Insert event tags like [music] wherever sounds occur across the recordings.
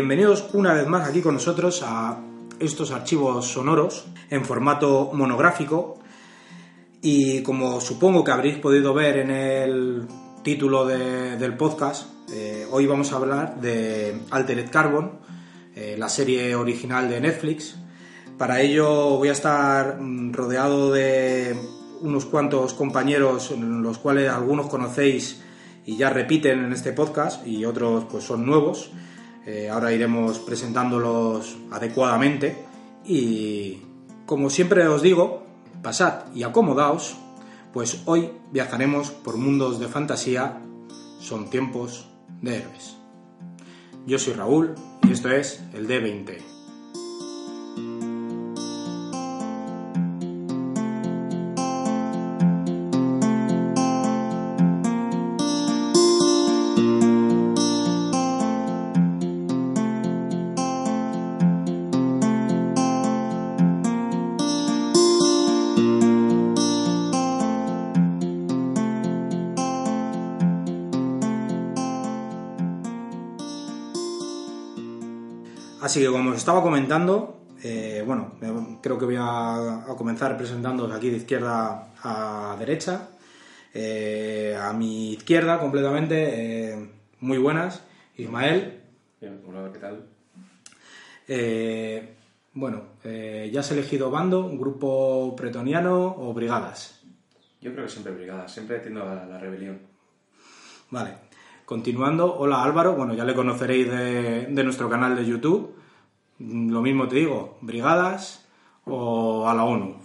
Bienvenidos una vez más aquí con nosotros a estos archivos sonoros en formato monográfico y como supongo que habréis podido ver en el título de- del podcast, eh, hoy vamos a hablar de Altered Carbon, eh, la serie original de Netflix. Para ello voy a estar mm, rodeado de unos cuantos compañeros, los cuales algunos conocéis y ya repiten en este podcast y otros pues son nuevos. Eh, ahora iremos presentándolos adecuadamente y como siempre os digo, pasad y acomodaos, pues hoy viajaremos por mundos de fantasía, son tiempos de héroes. Yo soy Raúl y esto es el D20. Estaba comentando, eh, bueno, creo que voy a, a comenzar presentándoos aquí de izquierda a derecha. Eh, a mi izquierda completamente, eh, muy buenas, Ismael. Bien, hola, ¿qué tal? Bueno, ya has elegido bando, un grupo pretoniano o brigadas. Yo creo que siempre brigada, siempre tiendo a la rebelión. Vale. Continuando, hola Álvaro, bueno, ya le conoceréis de, de nuestro canal de YouTube. Lo mismo te digo, brigadas o a la ONU.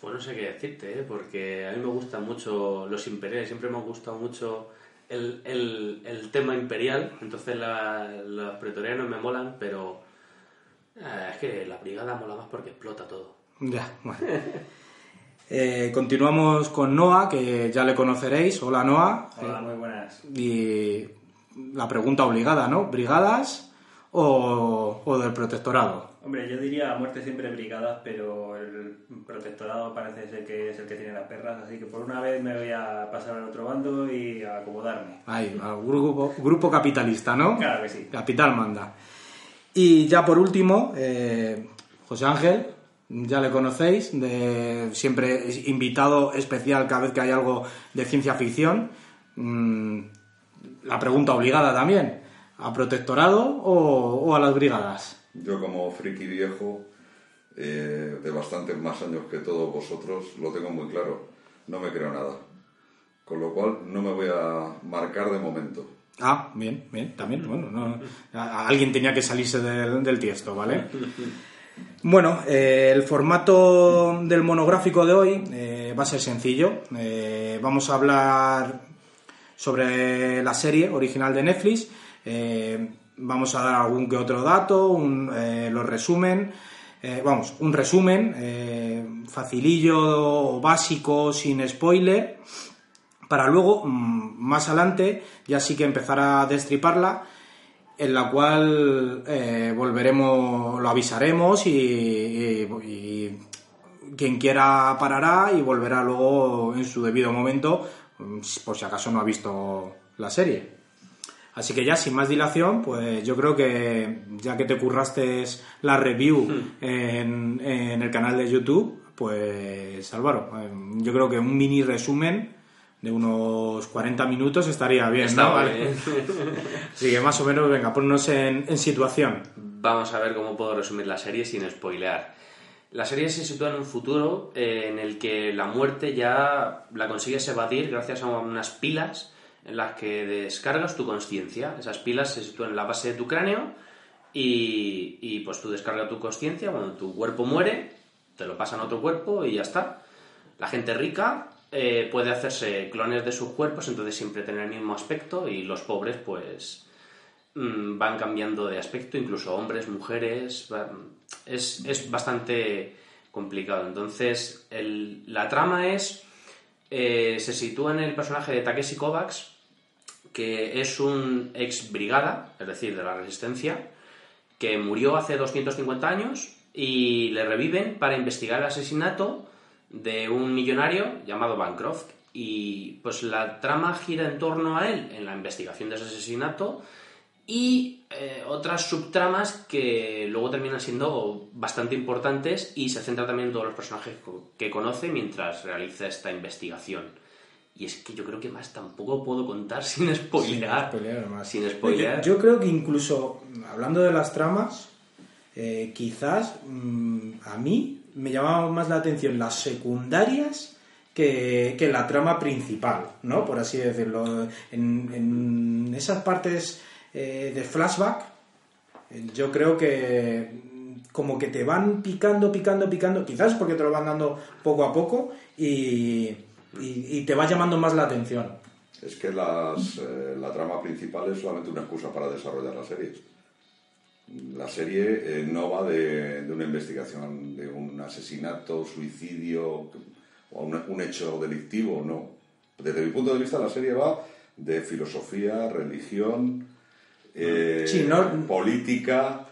Pues no sé qué decirte, ¿eh? porque a mí me gustan mucho los imperiales, siempre me ha gustado mucho el, el- el tema imperial, entonces la- los pretorianos me molan, pero eh, es que la brigada mola más porque explota todo. Ya, bueno. [laughs] Eh, continuamos con Noah, que ya le conoceréis. Hola Noah. Hola, muy buenas. Y la pregunta obligada, ¿no? ¿Brigadas o, o del protectorado? Hombre, yo diría a muerte siempre brigadas, pero el protectorado parece ser que es el que tiene las perras, así que por una vez me voy a pasar al otro bando y a acomodarme. Ahí, al grupo, grupo capitalista, ¿no? Claro que sí. Capital manda. Y ya por último, eh, José Ángel, ya le conocéis, de, siempre invitado especial cada vez que hay algo de ciencia ficción. Mm, la pregunta obligada también, ¿a protectorado o, o a las brigadas? Yo como friki viejo, eh, de bastantes más años que todos vosotros, lo tengo muy claro. No me creo nada. Con lo cual no me voy a marcar de momento. Ah, bien, bien, también, bueno, no, alguien tenía que salirse del, del tiesto, ¿vale? Bueno, eh, el formato del monográfico de hoy eh, va a ser sencillo. Eh, vamos a hablar sobre la serie original de Netflix. Eh, vamos a dar algún que otro dato, un, eh, los resumen. eh, vamos, un resumen facilillo básico, sin spoiler para luego, mm, más adelante, ya sí que empezar a destriparla, en la cual volveremos, lo avisaremos y quien quiera parará y volverá luego en su debido momento, mm, por si acaso no ha visto la serie. Así que ya sin más dilación, pues yo creo que ya que te curraste la review en, en el canal de YouTube, pues Álvaro, eh, yo creo que un mini resumen de unos 40 minutos estaría bien, Está ¿no? Vale. [laughs] Así que más o menos, venga, ponnos en, en situación. Vamos a ver cómo puedo resumir la serie sin spoilear. La serie se sitúa en un futuro eh, en el que la muerte ya la consigues evadir gracias a unas pilas en las que descargas tu conciencia. Esas pilas se sitúan en la base de tu cráneo y, y, pues tú descargas tu conciencia, cuando tu cuerpo muere, te lo pasan a otro cuerpo y ya está. La gente rica eh, puede hacerse clones de sus cuerpos, entonces siempre tener el mismo aspecto y los pobres pues mm, van cambiando de aspecto, incluso hombres, mujeres, es, es bastante complicado. Entonces, el- la trama es, eh, se sitúa en el personaje de Takeshi Kovacs, que es un ex brigada, es decir, de la resistencia, que murió hace 250 años y le reviven para investigar el asesinato de un millonario llamado Bancroft. Y pues la trama gira en torno a él en la investigación de ese asesinato y eh, otras subtramas que luego terminan siendo bastante importantes y se centra también en todos los personajes que conoce mientras realiza esta investigación. Y es que yo creo que más tampoco puedo contar [laughs] sin spoilear. Sin spoilear más. Sin spoilear. Yo, yo creo que incluso, hablando de las tramas, eh, quizás mm, a mí me llamaba más la atención las secundarias que, que la trama principal, ¿no? Por así decirlo. En, en esas partes eh, de flashback, eh, yo creo que mm, como que te van picando, picando, picando, quizás porque te lo van dando poco a poco y, y- y te va llamando más la atención. Es que las, eh, la trama principal es solamente una excusa para desarrollar la serie. La serie eh, no va de, de una investigación, de un asesinato, suicidio o una- un hecho delictivo, no. Desde mi punto de vista, la serie va de filosofía, religión, eh, Sí, no- política,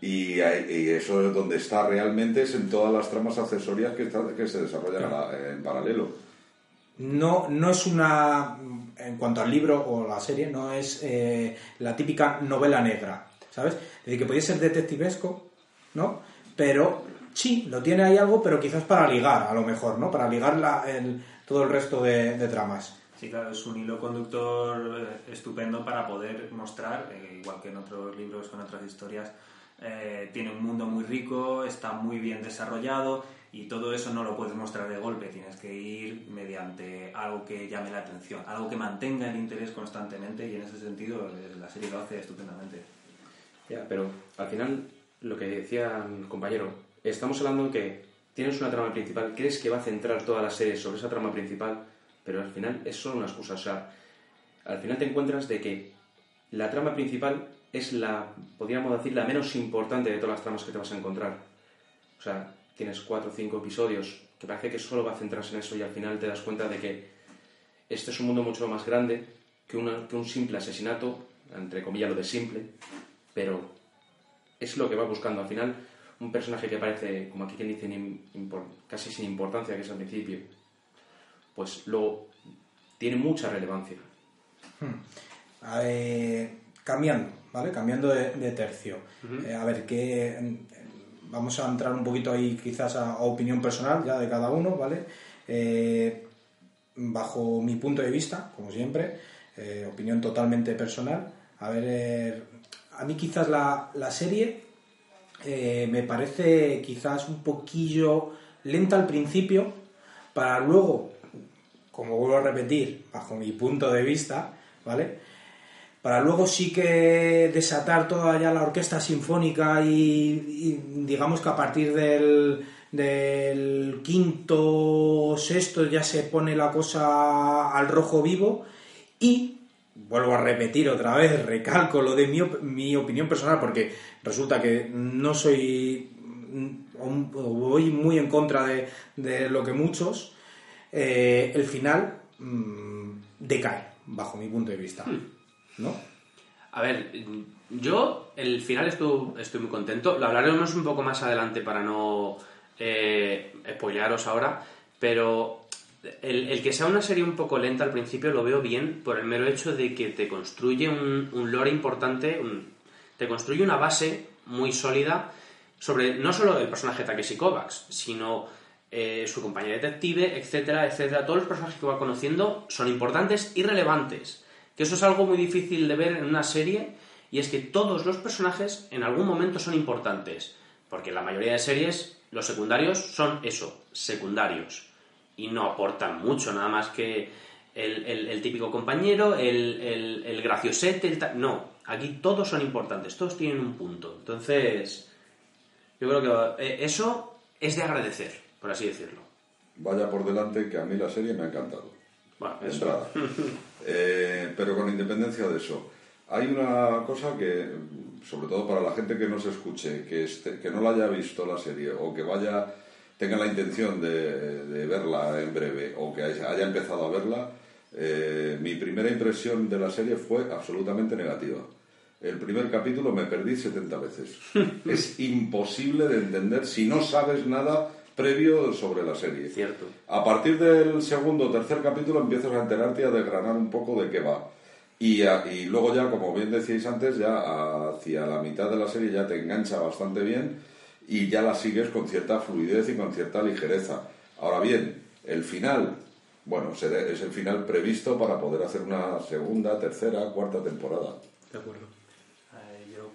y, eso es donde está realmente, es en todas las tramas accesorias que, está- que se desarrollan en paralelo. No, no es una, en cuanto al libro o la serie, no es eh, la típica novela negra, ¿sabes? Es decir, que podía ser detectivesco, ¿no? Pero sí, lo tiene ahí algo, pero quizás para ligar, a lo mejor, ¿no? Para ligar la- el- todo el resto de, de tramas. Sí, claro, es un hilo conductor eh, estupendo para poder mostrar, eh, igual que en otros libros, con otras historias, eh, tiene un mundo muy rico, está muy bien desarrollado y todo eso no lo puedes mostrar de golpe, tienes que ir mediante algo que llame la atención, algo que mantenga el interés constantemente y en ese sentido eh, la serie lo hace estupendamente. Ya, pero al final, lo que decía mi compañero, estamos hablando que tienes una trama principal, crees que va a centrar toda la serie sobre esa trama principal, pero al final es solo una excusa. O sea, al final te encuentras de que la trama principal es la, podríamos decir, la menos importante de todas las tramas que te vas a encontrar. O sea, tienes cuatro o cinco episodios que parece que solo va a centrarse en eso y al final te das cuenta de que este es un mundo mucho más grande que, una- que un simple asesinato, entre comillas lo de simple, pero es lo que va buscando. Al final, un personaje que parece, como aquí quien dice, casi sin importancia, que es al principio, pues luego tiene mucha relevancia. Eh, cambiando, ¿vale? Cambiando de, de tercio. Eh, a ver, que mm, vamos a entrar un poquito ahí quizás a, opinión personal ya de cada uno, ¿vale? Eh, bajo mi punto de vista, como siempre, eh, opinión totalmente personal. A ver, eh, a mí quizás la, la serie me parece quizás un poquillo lenta al principio, para luego, como vuelvo a repetir, bajo mi punto de vista, ¿vale? Para luego sí que desatar toda ya la orquesta sinfónica y, digamos que a partir del, quinto, sexto ya se pone la cosa al rojo vivo y vuelvo a repetir otra vez, [laughs] recalco lo de mi, op- mi opinión personal porque resulta que no soy mm, o voy muy en contra de, de lo que muchos, eh, el final mm, decae, bajo mi punto de vista. ¿No? A ver, yo el final estoy, muy contento. Lo hablaremos un poco más adelante para no eh, ahora, pero el, que sea una serie un poco lenta al principio lo veo bien por el mero hecho de que te construye un, lore importante, te construye una base muy sólida sobre no solo el personaje de Takeshi Kovacs, sino eh, su compañía detective, etcétera, etcétera. Todos los personajes que va conociendo son importantes y relevantes. Que eso es algo muy difícil de ver en una serie y es que todos los personajes en algún momento son importantes. Porque en la mayoría de series los secundarios son eso, secundarios. Y no aportan mucho, nada más que el, el- el típico compañero, el, el, graciosete, el ta- No, aquí todos son importantes, todos tienen un punto. Entonces, yo creo que eh, eso es de agradecer, por así decirlo. Vaya por delante que a mí la serie me ha encantado. Bueno, eso. [laughs] Eh, pero con independencia de eso, hay una cosa que, sobre todo para la gente que no se escuche, que, esté- que no la haya visto la serie o que vaya tenga la intención de, de verla en breve o que haya haya empezado a verla, eh, mi primera impresión de la serie fue absolutamente negativa. El primer capítulo me perdí 70 veces. [laughs] es imposible de entender si no sabes nada previo sobre la serie. Cierto. A partir del segundo o tercer capítulo empiezas a enterarte y a desgranar un poco de qué va. Y, a- y luego ya, como bien decíais antes, ya hacia la mitad de la serie ya te engancha bastante bien y ya la sigues con cierta fluidez y con cierta ligereza. Ahora bien, el final, bueno, es el final previsto para poder hacer una segunda, tercera, cuarta temporada. De acuerdo.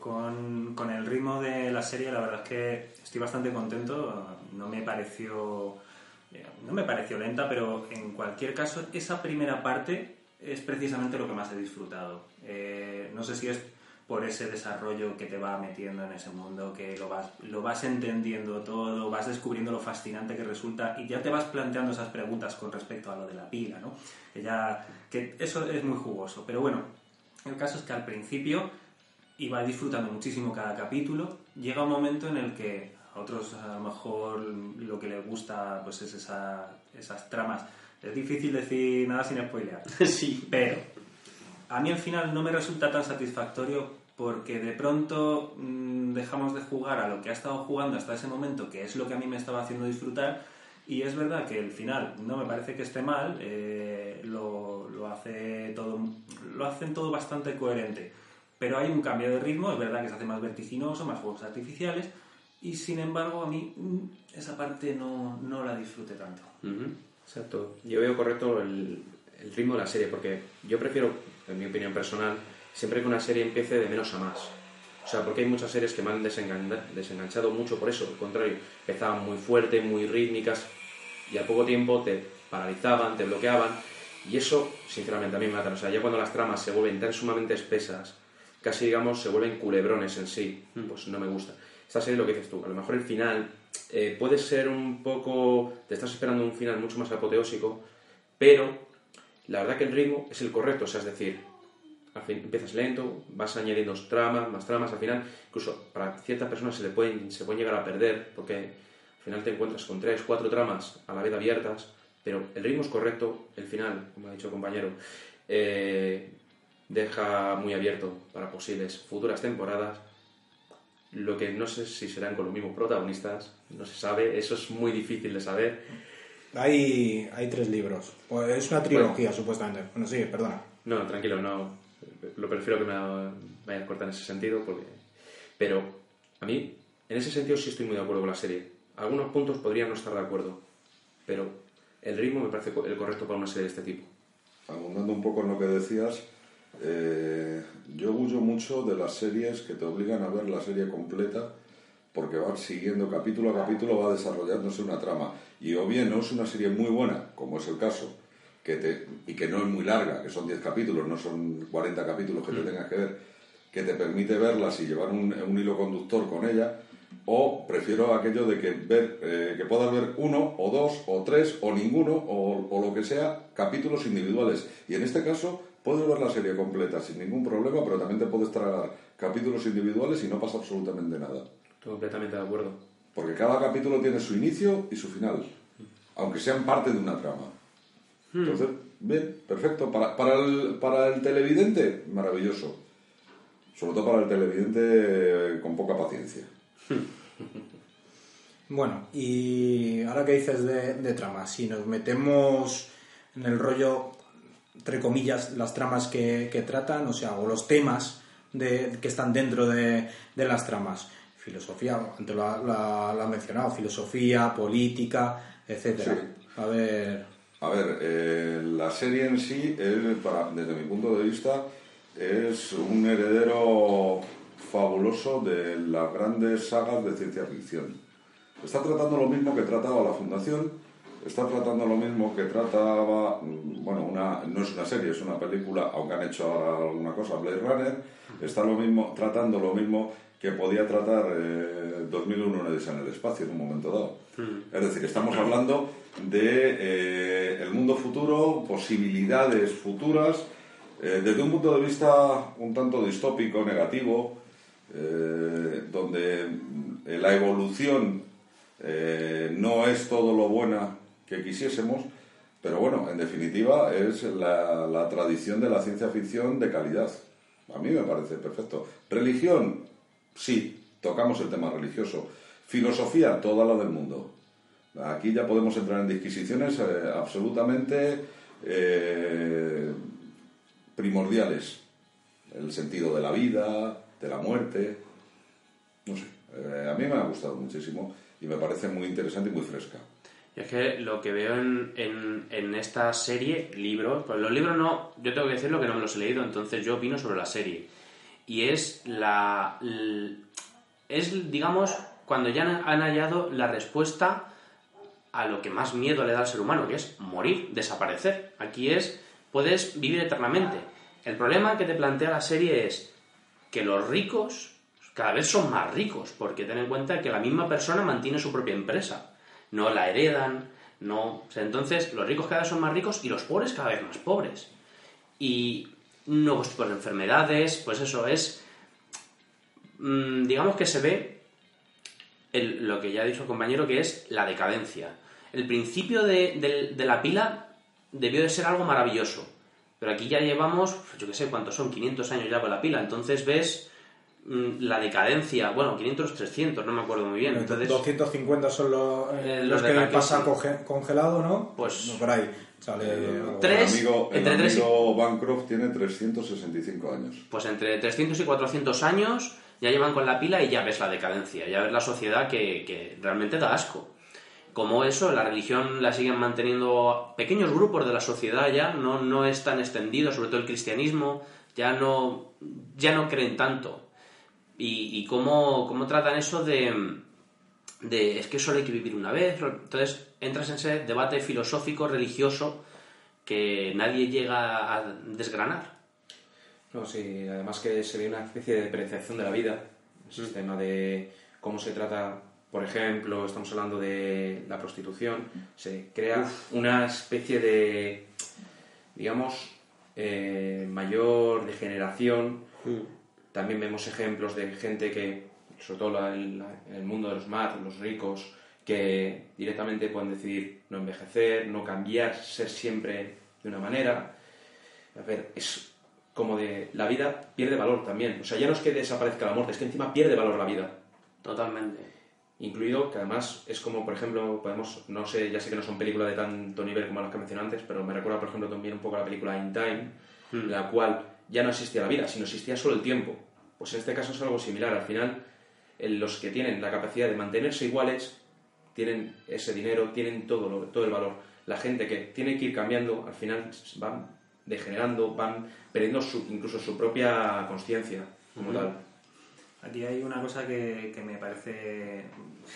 Con, con el ritmo de la serie, la verdad es que estoy bastante contento. No me pareció. eh, No me pareció lenta, pero en cualquier caso, esa primera parte es precisamente lo que más he disfrutado. Eh, no sé si es por ese desarrollo que te va metiendo en ese mundo, que lo vas, lo vas entendiendo todo, vas descubriendo lo fascinante que resulta y ya te vas planteando esas preguntas con respecto a lo de la pila, ¿no? Que, ya, que eso es muy jugoso. Pero bueno, el caso es que al principio iba disfrutando muchísimo cada capítulo. Llega un momento en el que a otros a lo mejor lo que les gusta pues es esa- esas tramas. Es difícil decir nada sin spoilear. [laughs] sí. Pero a mí al final no me resulta tan satisfactorio porque de pronto mm, dejamos de jugar a lo que ha estado jugando hasta ese momento, que es lo que a mí me estaba haciendo disfrutar. Y es verdad que el final no me parece que esté mal, eh, lo, lo hace todo, lo hacen todo bastante coherente. Pero hay un cambio de ritmo, es verdad que se hace más vertiginoso, más juegos artificiales, y sin embargo a mí mm, esa parte no, no la disfruté tanto. Ujú. Exacto. Yo veo correcto el, el ritmo de la serie, porque yo prefiero, en mi opinión personal, siempre que una serie empiece de menos a más. O sea, porque hay muchas series que me han desengan- desenganchado mucho por eso. Al contrario, empezaban muy fuertes, muy rítmicas, y al poco tiempo te paralizaban, te bloqueaban, y eso, sinceramente, a mí me mata. O sea, ya cuando las tramas se vuelven tan sumamente espesas, casi, digamos, se vuelven culebrones en sí, pues no me gusta. Esta serie, lo que dices tú, a lo mejor el final eh, puede ser un poco... Te estás esperando un final mucho más apoteósico, pero la verdad que el ritmo es el correcto, o sea, es decir, al fin, empiezas lento, vas añadiendo tramas, más tramas, al final, incluso para ciertas personas se le pueden, se pueden llegar a perder, porque al final te encuentras con tres, cuatro tramas a la vez abiertas, pero el ritmo es correcto, el final, como ha dicho el compañero, eh, deja muy abierto para posibles futuras temporadas. Lo que no sé si serán con los mismos protagonistas, no se sabe, eso es muy difícil de saber. Hay, hay tres libros. Pues es una trilogía, supuestamente. Bueno, sí, perdona. No, tranquilo, no. Lo prefiero que me vayas a cortar en ese sentido, porque... Pero a mí, en ese sentido sí estoy muy de acuerdo con la serie. Algunos puntos podría no estar de acuerdo, pero el ritmo me parece el correcto para una serie de este tipo. Abundando un poco en lo que decías, eh, yo huyo mucho de las series que te obligan a ver la serie completa porque va siguiendo capítulo a capítulo, va desarrollándose una trama. Y o bien no es una serie muy buena, como es el caso, que te, y que no es muy larga, que son 10 capítulos, no son 40 capítulos que te tengas que ver, que te permite verlas y llevar un, un hilo conductor con ella, o prefiero aquello de que ver eh, que puedas ver uno o dos o tres o ninguno o, o lo que sea capítulos individuales y en este caso puedes ver la serie completa sin ningún problema pero también te puedes tragar capítulos individuales y no pasa absolutamente nada. Estoy completamente de acuerdo. porque cada capítulo tiene su inicio y su final aunque sean parte de una trama. Entonces bien perfecto. Para, para, el, para el televidente maravilloso. Sobre todo para el televidente eh, con poca paciencia. [laughs] Bueno, y ahora que dices de, de tramas, si nos metemos en el rollo, entre comillas, las tramas que, que tratan, o sea, o los temas de, que están dentro de, de las tramas. Filosofía, antes lo lo ha- lo ha mencionado, filosofía, política, etcétera. A ver, A ver, eh, la serie en sí, es, para- desde mi punto de vista, es un heredero fabuloso de las grandes sagas de ciencia ficción. Está tratando lo mismo que trataba la Fundación, está tratando lo mismo que trataba, mm, bueno, una, no es una serie, es una película, aunque han hecho ahora alguna cosa, Blade Runner, está lo mismo, tratando lo mismo que podía tratar eh, 2001 una en el espacio en un momento dado. Es decir, estamos hablando de eh, el mundo futuro, posibilidades futuras, eh, desde un punto de vista un tanto distópico, negativo, eh, donde mm, la evolución eh, no es todo lo buena que quisiésemos, pero bueno, en definitiva es la, tradición de la ciencia ficción de calidad. A mí me parece perfecto. Religión, sí, tocamos el tema religioso. Filosofía, toda la del mundo. Aquí ya podemos entrar en disquisiciones eh, absolutamente eh, primordiales. El sentido de la vida, de la muerte. No sé. eh, a mí me ha gustado muchísimo y me parece muy interesante y muy fresca. Y es que lo que veo en, en, en esta serie, libros, pues los libros no, yo tengo que decirlo que no me los he leído, entonces yo opino sobre la serie. Y es la. Es, digamos, cuando ya han hallado la respuesta a lo que más miedo le da al ser humano, que es morir, desaparecer. Aquí es, puedes vivir eternamente. El problema que te plantea la serie es que los ricos cada vez son más ricos, porque ten en cuenta que la misma persona mantiene su propia empresa. No la heredan, no... entonces, los ricos cada vez son más ricos y los pobres cada vez más pobres. Y nuevos tipos de enfermedades, pues eso es... mm, digamos que se ve lo que ya ha dicho el compañero, que es la decadencia. El principio de, de- de la pila debió de ser algo maravilloso, pero aquí ya llevamos, yo qué sé cuántos son, 500 años ya con la pila, entonces ves la decadencia, bueno, 500, 300, no me acuerdo muy bien, entonces... 250 son los, eh, Eh, los que pasa sí. conge- congelado, ¿no? Pues- No, por ahí. Sale. Tres. el amigo, el entre tres y- amigo Bancroft tiene 365 años. Pues entre 300 y 400 años ya llevan con la pila y ya ves la decadencia, ya ves la sociedad que, que realmente da asco. Como eso, la religión la siguen manteniendo pequeños grupos de la sociedad ya, no, no es tan extendido, sobre todo el cristianismo, ya no, ya no creen tanto. Y, y cómo, cómo tratan eso de, de es que solo hay que vivir una vez. Entonces entras en ese debate filosófico, religioso, que nadie llega a desgranar. No, sí, además que se ve una especie de depreciación de la vida, el sistema de cómo se trata, por ejemplo, estamos hablando de la prostitución, se crea una especie de, digamos, eh, mayor degeneración. También vemos ejemplos de gente que, sobre todo en el mundo de los más, los ricos, que directamente pueden decidir no envejecer, no cambiar, ser siempre de una manera. A ver, es como de la vida pierde valor también. O sea, ya no es que desaparezca la muerte, es que encima pierde valor la vida. Totalmente. Incluido que además es como, por ejemplo, podemos, no sé, ya sé que no son películas de tanto nivel como las que mencioné antes, pero me recuerda, por ejemplo, también un poco a la película In Time, en la cual ya no existía la vida, sino existía solo el tiempo. Pues en este caso es algo similar. Al final, los que tienen la capacidad de mantenerse iguales, tienen ese dinero, tienen todo, lo- todo el valor. La gente que tiene que ir cambiando, al final van degenerando, van perdiendo su- incluso su propia conciencia como tal. Aquí hay una cosa que, que me parece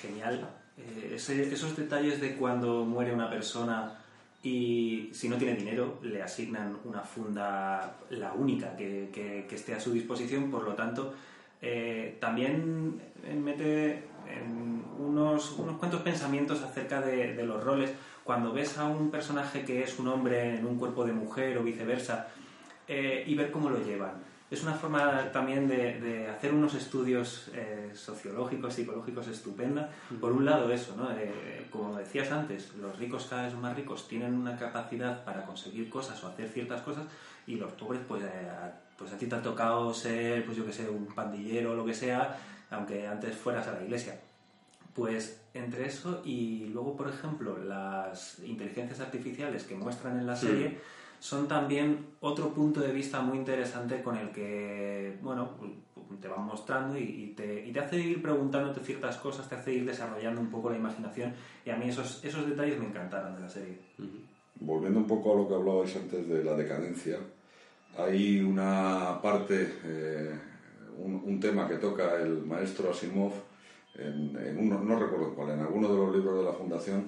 genial. Eh, ese- esos detalles de cuando muere una persona y si no tiene dinero le asignan una funda, la única que, que- esté a su disposición, por lo tanto eh, también mete en unos, unos cuantos pensamientos acerca de, de los roles. Cuando ves a un personaje que es un hombre en un cuerpo de mujer o viceversa eh, y ver cómo lo llevan. Es una forma también de, de hacer unos estudios eh, sociológicos, psicológicos estupenda. Por un lado eso, ¿no? Eh, como decías antes, los ricos cada vez más ricos, tienen una capacidad para conseguir cosas o hacer ciertas cosas y los pobres pues, eh, a, pues a ti te ha tocado ser, pues yo que sé, un pandillero o lo que sea, aunque antes fueras a la iglesia. Pues entre eso y luego, por ejemplo, las inteligencias artificiales que muestran en la serie son también otro punto de vista muy interesante con el que, bueno, te van mostrando y, y te, y te hace ir preguntándote ciertas cosas, te hace ir desarrollando un poco la imaginación y a mí esos, esos detalles me encantaron de la serie. Volviendo un poco a lo que hablabais antes de la decadencia, hay una parte, eh, un, un tema que toca el maestro Asimov, en, en uno, no recuerdo cuál, en alguno de los libros de la Fundación,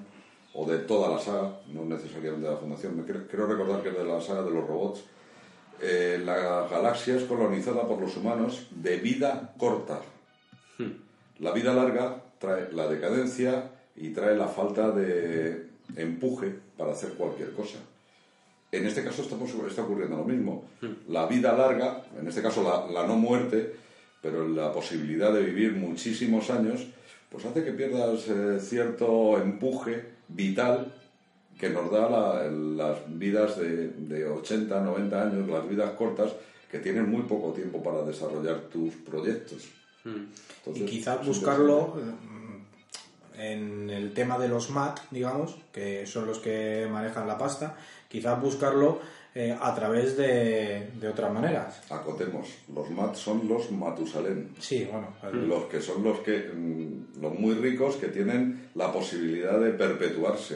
o de toda la saga, no necesariamente de la Fundación, me creo, creo recordar que es de la saga de los robots, eh, la galaxia es colonizada por los humanos de vida corta. La vida larga trae la decadencia y trae la falta de empuje para hacer cualquier cosa. En este caso estamos, está ocurriendo lo mismo. La vida larga, en este caso la, la no muerte, pero la posibilidad de vivir muchísimos años, pues hace que pierdas eh, cierto empuje vital que nos da la- las vidas de, de 80, 90 años, las vidas cortas, que tienen muy poco tiempo para desarrollar tus proyectos. Y Entonces, quizás buscarlo mm, en el tema de los Mac, digamos, que son los que manejan la pasta, quizás buscarlo eh, a través de, de otras maneras. Acotemos, los mat son los Matusalén. Sí, bueno. el- Los que son los que mm, los muy ricos que tienen la posibilidad de perpetuarse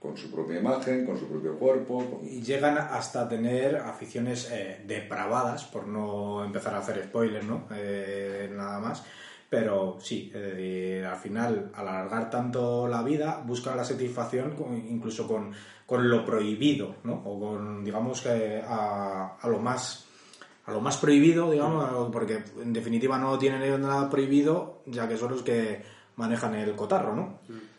con su propia imagen, con su propio cuerpo. con- Y llegan hasta tener aficiones eh, depravadas, por no empezar a hacer spoilers, ¿no? Eh, nada más. Pero sí, es decir, al final, al alargar tanto la vida, buscan la satisfacción con- incluso con, con lo prohibido, ¿no? O con, digamos, que a, a lo más a lo más prohibido, digamos, porque en definitiva no tienen nada prohibido, ya que son los que manejan el cotarro, ¿no?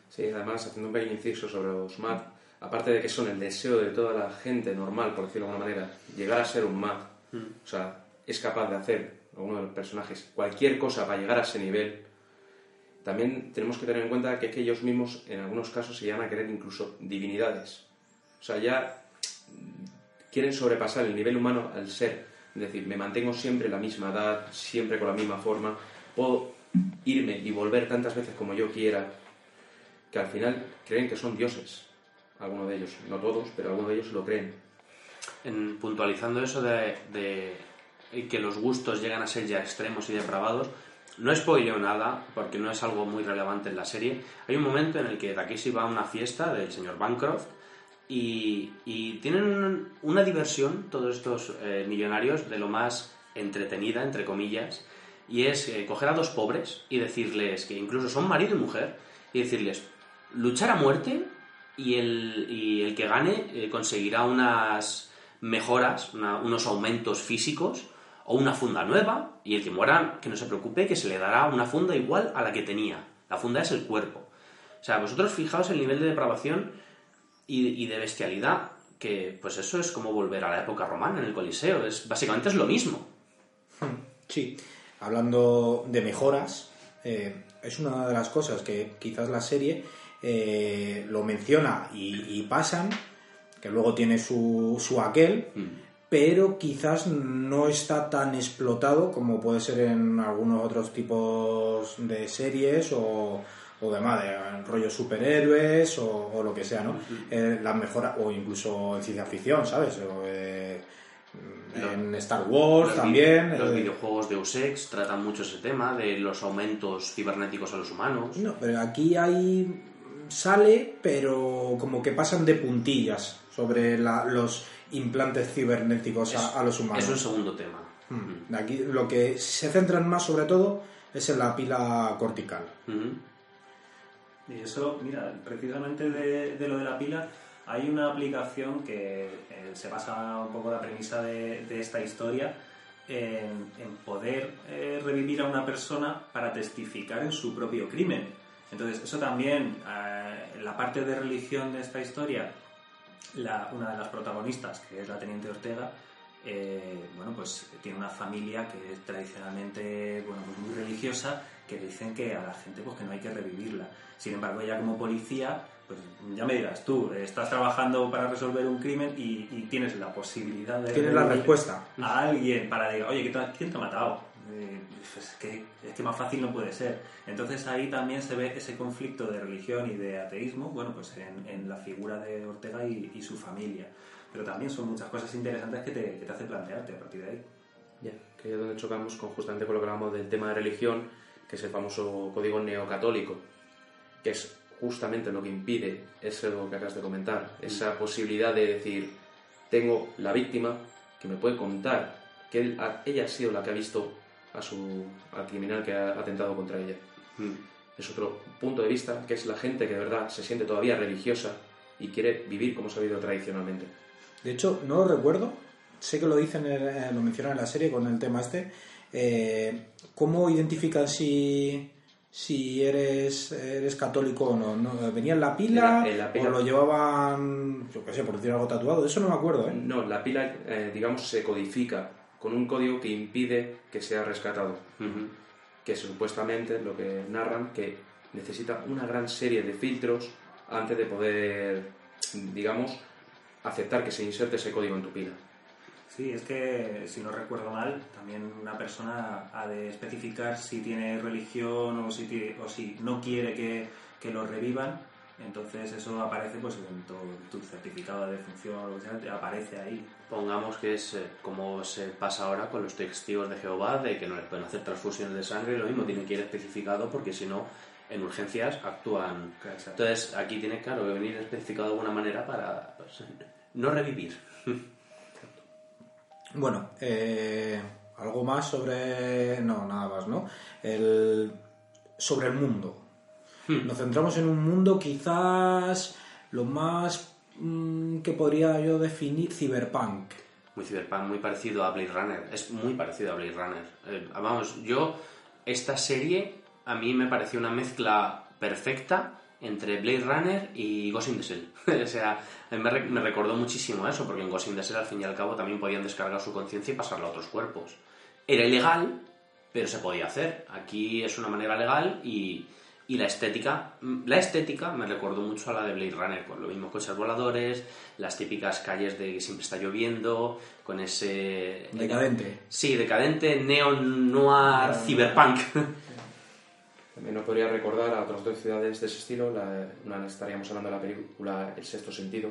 Sí, además, haciendo un pequeño inciso sobre los MAD, aparte de que son el deseo de toda la gente normal, por decirlo de alguna manera, llegar a ser un MAD, o sea, es capaz de hacer alguno de los personajes cualquier cosa para llegar a ese nivel, también tenemos que tener en cuenta que, es ellos mismos en algunos casos se llegan a querer incluso divinidades. O sea, ya quieren sobrepasar el nivel humano al ser. Es decir, me mantengo siempre la misma edad, siempre con la misma forma, puedo irme y volver tantas veces como yo quiera, que al final creen que son dioses. Algunos de ellos, no todos, pero algunos de ellos lo creen. En, puntualizando eso de que los gustos llegan a ser ya extremos y depravados, no spoileo nada, porque no es algo muy relevante en la serie. Hay un momento en el que Takeshi va a una fiesta del señor Bancroft y, y tienen un- una diversión, todos estos eh, millonarios, de lo más entretenida, entre comillas, y es eh, coger a dos pobres y decirles, que incluso son marido y mujer, y decirles, luchar a muerte y el, y el que gane eh, conseguirá unas mejoras, unos aumentos físicos o una funda nueva y el que muera, que no se preocupe, que se le dará una funda igual a la que tenía. La funda es el cuerpo. O sea, vosotros fijaos el nivel de depravación y, y de bestialidad, que pues eso es como volver a la época romana en el Coliseo. Es, básicamente es lo mismo. [laughs] Sí, hablando de mejoras, eh, es una de las cosas que quizás la serie eh, lo menciona y, y pasan, que luego tiene su, su aquel, pero quizás no está tan explotado como puede ser en algunos otros tipos de series o, o demás, de rollo superhéroes o, o lo que sea, ¿no? Eh, las mejoras, o incluso en ciencia ficción, ¿sabes? O, eh, en Star Wars Los también. Los eh, videojuegos de Ex tratan mucho ese tema de los aumentos cibernéticos a los humanos. No, pero aquí hay sale, pero como que pasan de puntillas sobre la- los implantes cibernéticos a, a los humanos. Es un segundo tema. Mm. Aquí lo que se centran más sobre todo es en la pila cortical. Ujú. Y eso, mira, precisamente de, de lo de la pila, hay una aplicación que eh, se basa un poco la premisa de, de esta historia en, en poder eh, revivir a una persona para testificar en su propio crimen. Entonces, eso también, eh, la parte de religión de esta historia, la- una de las protagonistas, que es la Teniente Ortega, eh, bueno, pues tiene una familia que es tradicionalmente bueno, pues muy religiosa, que dicen que a la gente pues que no hay que revivirla. Sin embargo, ella como policía, pues ya me dirás tú, estás trabajando para resolver un crimen y, y tienes la posibilidad de... Tienes la respuesta. A alguien para decir, oye, ¿qué te- ¿quién te ha matado? Eh, pues es, que, es que más fácil no puede ser. Entonces ahí también se ve ese conflicto de religión y de ateísmo, bueno, pues en, en la figura de Ortega y, y su familia. Pero también son muchas cosas interesantes que te, que te hace plantearte a partir de ahí. Ya, que es donde chocamos con, justamente con lo que hablamos del tema de religión, que es el famoso código neocatólico, que es justamente lo que impide eso que acabas de comentar, esa posibilidad de decir, tengo la víctima que me puede contar que él- ella ha sido la que ha visto a su, al criminal que ha atentado contra ella. Es otro punto de vista, que es la gente que de verdad se siente todavía religiosa y quiere vivir como se ha vivido tradicionalmente. De hecho, no lo recuerdo. Sé que lo dicen, en- eh, lo mencionan en la serie con el tema este. Eh, ¿Cómo identifican si, si eres, eres católico o no? ¿No? ¿Venía en la pila? En la- en la pila. ¿O lo llevaban, yo qué sé, por decir algo tatuado? Eso no me acuerdo, ¿eh? No, la pila, eh, digamos, se codifica con un código que impide que sea rescatado. Ujú. Que supuestamente lo que narran que necesita una gran serie de filtros antes de poder, digamos, aceptar que se inserte ese código en tu pila. Sí, es que si no recuerdo mal, también una persona ha de especificar si tiene religión o si, tiene- o si no quiere que, que lo revivan Entonces eso aparece pues en tu, tu certificado de defunción o lo que sea, te aparece ahí. Pongamos que es eh, como se pasa ahora con los testigos de Jehová, de que no les pueden hacer transfusiones de sangre, lo mismo, tiene que ir especificado porque si no, en urgencias actúan. Exacto. Entonces aquí tiene, claro, que venir especificado de alguna manera para pues, no revivir. [laughs] Bueno, eh, algo más sobre... No, nada más, ¿no? El... Sobre el mundo. Nos centramos en un mundo quizás lo más mm, que podría yo definir cyberpunk. Muy cyberpunk, muy parecido a Blade Runner. Es muy parecido a Blade Runner. Eh, vamos, yo, esta serie a mí me pareció una mezcla perfecta entre Blade Runner y Ghost in the Shell. [laughs] o sea, a mí me, re- me recordó muchísimo eso, porque en Ghost in the Shell al fin y al cabo también podían descargar su conciencia y pasarla a otros cuerpos. Era ilegal, pero se podía hacer. Aquí es una manera legal y, y la estética, mm, la estética me recordó mucho a la de Blade Runner, con los mismos coches voladores, las típicas calles de que siempre está lloviendo, con ese... Decadente. Sí, decadente, neon noir, cyberpunk. [laughs] También nos podría recordar a otras dos ciudades de ese estilo. La, una estaríamos hablando de la película El Sexto Sentido.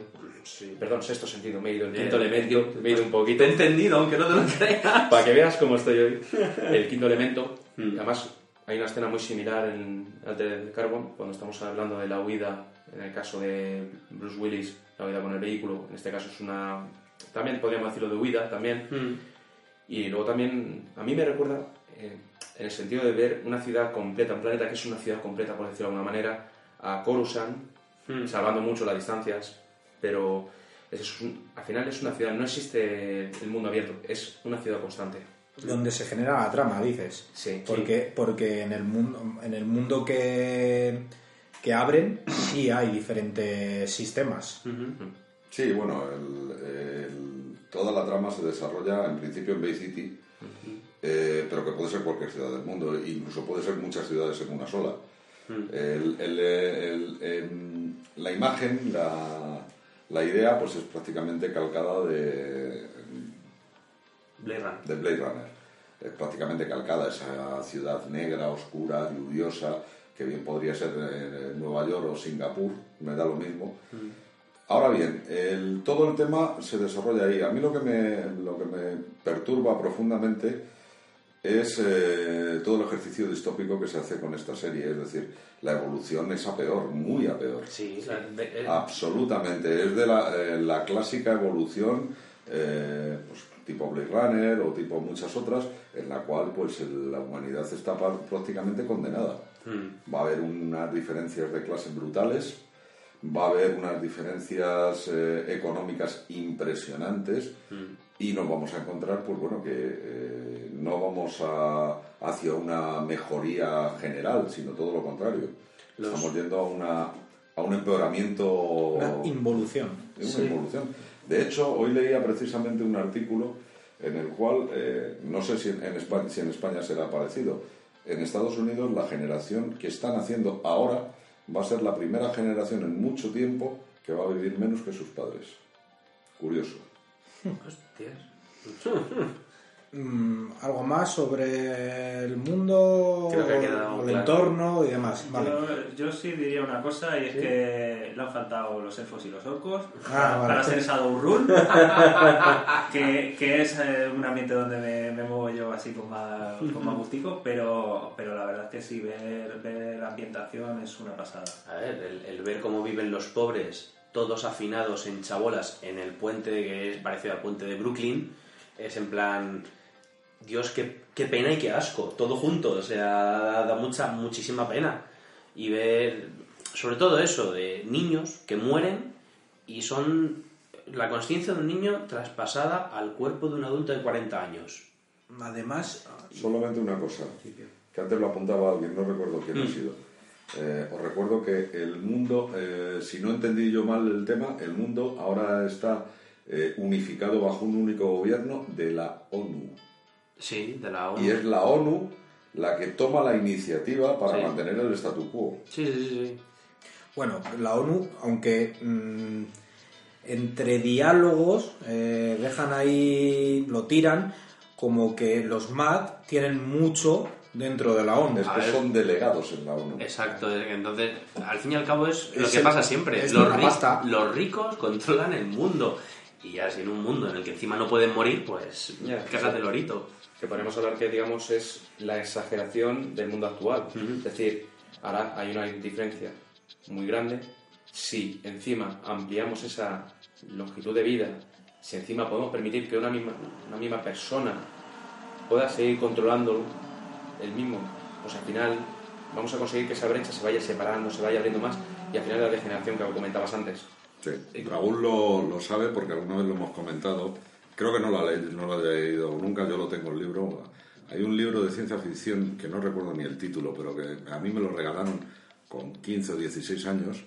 Perdón, Sexto Sentido. Me he ido. El quinto Bien. elemento. Me he ido un poquito. Te he entendido, aunque no te lo creas. Para que veas cómo estoy hoy. [laughs] El quinto elemento. Mm. Además, hay una escena muy similar en Altered Carbon, cuando estamos hablando de la huida, en el caso de Bruce Willis, la huida con el vehículo. En este caso es una... También podríamos decirlo de huida, también. Y luego también, a mí me recuerda, eh, en el sentido de ver una ciudad completa, un planeta que es una ciudad completa, por decirlo de alguna manera, a Coruscant, Mm. salvando mucho las distancias, pero es un- al final es una ciudad, no existe el mundo abierto, es una ciudad constante. Donde se genera la trama, dices. Sí. Porque, porque en el mundo, en el mundo que, que abren sí hay diferentes sistemas. Sí, bueno, el- el- toda la trama se desarrolla en principio en Bay City, eh, pero que puede ser cualquier ciudad del mundo, e incluso puede ser muchas ciudades en una sola. El- el- el- em, la imagen, la, la idea, pues es prácticamente calcada de, Blade Runner. de Blade Runner. Es prácticamente calcada esa ciudad negra, oscura, lluviosa, que bien podría ser Nueva York o Singapur, me da lo mismo. Ahora bien, el- todo el tema se desarrolla ahí. A mí lo que me, lo que me perturba profundamente es eh, todo el ejercicio distópico que se hace con esta serie. Es decir, la evolución es a peor, muy a peor. Sí, la- de- eh, Absolutamente, es de la, eh, la clásica evolución eh, pues, tipo Blade Runner o tipo muchas otras, en la cual pues el- la humanidad está prácticamente condenada. mm, Va a haber unas diferencias de clase brutales, va a haber unas diferencias eh, económicas impresionantes y nos vamos a encontrar, pues bueno, que eh, no vamos a, hacia una mejoría general, sino todo lo contrario. Los- Estamos yendo a, una, a un empeoramiento, Una involución. una. De hecho, hoy leía precisamente un artículo en el cual, eh, no sé si en, España, si en España será parecido, en Estados Unidos la generación que están haciendo ahora va a ser la primera generación en mucho tiempo que va a vivir menos que sus padres. Curioso. hostias. [laughs] Mm, algo más sobre el mundo, Creo que ha quedado el claro. entorno y demás. Vale. Yo, yo sí diría una cosa y es que le han faltado los elfos y los orcos Ah, vale. para ser Shadowrun, [laughs] que, que es eh, un ambiente donde me, me muevo yo así con más, con más gustico, pero, pero la verdad es que sí, ver, ver la ambientación es una pasada. A ver, el, el ver cómo viven los pobres, todos afinados en chabolas en el puente que es parecido al puente de Brooklyn, es en plan, Dios, qué, qué pena y qué asco, todo junto, o sea, da, mucha, muchísima pena. Y ver, sobre todo eso, de niños que mueren y son la conciencia de un niño traspasada al cuerpo de un adulto de 40 años. Además, Solamente una cosa, que antes lo apuntaba alguien, no recuerdo quién ha sido. Eh, os recuerdo que el mundo, eh, si no entendí yo mal el tema, el mundo ahora está eh, unificado bajo un único gobierno de la ONU. Sí, de la ONU. Y es la ONU la que toma la iniciativa para Sí. mantener el statu quo. Sí, sí, sí, sí. bueno, la ONU, aunque mm, entre diálogos eh, dejan ahí, lo tiran, como que los MAD tienen mucho dentro de la ONU. Es que ver. son delegados en la ONU. Exacto, entonces al fin y al cabo es, lo que el- pasa siempre. es Los, ri- pasta. los ricos controlan el mundo. Y ya si en un mundo en el que encima no pueden morir, pues sí. el lorito. Que podemos hablar que digamos es la exageración del mundo actual. Es decir, ahora hay una diferencia muy grande. Si encima ampliamos esa longitud de vida, si encima podemos permitir que una misma, una misma persona pueda seguir controlando el mismo, pues al final vamos a conseguir que esa brecha se vaya separando, se vaya abriendo más y al final la degeneración que comentabas antes. Sí, Raúl lo, lo sabe porque alguna vez lo hemos comentado. Creo que no lo, no lo ha leído nunca, yo lo tengo el libro. Hay un libro de ciencia ficción que no recuerdo ni el título, pero que a mí me lo regalaron con 15 o 16 años,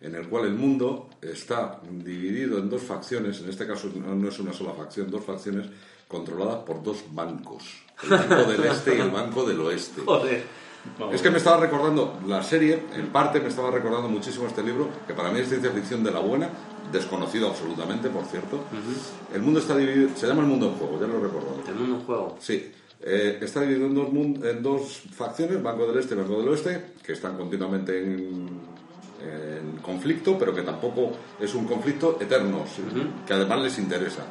en el cual el mundo está dividido en dos facciones, en este caso no es una sola facción, dos facciones controladas por dos bancos, el Banco del Este y el Banco del Oeste. [laughs] Joder. Es que me estaba recordando la serie, en parte me estaba recordando muchísimo este libro, que para mí es ciencia ficción de la buena, desconocido absolutamente, por cierto. El mundo está dividido, se llama el mundo en juego, ya lo he recordado. El mundo en juego. Sí, eh, está dividido en dos, mun- en dos facciones, Banco del Este y Banco del Oeste, que están continuamente en, en conflicto, pero que tampoco es un conflicto eterno, que además les interesa.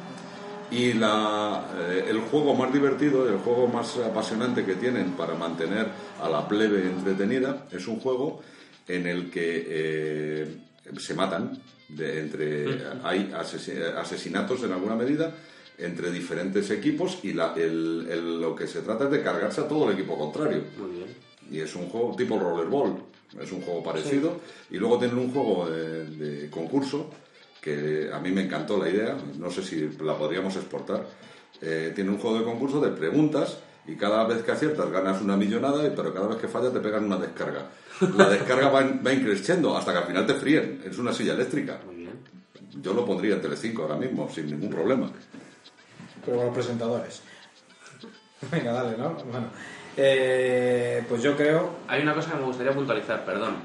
Y la, eh, el juego más divertido, el juego más apasionante que tienen para mantener a la plebe entretenida, es un juego en el que eh, se matan, de, entre, hay asesi- asesinatos en alguna medida entre diferentes equipos y la- el- el- lo que se trata es de cargarse a todo el equipo contrario. Muy bien. Y es un juego tipo rollerball, es un juego parecido. Y luego tienen un juego de, de concurso que a mí me encantó la idea, no sé si la podríamos exportar. Eh, tiene un juego de concurso de preguntas y cada vez que aciertas ganas una millonada, y- pero cada vez que fallas te pegan una descarga. La descarga va, va increciendo hasta que al final te fríen. Es una silla eléctrica. Muy bien. Yo lo pondría en Telecinco ahora mismo, sin ningún problema. Pero con los presentadores. [laughs] Venga, dale, ¿no? Bueno, eh, pues yo creo... Hay una cosa que me gustaría puntualizar, perdón.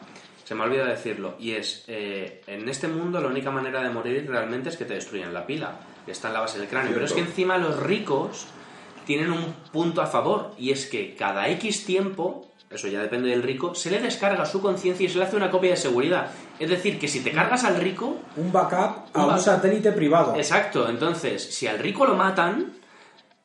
Se me ha olvidado decirlo. Y es, eh, en este mundo la única manera de morir realmente es que te destruyan la pila, que está en la base del cráneo. Pero es que encima los ricos tienen un punto a favor, y es que cada X tiempo, eso ya depende del rico, se le descarga su conciencia y se le hace una copia de seguridad. Es decir, que si te cargas al rico, Un backup a Un satélite privado. Exacto, entonces, si al rico lo matan,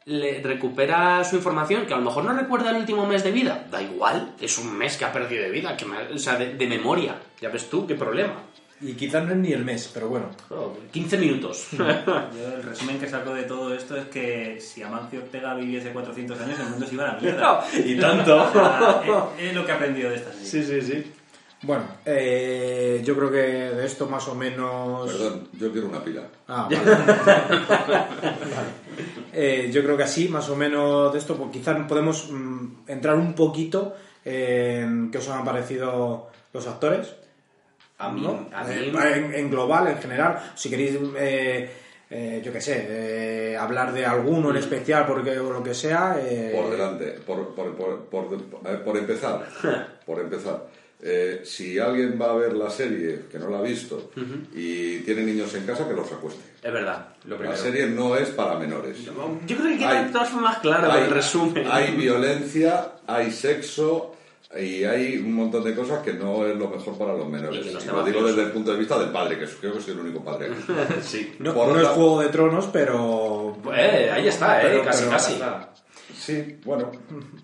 le recupera su información, que a lo mejor no recuerda el último mes de vida. Da igual, es un mes que ha perdido de vida, que me- o sea, de, de memoria. Ya ves tú, qué problema. Y quizás no es ni el mes, pero bueno. Oh, 15 minutos. [laughs] Yo el resumen que saco de todo esto es que si Amancio Ortega viviese 400 años, el mundo se iba a la mierda. [laughs] y tanto. [laughs] Es, es lo que he aprendido de esta serie. sí, sí. Bueno, eh, yo creo que de esto más o menos... Perdón, yo quiero una pila. Ah, vale. [laughs] Vale. Eh, yo creo que así, más o menos de esto, pues quizás podemos mm, entrar un poquito en qué os han parecido los actores. A mí, ¿no? a mí- Eh, en, en global, en general. Si queréis, eh, eh, yo qué sé, eh, hablar de alguno en especial porque, o lo que sea. eh, Por delante, por, por, por, por, eh, por empezar, [laughs] por empezar. Eh, si alguien va a ver la serie que no la ha visto y tiene niños en casa, que los acueste. Es verdad. Lo La serie no es para menores. Yo creo que queda Hay- de todas formas claro hay, el resumen. hay violencia, hay sexo y hay un montón de cosas que no es lo mejor para los menores. Y está lo digo desde el punto de vista del padre, que creo que soy el único padre aquí. [laughs] sí. no, por no es Juego de Tronos, pero. Eh, ahí está, eh, Pero- casi, pero- casi. Sí, bueno,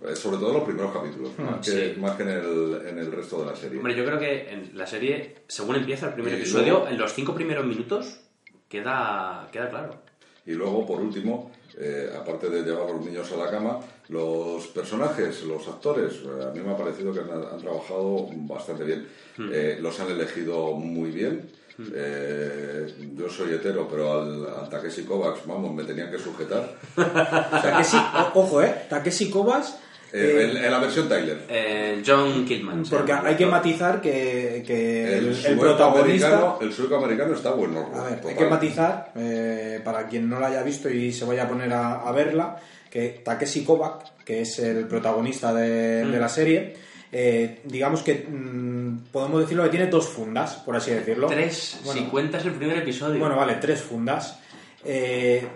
eh, sobre todo los primeros capítulos, más que, Sí. más que en, el, en el resto de la serie. Hombre, yo creo que en la serie, según empieza el primer Y episodio, luego- en los cinco primeros minutos queda, queda claro. Y luego, por último, eh, aparte de llevar a los niños a la cama, los personajes, los actores, eh, a mí me ha parecido que han, han trabajado bastante bien. Eh, los han elegido muy bien. Eh, yo soy hetero, pero al, al Takeshi Kovacs, vamos, me tenían que sujetar. [laughs] Takeshi, ojo, ¿eh? Takeshi Kovacs. Eh, eh, en, en la versión Tyler. Eh, John Killman. se porque hay que matizar que, que el, el protagonista. americano, el sueco americano está bueno. A ver, hay que matizar, eh, para quien no la haya visto y se vaya a poner a, a verla, que Takeshi Kovac, que es el protagonista de, de la serie, eh, digamos que mm, podemos decirlo que tiene dos fundas, por así decirlo. Tres, Bueno, si cuentas el primer episodio. bueno, vale, tres fundas. Eh,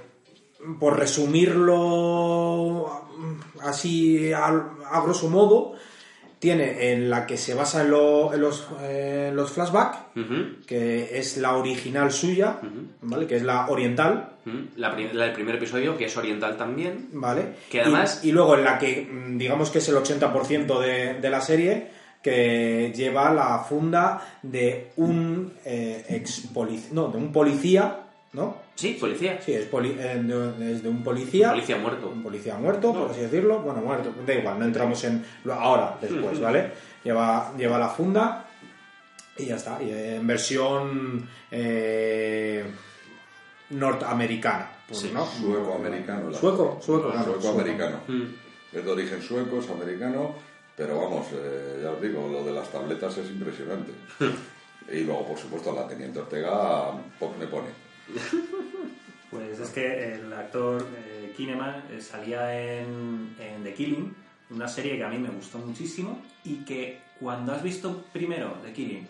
por resumirlo mm, así a, a grosso modo, tiene en la que se basa en, lo- en los, eh, los flashbacks, que es la original suya, ¿vale? Que es la oriental, ujú. La, la del primer episodio, que es oriental también. ¿vale? Que además- Y, y luego en la que, mm, digamos que es el 80% de, de la serie, que lleva la funda de un eh, ex polic- no, de un policía, ¿no? Sí, policía. Sí, es, poli- eh, de, es de un policía. Policía muerto. Un policía muerto, por así decirlo. Bueno, muerto, da igual, no entramos en. lo- Ahora, después, ¿vale? Lleva, lleva la funda y ya está. Y en versión eh, norteamericana. pues, Sí, ¿no? Sueco-americano. la- Sueco, sueco, claro, Sueco-americano. Mm. Es de origen sueco, es americano, pero vamos, eh, ya os digo, lo de las tabletas es impresionante. [laughs] y luego, por supuesto, la Teniente Ortega poco me pone. [laughs] Pues es que el actor eh, Kinnaman eh, salía en, en The Killing, una serie que a mí me gustó muchísimo y que cuando has visto primero The Killing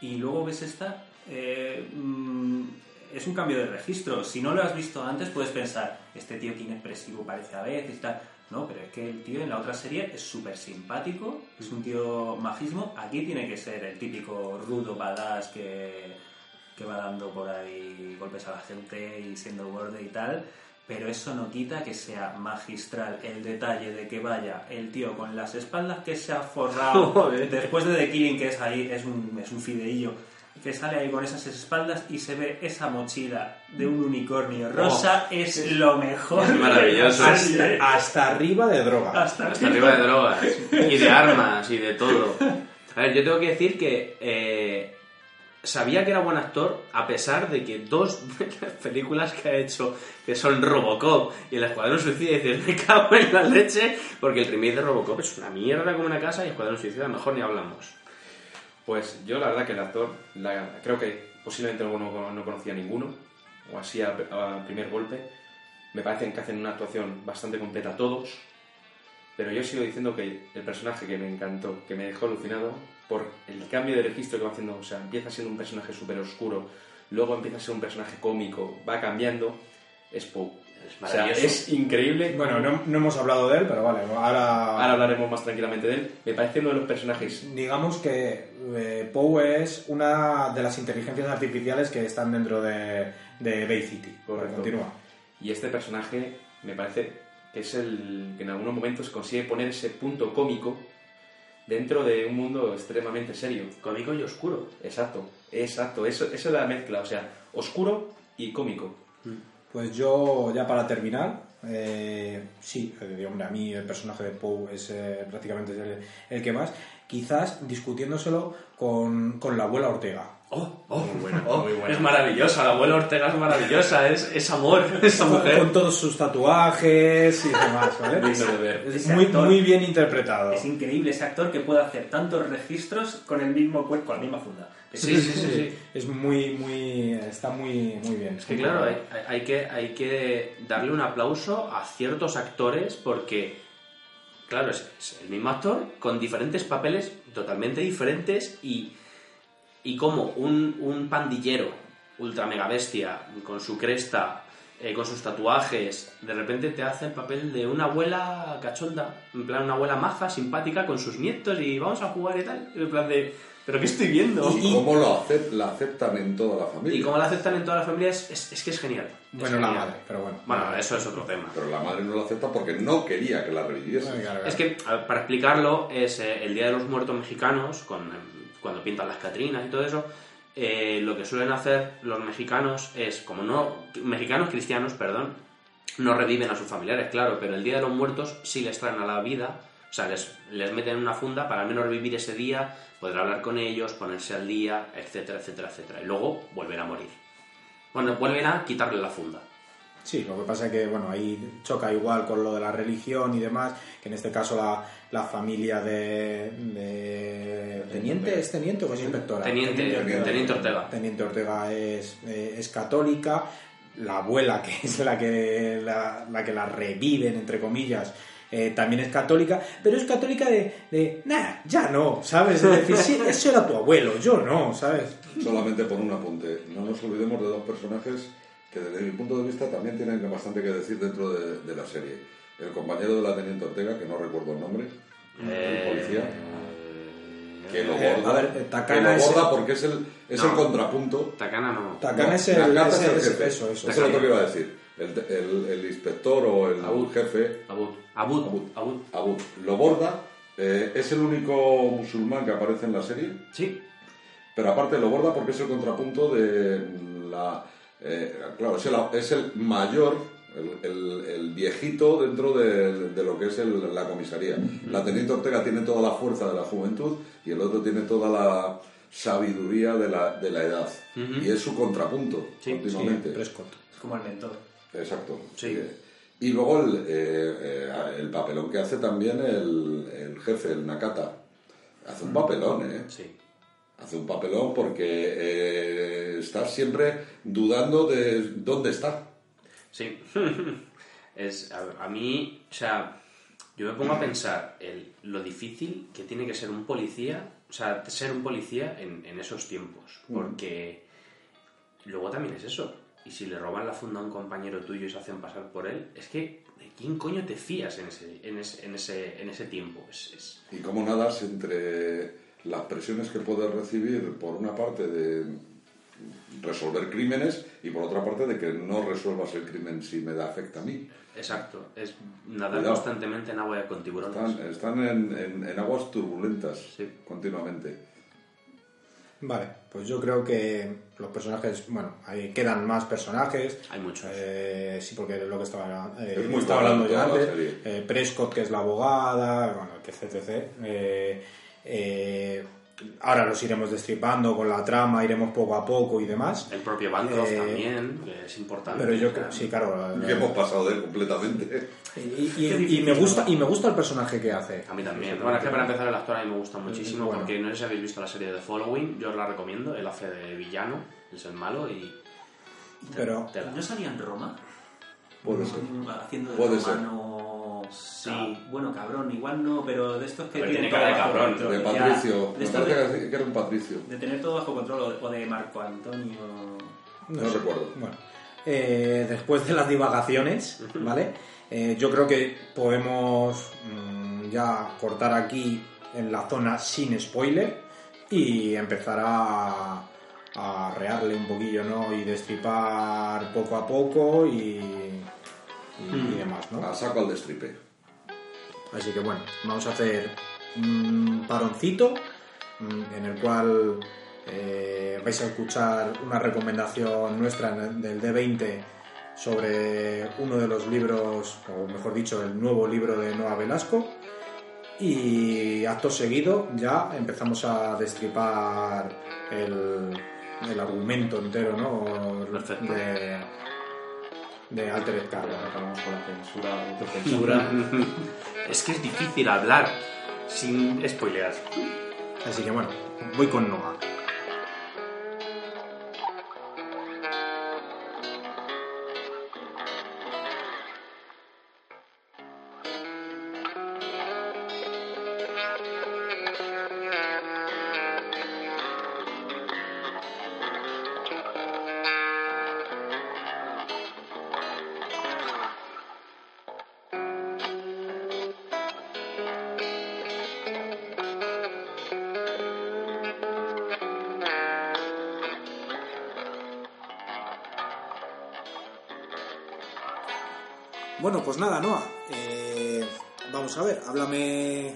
y luego ves esta, eh, mm, es un cambio de registro. Si no lo has visto antes puedes pensar, este tío que inexpresivo parece a veces y tal. No, pero es que el tío en la otra serie es súper simpático, es un tío majismo. Aquí tiene que ser el típico rudo badass que, que va dando por ahí golpes a la gente y siendo borde y tal, pero eso no quita que sea magistral el detalle de que vaya el tío con las espaldas que se ha forrado [laughs] Joder. después de The Killing, que es ahí, es un, es un fideillo, que sale ahí con esas espaldas y se ve esa mochila de un unicornio rosa, es lo mejor. Es maravilloso. Hasta, hasta arriba de droga. Hasta, Hasta arriba de drogas y de armas y de todo. A ver, yo tengo que decir que eh, sabía que era buen actor a pesar de que dos [laughs] películas que ha hecho, que son Robocop y El Escuadrón Suicida, dices, me cago en la leche, porque el remake de Robocop es una mierda como una casa y Escuadrón Suicida mejor ni hablamos. Pues yo la verdad que el actor, creo que posiblemente no, no, no conocía ninguno, o así a, a primer golpe. Me parecen que hacen una actuación bastante completa todos, pero yo sigo diciendo que el personaje que me encantó, que me dejó alucinado, por el cambio de registro que va haciendo, o sea, empieza siendo un personaje súper oscuro, luego empieza a ser un personaje cómico, va cambiando, es Poe. Es O sea, es increíble. Bueno, no, no hemos hablado de él, pero vale, ahora... Ahora hablaremos más tranquilamente de él. Me parece uno de los personajes Digamos que eh, Poe es una de las inteligencias artificiales que están dentro de, de Bay City. Correcto. Continúa. Y este personaje me parece que es el que en algunos momentos consigue poner ese punto cómico dentro de un mundo extremadamente serio. Cómico y oscuro. Exacto, exacto. Eso, esa es la mezcla, o sea, oscuro y cómico. Pues yo, ya para terminar, eh, sí, eh, hombre, a mí el personaje de Poe es eh, prácticamente el, el que más. Quizás discutiéndoselo con, con la abuela Ortega. Oh, oh, Muy buena, oh, muy buena. Es maravillosa, la abuela Ortega es maravillosa, es, es amor, esa Con mujer. todos sus tatuajes y demás, ¿vale? Ver. Es muy, actor. muy bien interpretado. Es increíble ese actor que puede hacer tantos registros con el mismo cuerpo, con la misma funda. Sí, sí, sí, sí. Es muy, muy. Está muy, muy bien. Es que claro, hay, hay- hay que, hay que darle un aplauso a ciertos actores porque, claro, es, es el mismo actor con diferentes papeles totalmente diferentes y, y como un, un pandillero ultra mega bestia con su cresta, eh, con sus tatuajes, de repente te hace el papel de una abuela cachonda, en plan una abuela maja, simpática con sus nietos y vamos a jugar y tal, en plan de, ¿pero qué estoy viendo? ¿Y cómo lo acep- la aceptan en toda la familia? Y como la aceptan en toda la familia es, es, es que es genial. Es Bueno, la genial. madre, pero bueno. Bueno, eso es otro tema. Pero la madre no lo acepta porque no quería que la reviviese. Claro, claro. Es que, para explicarlo, es eh, el Día de los Muertos Mexicanos, con, eh, cuando pintan las Catrinas y todo eso, eh, lo que suelen hacer los mexicanos es, como no, mexicanos cristianos, perdón, no reviven a sus familiares, claro, pero el Día de los Muertos sí les traen a la vida, o sea, les, les meten en una funda para al menos revivir ese día, poder hablar con ellos, ponerse al día, etcétera, etcétera, etcétera. Y luego vuelven a morir. Bueno, vuelven a quitarle la funda. Sí, lo que pasa es que, bueno, ahí choca igual con lo de la religión y demás, que en este caso la, la familia de, de... ¿Teniente? ¿Es teniente o es inspectora? Teniente, Ortega. Teniente Ortega. Teniente Ortega es, eh, es católica, la abuela, que es la que la, la que la reviven, entre comillas, eh, también es católica, pero es católica de, de nah, ya no, ¿sabes? Es decir, sí, eso era tu abuelo, yo no, ¿sabes? Solamente por un apunte. No nos olvidemos de dos personajes que desde mi punto de vista también tienen bastante que decir dentro de, de la serie. el compañero de la teniente Ortega, que no recuerdo el nombre, Eh, el policía, que lo Eh, borda, a ver, eh, que Takana lo es- borda porque es el, es No. el contrapunto. Takana no. Takana No, es el, Nakata es es el el- jefe. eso, eso. Eso es lo que iba a decir. El, el- el inspector o el Abud. jefe, Abud. Abud. Abud. Abud. Abud, lo borda. eh, es el único musulmán que aparece en la serie. Sí. Pero aparte lo borda porque es el contrapunto de la... eh, claro, es el, es el mayor, el, el- el viejito dentro de, de lo que es el- la comisaría. La teniente Ortega tiene toda la fuerza de la juventud y el otro tiene toda la sabiduría de la, de la edad. Y es su contrapunto Sí, continuamente. Prescott. Es como el mentor. Exacto. Sí. Eh, Y luego el, eh, eh, el papelón que hace también el, el jefe, el Nakata. Hace un papelón, ¿eh? Sí. Hace un papelón porque eh, estás siempre dudando de dónde está. Sí. [laughs] es, a, a mí, o sea, yo me pongo a pensar el, lo difícil que tiene que ser un policía, o sea, ser un policía en, en esos tiempos. Porque luego también es eso. Y si le roban la funda a un compañero tuyo y se hacen pasar por él, es que ¿de quién coño te fías en ese, en ese, en ese, en ese tiempo? Es, es- Y cómo nadas entre las presiones que puedes recibir, por una parte, de resolver crímenes y por otra parte de que no resuelvas el crimen si me da afecta a mí. exacto. Es nadar Cuidado. constantemente en agua con tiburones. Están, están en, en- en aguas turbulentas Sí. continuamente. Vale, pues yo creo que los personajes, bueno, ahí quedan más personajes. Hay muchos. Eh, sí, porque es lo que estaba, eh, Es muy estaba hablando ya antes. Eh, Prescott, que es la abogada, bueno, etc. etc. Eh, eh, ahora los iremos destripando con la trama, iremos poco a poco y demás. El propio Bancroft Eh, también, que es importante. Pero yo creo, sí, claro. Que hemos pasado de él completamente. Y, y- y me gusta y me gusta el personaje que hace. A mí también. Bueno, es que para empezar el actor a mí me gusta muchísimo Bueno. porque no sé si habéis visto la serie de The Following, yo os la recomiendo, él hace de villano, es el malo y... Pero Tela. ¿No salía en Roma? Puede ser. Haciendo de Puede ser. Sí. Ah, bueno, cabrón, igual no, pero de estos que Pero tiene cara de todo bajo cabrón. control. De Ya, Patricio. de Me estos parece de, que era un Patricio. de tener todo bajo control o de, o de Marco Antonio... No recuerdo. Bueno, eh, después de las divagaciones, ¿vale? Eh, yo creo que podemos mm, ya cortar aquí en la zona sin spoiler y empezar a, a rearle un poquillo, ¿no? Y destripar poco a poco y, y, y demás, ¿no? A saco al destripe. Así que bueno, vamos a hacer un paroncito mm, en el cual eh, vais a escuchar una recomendación nuestra del D20 sobre uno de los libros, o mejor dicho, el nuevo libro de Noa Velasco. Y acto seguido ya empezamos a destripar el, el argumento entero, ¿no? Perfecto. De, de Altered Carbon. Acabamos con la censura, autocensura. [laughs] Es que es difícil hablar sin spoilear. Así que bueno, voy con Noah. Nada, Noah. eh, vamos a ver, háblame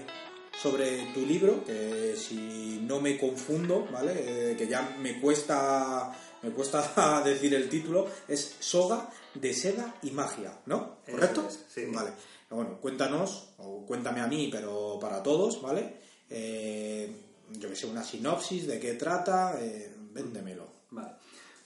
sobre tu libro, que si no me confundo, ¿vale? Eh, que ya me cuesta, me cuesta [laughs] decir el título, es Soga de seda y magia, ¿no? ¿Correcto? es, sí. Vale. Bueno, cuéntanos, o cuéntame a mí, pero para todos, ¿vale? Eh, yo que sé, una sinopsis de qué trata, véndemelo.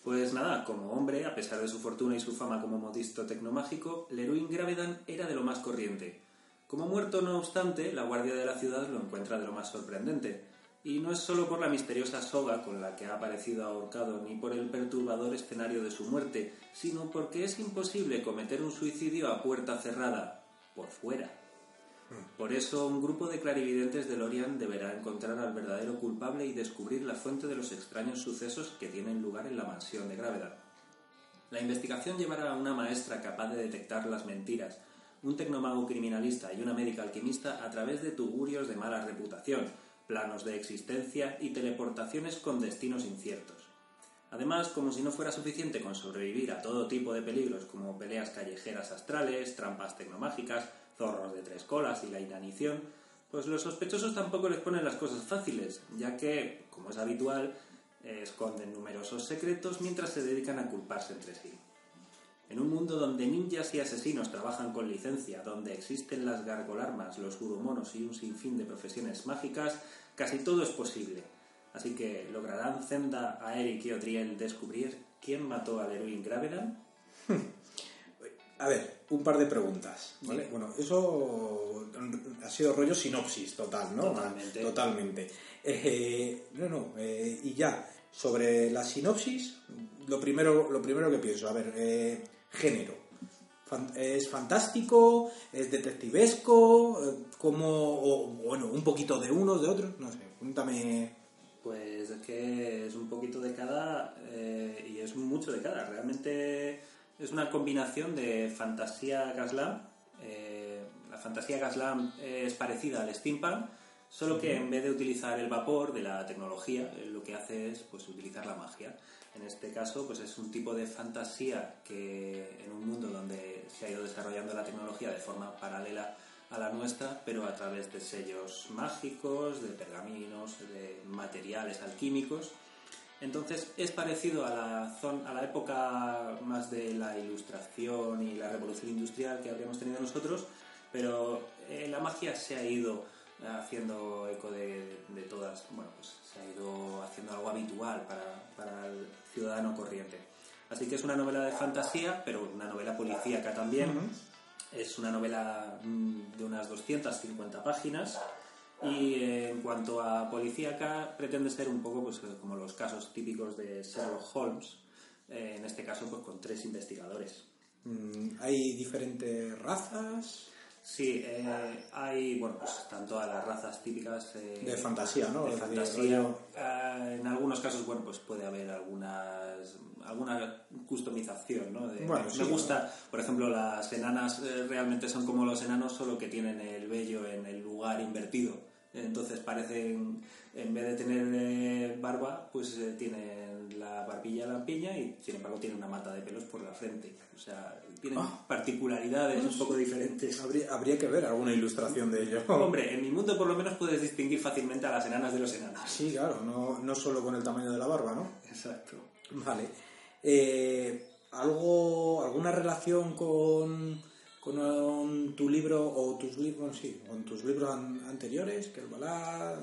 Pues nada, como hombre, a pesar de su fortuna y su fama como modisto tecnomágico, Leruin Gravedan era de lo más corriente. Como muerto, no obstante, la guardia de la ciudad lo encuentra de lo más sorprendente. Y no es solo por la misteriosa soga con la que ha aparecido ahorcado ni por el perturbador escenario de su muerte, sino porque es imposible cometer un suicidio a puerta cerrada, por fuera. Por eso, un grupo de clarividentes de Lorian deberá encontrar al verdadero culpable y descubrir la fuente de los extraños sucesos que tienen lugar en la mansión de gravedad. La investigación llevará a una maestra capaz de detectar las mentiras, un tecnomago criminalista y una médica alquimista a través de tugurios de mala reputación, planos de existencia y teleportaciones con destinos inciertos. Además, como si no fuera suficiente con sobrevivir a todo tipo de peligros como peleas callejeras astrales, trampas tecnomágicas, zorros de tres colas y la inanición, pues los sospechosos tampoco les ponen las cosas fáciles, ya que, como es habitual, esconden numerosos secretos mientras se dedican a culparse entre sí. En un mundo donde ninjas y asesinos trabajan con licencia, donde existen las gargolarmas, los uromonos y un sinfín de profesiones mágicas, casi todo es posible. Así que, ¿lograrán Zenda, a Eric y Odriel descubrir quién mató al Erwin Gravedan? [laughs] A ver, un par de preguntas, ¿vale? Bueno, eso ha sido rollo sinopsis total, ¿no? Totalmente. Totalmente. Eh, no, no, eh, y ya, sobre la sinopsis, lo primero, lo primero que pienso, a ver, eh, género. Fan- ¿Es fantástico? ¿Es detectivesco? eh, ¿Cómo? O, bueno, un poquito de unos, de otros, no sé, cuéntame... Pues es que es un poquito de cada y es mucho de cada. Realmente es una combinación de fantasía Gaslam. eh, la fantasía Gaslam es parecida al steampunk, solo que en vez de utilizar el vapor de la tecnología, eh, lo que hace es pues, utilizar la magia. En este caso, pues es un tipo de fantasía que en un mundo donde se ha ido desarrollando la tecnología de forma paralela a la nuestra, pero a través de sellos mágicos, de pergaminos, de materiales alquímicos. Entonces es parecido a la, zon- a la época más de la ilustración y la revolución industrial que habríamos tenido nosotros, pero eh, la magia se ha ido haciendo eco de, de todas, bueno, pues se ha ido haciendo algo habitual para, para el ciudadano corriente. Así que es una novela de fantasía, pero una novela policíaca también. Es una novela mm, de unas 250 páginas y eh, en cuanto a policíaca pretende ser un poco pues, como los casos típicos de Sherlock Holmes, eh, en este caso pues con tres investigadores. mm, ¿Hay diferentes razas? Sí, eh, hay, bueno, pues están todas las razas típicas eh, De fantasía, ¿no? De fantasía. Eh, en algunos casos, bueno, pues puede haber algunas alguna customización, ¿no? De- Bueno, me sí, gusta, por ejemplo, las enanas realmente son como los enanos, solo que tienen el vello en el lugar invertido. Entonces parecen, en vez de tener eh, barba, pues eh, tienen la barbilla lampiña y sin embargo tienen una mata de pelos por la frente. O sea, tienen Ah. particularidades un poco diferentes. Habría, habría que ver alguna ilustración de ello. [laughs] Hombre, en mi mundo por lo menos puedes distinguir fácilmente a las enanas de los enanos. Sí, claro, no, no solo con el tamaño de la barba, ¿no? Exacto. Vale. Eh, ¿algo, ¿Alguna relación con, con tu libro o tus libros, sí, con tus libros an- anteriores, que el balad?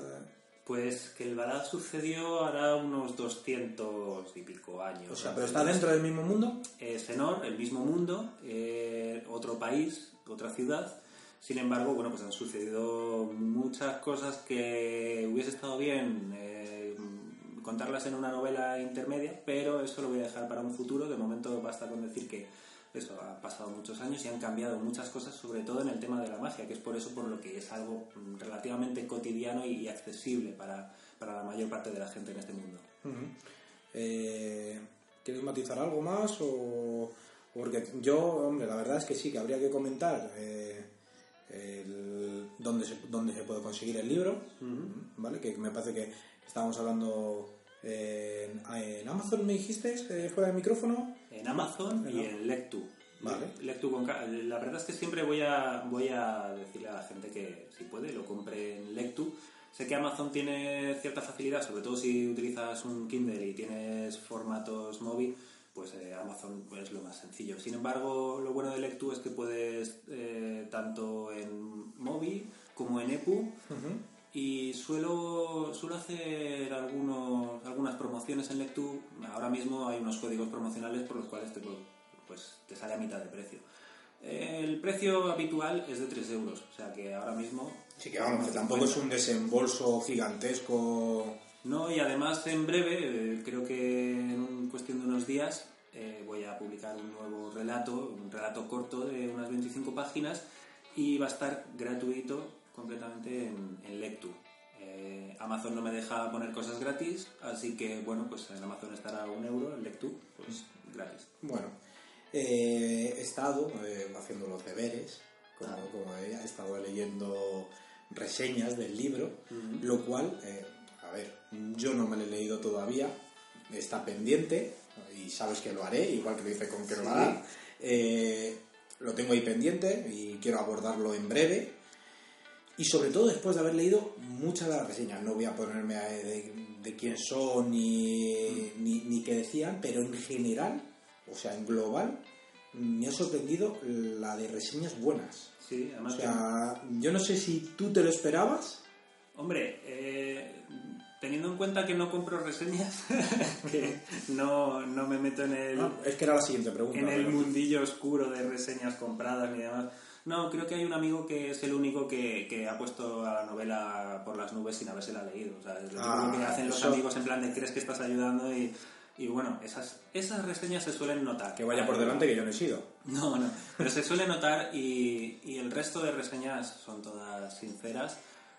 Pues que el Balad sucedió hará unos 200 y pico años. O sea, pero está dentro del mismo mundo. Eh, Senor, el mismo mundo, eh, otro país, otra ciudad. Sin embargo, bueno, pues han sucedido muchas cosas que hubiese estado bien eh, contarlas en una novela intermedia, pero eso lo voy a dejar para un futuro. De momento basta con decir que eso ha pasado muchos años y han cambiado muchas cosas, sobre todo en el tema de la magia, que es por eso por lo que es algo mm, relativamente cotidiano y accesible para, para la mayor parte de la gente en este mundo. Eh, ¿Quieres matizar algo más? O, porque yo, hombre, la verdad es que sí, que habría que comentar eh, el- dónde, se, dónde se puede conseguir el libro, ¿vale? Que me parece que estábamos hablando eh, en, en Amazon, me dijiste, fuera del micrófono. En Amazon y En en Lectu. Vale. Lectu con. La verdad es que siempre voy a, voy a decirle a la gente que si puede lo compre en Lectu. Sé que Amazon tiene cierta facilidad, sobre todo si utilizas un Kindle y tienes formatos móvil, pues eh, Amazon es lo más sencillo. Sin embargo, lo bueno de Lectu es que puedes eh, tanto en móvil como en EPU y suelo, suelo hacer algunos, algunas promociones en Lectu. Ahora mismo hay unos códigos promocionales por los cuales te, pues, te sale a mitad de precio. El precio habitual es de 3 euros, o sea que ahora mismo... Sí, que vamos, que tampoco es un desembolso gigantesco. No, y además en breve, eh, creo que en cuestión de unos días, eh, voy a publicar un nuevo relato, un relato corto de unas 25 páginas y va a estar gratuito completamente en, en Lectu. Eh, Amazon no me deja poner cosas gratis, así que bueno, pues en Amazon estará un euro, en Lectu, pues gratis. Bueno, eh, he estado eh, haciendo los deberes como, como ella, he estado leyendo reseñas del libro, lo cual, a ver, yo no me lo he leído todavía, está pendiente y sabes que lo haré, igual que lo hice con Kerbala. Eh, lo tengo ahí pendiente y quiero abordarlo en breve. Y sobre todo después de haber leído muchas de las reseñas. No voy a ponerme a- de, de quién son ni, ni, ni qué decían, pero en general, o sea, en global, me ha sorprendido la de reseñas buenas. Sí, O además que- sea, yo no sé si tú te lo esperabas. Hombre, eh, teniendo en cuenta que no compro reseñas, [laughs] que no, no me meto en el, Ah, es que era la siguiente pregunta. en el mundillo oscuro de reseñas compradas ni demás. No, creo que hay un amigo que es el único que, que ha puesto a la novela por las nubes sin habérsela leído. O sea, es lo Ah, que hacen los eso- amigos en plan de crees que estás ayudando y, y bueno, esas, esas reseñas se suelen notar. Que vaya por delante que yo no he sido. No, no, pero se suele notar y, y el resto de reseñas son todas sinceras.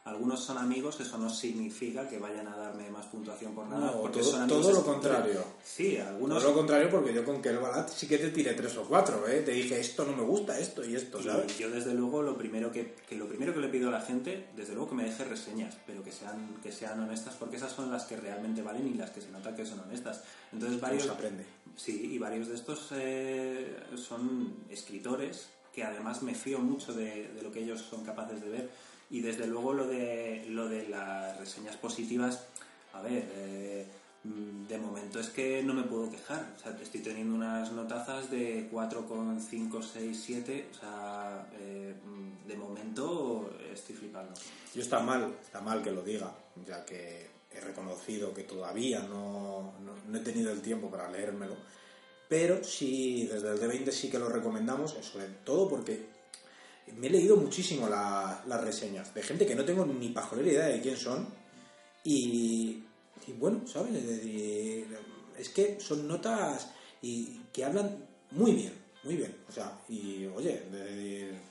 Algunos son amigos, eso no significa que vayan a darme más puntuación por nada. No, porque todo- son amigos todo lo contrario. Sí, algunos. Todo lo contrario, porque yo con Kelbalat sí que te tiré tres o cuatro, ¿eh? Te dije, esto no me gusta, esto y esto, Y ¿sabes? yo desde luego lo primero que, que lo primero que le pido a la gente, desde luego que me deje reseñas, pero que sean que sean honestas porque esas son las que realmente valen y las que se nota que son honestas. Entonces varios aprende. Sí, y varios de estos eh, son escritores que además me fío mucho de, de lo que ellos son capaces de ver y desde luego lo de lo de las reseñas positivas, a ver, eh, mm, de momento es que no me puedo quejar. Estoy teniendo unas notazas de 4,5, 6, 7. O sea, eh, mm, de momento estoy flipando. Yo está mal, está mal que lo diga, ya que he reconocido que todavía no, no, no he tenido el tiempo para leérmelo, pero sí, desde el D20 sí que lo recomendamos, sobre todo porque me he leído muchísimo la- las reseñas de gente que no tengo ni pajolera idea de quién son y, y bueno, ¿sabes? Es decir, es que son notas y que hablan muy bien, muy bien, o sea, y oye, de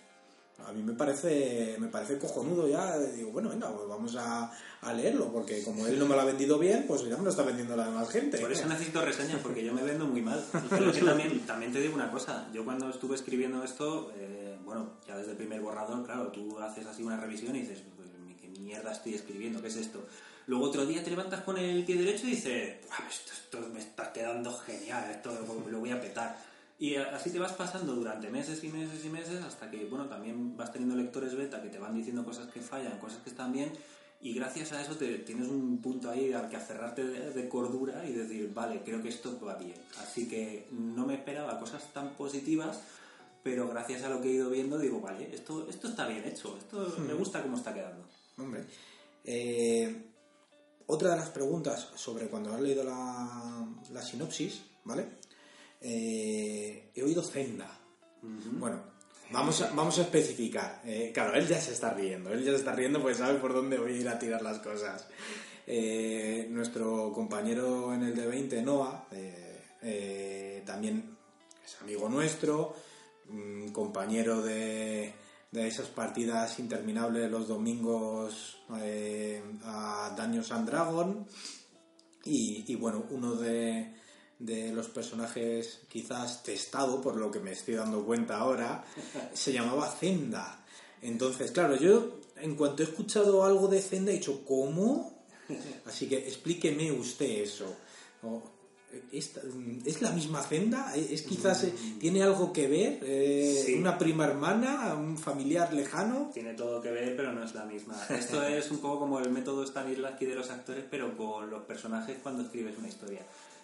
a mí me parece, me parece cojonudo ya. Digo, bueno, venga, pues vamos a, a leerlo, porque como él no me lo ha vendido bien, pues ya me lo está vendiendo la demás gente. Por eso necesito reseñas, porque yo me vendo muy mal. [laughs] Pero es que también, también te digo una cosa, yo cuando estuve escribiendo esto, eh, bueno, ya desde el primer borrador, claro, tú haces así una revisión y dices, pues, ¿qué mierda estoy escribiendo? ¿Qué es esto? Luego otro día te levantas con el pie derecho y dices, "Buah, esto, esto me está quedando genial, esto lo voy a petar. Y a- así te vas pasando durante meses y meses y meses hasta que, bueno, también vas teniendo lectores beta que te van diciendo cosas que fallan, cosas que están bien, y gracias a eso te, tienes un punto ahí al que aferrarte de, de cordura y decir, vale, creo que esto va bien. Así que no me esperaba cosas tan positivas, pero gracias a lo que he ido viendo digo, vale, esto, esto está bien hecho, esto me gusta cómo está quedando. Hombre. Eh, otra de las preguntas sobre cuando has leído la, la sinopsis, ¿vale? Eh, he oído Zenda. Bueno, vamos a, vamos a especificar. Eh, claro, él ya se está riendo. Él ya se está riendo pues sabe por dónde voy a ir a tirar las cosas. Eh, nuestro compañero en el D20, Noah, eh, eh, también es amigo nuestro, mm, compañero de, de esas partidas interminables los domingos eh, a Daños and Dragon. Y, y bueno, uno de, de los personajes quizás testado, por lo que me estoy dando cuenta ahora, [laughs] se llamaba Zenda. Entonces, claro, yo en cuanto he escuchado algo de Zenda he dicho, ¿cómo? [laughs] Así que explíqueme usted eso. O, ¿Es, es la misma Zenda? ¿Es quizás, eh, tiene algo que ver? Eh, Sí. ¿Una prima hermana? ¿Un familiar lejano? Tiene todo que ver, pero no es la misma. Esto es un poco como el método Stanislavski de los actores, pero con los personajes cuando escribes una historia.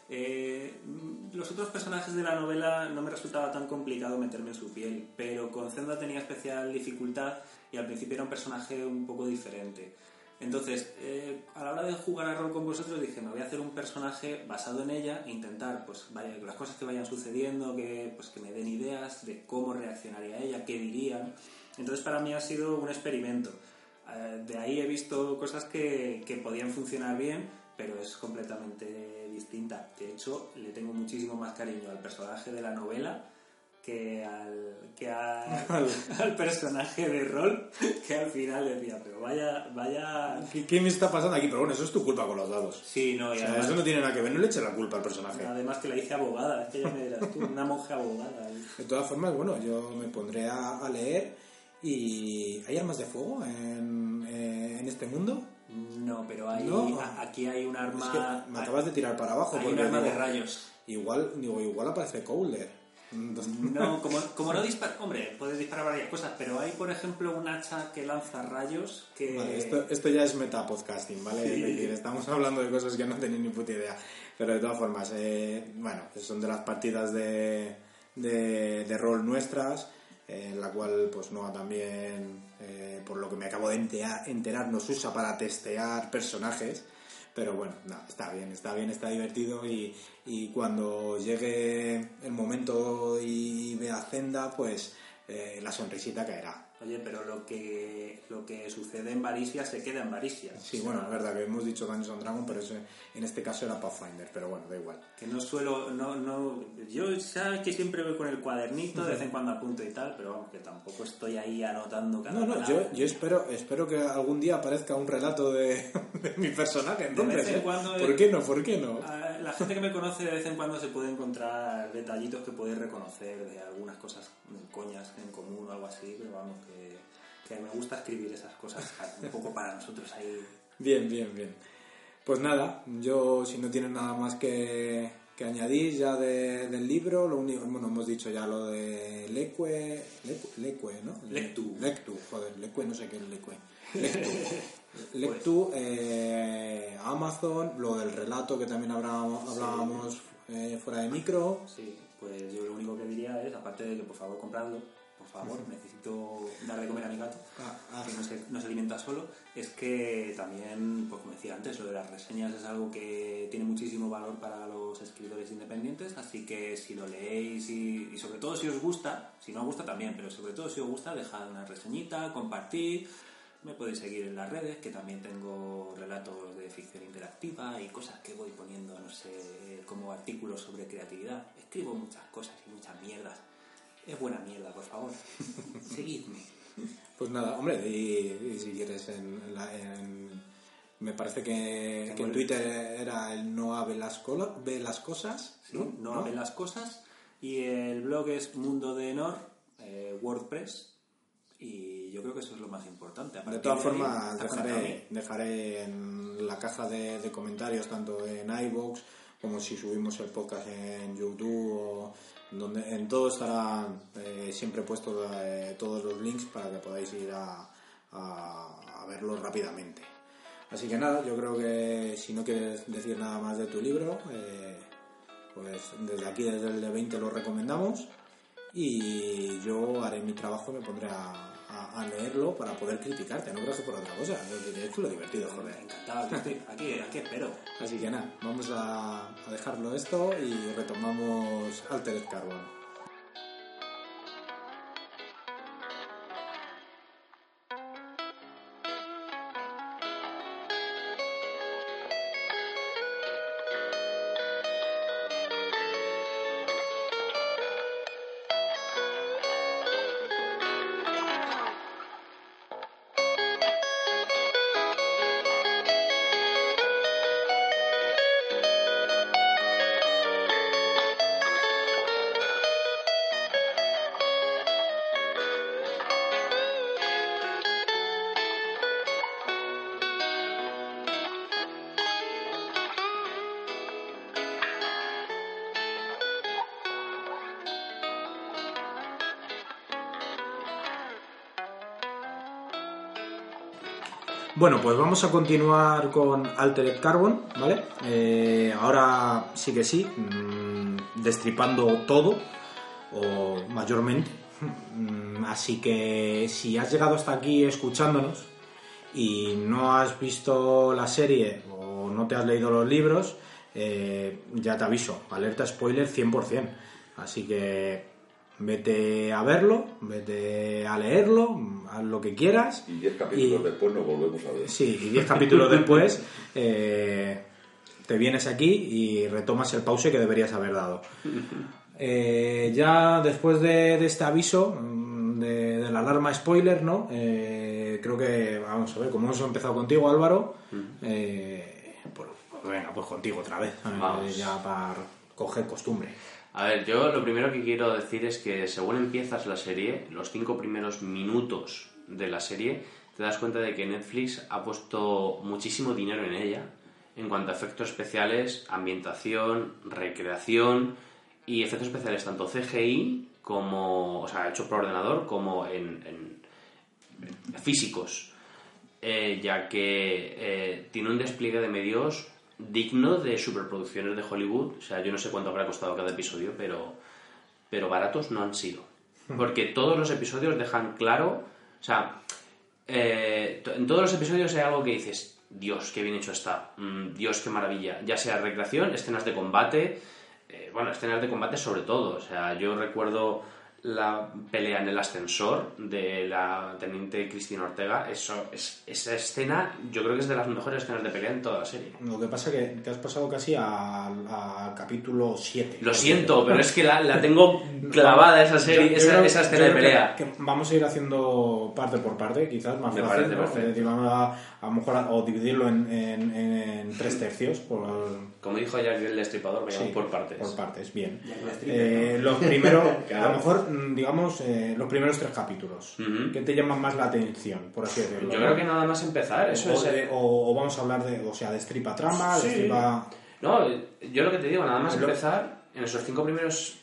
Eh, los otros personajes de la novela no me resultaba tan complicado meterme en su piel, pero con Zenda tenía especial dificultad y al principio era un personaje un poco diferente. Entonces, eh, a la hora de jugar a rol con vosotros dije, me voy a hacer un personaje basado en ella e intentar, pues, vaya, las cosas que vayan sucediendo, que, pues, que me den ideas de cómo reaccionaría ella, qué dirían. Entonces, para mí ha sido un experimento. Eh, de ahí he visto cosas que, que podían funcionar bien, pero es completamente distinta. De hecho, le tengo muchísimo más cariño al personaje de la novela que al, que a- [laughs] al personaje de rol que al final decía, pero vaya, vaya... ¿Qué, qué me está pasando aquí? Pero bueno, eso es tu culpa con los dados. Sí, no, y O sea, además, eso no tiene nada que ver, no le eches la culpa al personaje. además que la hice abogada, es que ya me dirás tú, una monja abogada. De todas formas, bueno, yo me pondré a, a leer ¿Y hay armas de fuego en, eh, en este mundo? No, pero hay, No. a- aquí hay un Es arma... que me acabas de tirar para abajo. hay un arma de rayos. Igual, digo, igual aparece Cowler. No, como, como no dispara... Hombre, puedes disparar varias cosas, pero hay, por ejemplo, un hacha que lanza rayos que... Vale, esto, esto ya es metapodcasting, ¿vale? Sí. Es decir, estamos hablando de cosas que no tenéis ni puta idea. Pero de todas formas, eh, bueno, son de las partidas de, de, de rol nuestras, eh, en la cual, pues Noah también, eh, por lo que me acabo de enterar, nos usa para testear personajes. Pero bueno, no, está bien, está bien, está divertido y, y cuando llegue el momento y vea Zenda, pues eh, la sonrisita caerá. Oye, pero lo que, lo que sucede en Varisia se queda en Varisia. Sí, bueno, es verdad que hemos dicho Dungeons and Dragons, pero eso, en este caso era Pathfinder, pero bueno, da igual. Que no suelo, no, no, yo sabes que siempre voy con el cuadernito, de vez en cuando apunto y tal, pero vamos, que tampoco estoy ahí anotando cada No, no, palabra. yo, yo espero, espero que algún día aparezca un relato de, de mi personaje, entonces, vez en ¿eh? cuando, ¿Por eh, qué no? ¿Por qué no? La gente que me conoce de vez en cuando se puede encontrar detallitos que puede reconocer de algunas cosas coñas en común o algo así, pero vamos, que, que me gusta escribir esas cosas un poco para nosotros ahí. Bien, bien, bien. Pues nada, yo si no tienen nada más que, que añadir ya de- del libro, lo único, bueno, hemos dicho ya lo de Leque, Leque, Leque, ¿no? Lectu. Lectu, joder, Leque, no sé qué es Leque. [laughs] Lectu. Lectu, eh, Amazon, lo del relato que también hablábamos, hablábamos eh, fuera de micro. Sí, pues yo lo único que diría es, aparte de que por favor compradlo, por favor, necesito dar de comer a mi gato, Ah, ah. que no se, no se alimenta solo, es que también, pues como decía antes, lo de las reseñas es algo que tiene muchísimo valor para los escritores independientes, así que si lo leéis y, y sobre todo si os gusta, si no os gusta también, pero sobre todo si os gusta, dejad una reseñita, compartid, me podéis seguir en las redes, que también tengo relatos de ficción interactiva y cosas que voy poniendo, no sé, como artículos sobre creatividad. Escribo muchas cosas y muchas mierdas. Es buena mierda, por favor. [laughs] Seguidme. Pues nada, hombre, y, y si quieres, en, la- en- me parece que, que en Twitter era el Noa ve las, colo- ve las cosas, ¿sí? ¿no? No hablen las cosas. Y el blog es Mundo de Enor, eh, WordPress. Y yo creo que eso es lo más importante. De todas formas, dejaré, dejaré en la caja de, de comentarios, tanto en iVoox como si subimos el podcast en YouTube, o donde en todo estarán eh, siempre puestos eh, todos los links para que podáis ir a, a, a verlo rápidamente. Así que nada, yo creo que si no quieres decir nada más de tu libro, eh, pues desde aquí, desde el de 20 lo recomendamos y yo haré mi trabajo y me pondré a, a- a leerlo para poder criticarte, no creo que por otra cosa, es lo divertido, joder. Encantado, aquí, estoy- aquí, aquí espero. Así que nada, vamos a, a dejarlo esto y retomamos Altered Carbon. Bueno, pues vamos a continuar con Altered Carbon, ¿vale? Eh, ahora sí que sí, mm, destripando todo, o mayormente. Mm, Así que si has llegado hasta aquí escuchándonos y no has visto la serie o no te has leído los libros, eh, ya te aviso, alerta spoiler 100%. Así que vete a verlo, vete a leerlo, haz lo que quieras. Y 10 capítulos Y- después nos volvemos a ver. Sí, y 10 capítulos después eh, te vienes aquí y retomas el pause que deberías haber dado. [laughs] Eh, ya después de, de este aviso mm, de, de la alarma spoiler, ¿no? Eh, creo que, vamos a ver, como hemos empezado contigo, Álvaro, eh, pues, venga, pues contigo otra vez. eh, ya para coger costumbre. A ver, yo lo primero que quiero decir es que según empiezas la serie, los cinco primeros minutos de la serie, te das cuenta de que Netflix ha puesto muchísimo dinero en ella en cuanto a efectos especiales, ambientación, recreación y efectos especiales tanto CGI como, o sea, hecho por ordenador como en, en- físicos, Eh, ya que eh, tiene un despliegue de medios digno de superproducciones de Hollywood. O sea, yo no sé cuánto habrá costado cada episodio, pero, pero baratos no han sido. Porque todos los episodios dejan claro, o sea, eh, en todos los episodios hay algo que dices, Dios, qué bien hecho está, Mm, Dios, qué maravilla, ya sea recreación, escenas de combate, eh, bueno, escenas de combate sobre todo, o sea, yo recuerdo la pelea en el ascensor de la teniente Cristina Ortega, eso, es, esa escena yo creo que es de las mejores escenas de pelea en toda la serie. Lo que pasa que te has pasado casi al, capítulo 7. Lo siento, pero es que la, la tengo [laughs] clavada esa serie, Yo- yo esa, creo- esa yo escena de que- pelea. que vamos a ir haciendo parte por parte, quizás más Me. Es a, a lo mejor o dividirlo en, en- en- en tres tercios. Por, Como dijo Jack el Destripador, sí, por partes. Por partes, bien. Que Eh, los primeros, [laughs] a lo mejor, mm, digamos, eh, los primeros tres capítulos. Ujú. ¿Qué te llaman más la atención, por así decirlo? Yo creo que nada más empezar, eso o, es... de- o- o vamos a hablar de, o sea, de stripa trama, Sí. de stripa... No, yo lo que te digo, nada más Lo- empezar, en esos cinco primeros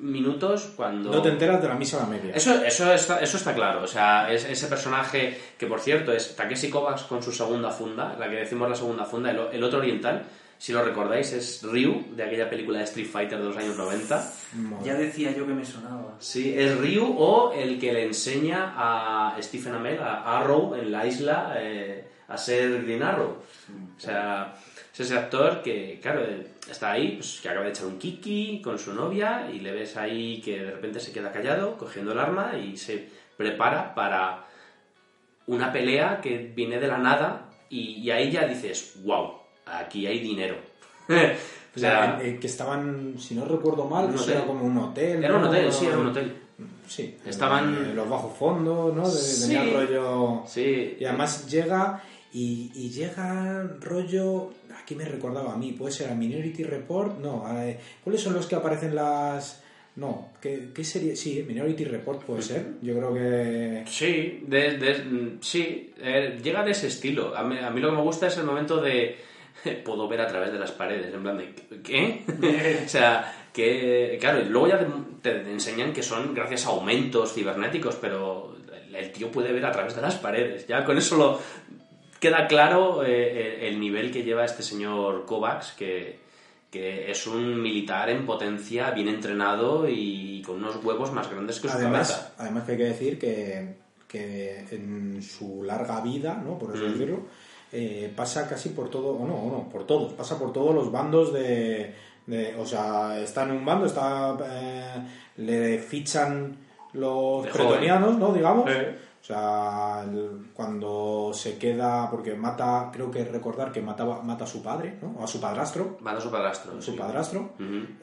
minutos, cuando... No te enteras de la misa a la media. Eso, eso, está, eso está claro, o sea, es, ese personaje que, por cierto, es Takeshi Kovacs con su segunda funda, la que decimos la segunda funda, el, el otro oriental, si lo recordáis, es Ryu, de aquella película de Street Fighter de los años 90. Ya decía yo que me sonaba. Sí, es Ryu o el que le enseña a Stephen Amell, a Arrow, en la isla, eh, a ser Green Arrow. O sea, es ese actor que, claro, eh, está ahí, pues, que acaba de echar un kiki con su novia y le ves ahí que de repente se queda callado, cogiendo el arma y se prepara para una pelea que viene de la nada y, y ahí ya dices, wow, aquí hay dinero. [laughs] o sea, Eh, que estaban, si no recuerdo mal, hotel. era como un hotel. era un ¿no? hotel, sí, era un hotel. Sí, Estaban- los bajos fondos, ¿no? De, Sí. Rollo... Sí, Y además llega y, y llega rollo... Aquí me recordaba a mí, puede ser a Minority Report, no, eh, ¿cuáles son los que aparecen las...? No, ¿qué, qué serie? Sí, Minority Report puede ser, yo creo que... Sí, de, de- sí eh, llega de ese estilo. A mí, a mí lo que me gusta es el momento de [laughs] puedo ver a través de las paredes, en plan de ¿qué? [laughs] o sea, que claro, y luego ya te, te enseñan que son gracias a aumentos cibernéticos, pero el tío puede ver a través de las paredes. Ya con eso lo queda claro eh, el, el nivel que lleva este señor Kovacs, que, que es un militar en potencia, bien entrenado y con unos huevos más grandes que su Además, cabeza. además que hay que decir que, que en su larga vida, ¿no? por así Mm. decirlo, eh, pasa casi por todo, o no, o no, por todos, pasa por todos los bandos de, de- o sea, está en un bando, está eh, le fichan los De pretonianos, ¿no? Digamos. Eh. O sea, el- cuando se queda, porque mata, creo que recordar que mataba, mata a su padre, ¿no? O a su padrastro, Mata a su padrastro. su sí. padrastro,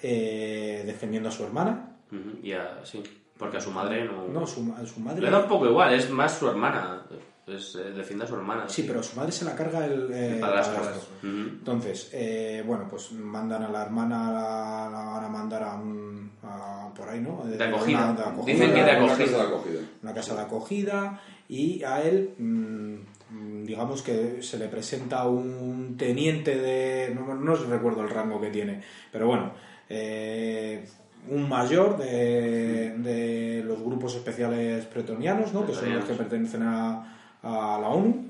eh, defendiendo a su hermana. y a- sí, porque a su madre no... No, su, ma- su madre. Le da un poco igual, es más su hermana. Es, eh, defiende a su hermana. Sí, pero su madre se la carga el, eh, El padrastro. padrastro. Ujú. Entonces, eh, bueno, pues mandan a la hermana, la, la van a mandar a un. a- por ahí, ¿no? De acogida. Una- de acogida. Dicen que de Una acogida. casa de acogida. Una casa de acogida y a él, mm, digamos que se le presenta un teniente de. No, no recuerdo el rango que tiene, pero bueno. eh, un mayor de, de los grupos especiales pretonianos, ¿no? que son los que pertenecen a, a la ONU,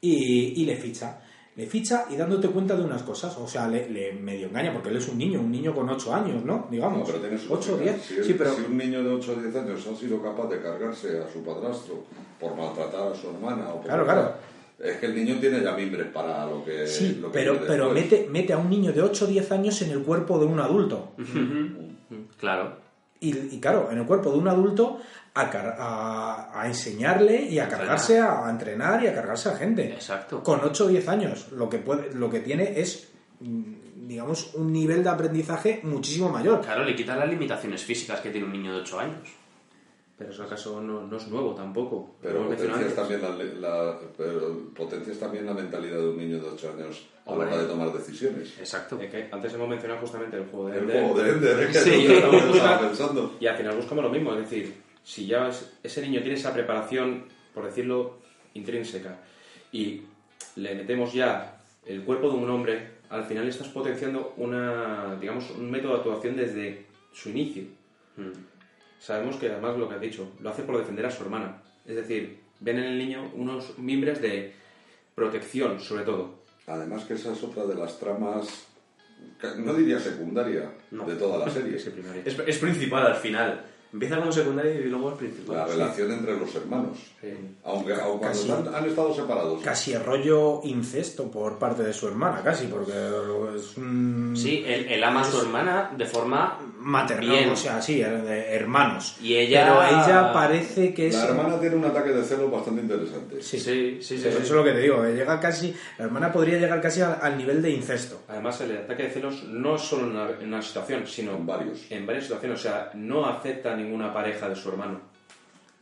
y, y le ficha. Le ficha y dándote cuenta de unas cosas. O sea, le, le medio engaña porque él es un niño, un niño con 8 años, ¿no? No, Digamos. pero tiene su 8 o lógica. 10. Si, él- Sí, pero. si un niño de 8 o 10 años ha sido capaz de cargarse a su padrastro por maltratar a su hermana o por Claro, claro. Es que el niño tiene ya mimbres para lo que. Sí, lo que pero, pero mete, mete a un niño de 8 o 10 años en el cuerpo de un adulto. Claro. Y, y claro, en el cuerpo de un adulto a, car- a, a enseñarle y a cargarse, a, a entrenar y a cargarse a gente. Exacto. Con 8 o 10 años. Lo que, puede, lo que tiene es, mm, digamos, un nivel de aprendizaje muchísimo mayor. Claro, le quita las limitaciones físicas que tiene un niño de 8 años. Pero eso acaso no, no es nuevo tampoco. Pero potencias también la, la- pero potencias también la mentalidad de un niño de 8 años a la hora de tomar decisiones. Exacto. Eh, que antes hemos mencionado justamente el juego de El Ender. juego de Ender, es que Sí, es lo que estamos buscando- pensando. Y al final buscamos lo mismo, es decir, si ya es- ese niño tiene esa preparación, por decirlo, intrínseca, y le metemos ya el cuerpo de un hombre, al final estás potenciando una, digamos, un método de actuación desde su inicio. Mm. Sabemos que además lo que ha dicho, lo hace por defender a su hermana. Es decir, ven en el niño unos mimbres de protección, sobre todo. Además que esa es otra de las tramas, no diría secundaria, de toda la serie. [laughs] Es principal al final. Empieza como secundaria y luego es principal. La relación entre los hermanos. Aunque, aunque Casi. cuando han, han estado separados. Casi rollo incesto por parte de su hermana, casi, porque es un... Sí, él, él ama a su hermana de forma maternal, bien. o sea, sí, de hermanos. Y ella- Pero ella parece que es... La hermana tiene un ataque de celos bastante interesante. Sí, Sí, sí, sí. Eso sí. es lo que te digo, que llega casi... La hermana podría llegar casi al, al nivel de incesto. Además, el ataque de celos no es solo en una, en una situación, sino En varios. en varias situaciones. O sea, no acepta ninguna pareja de su hermano.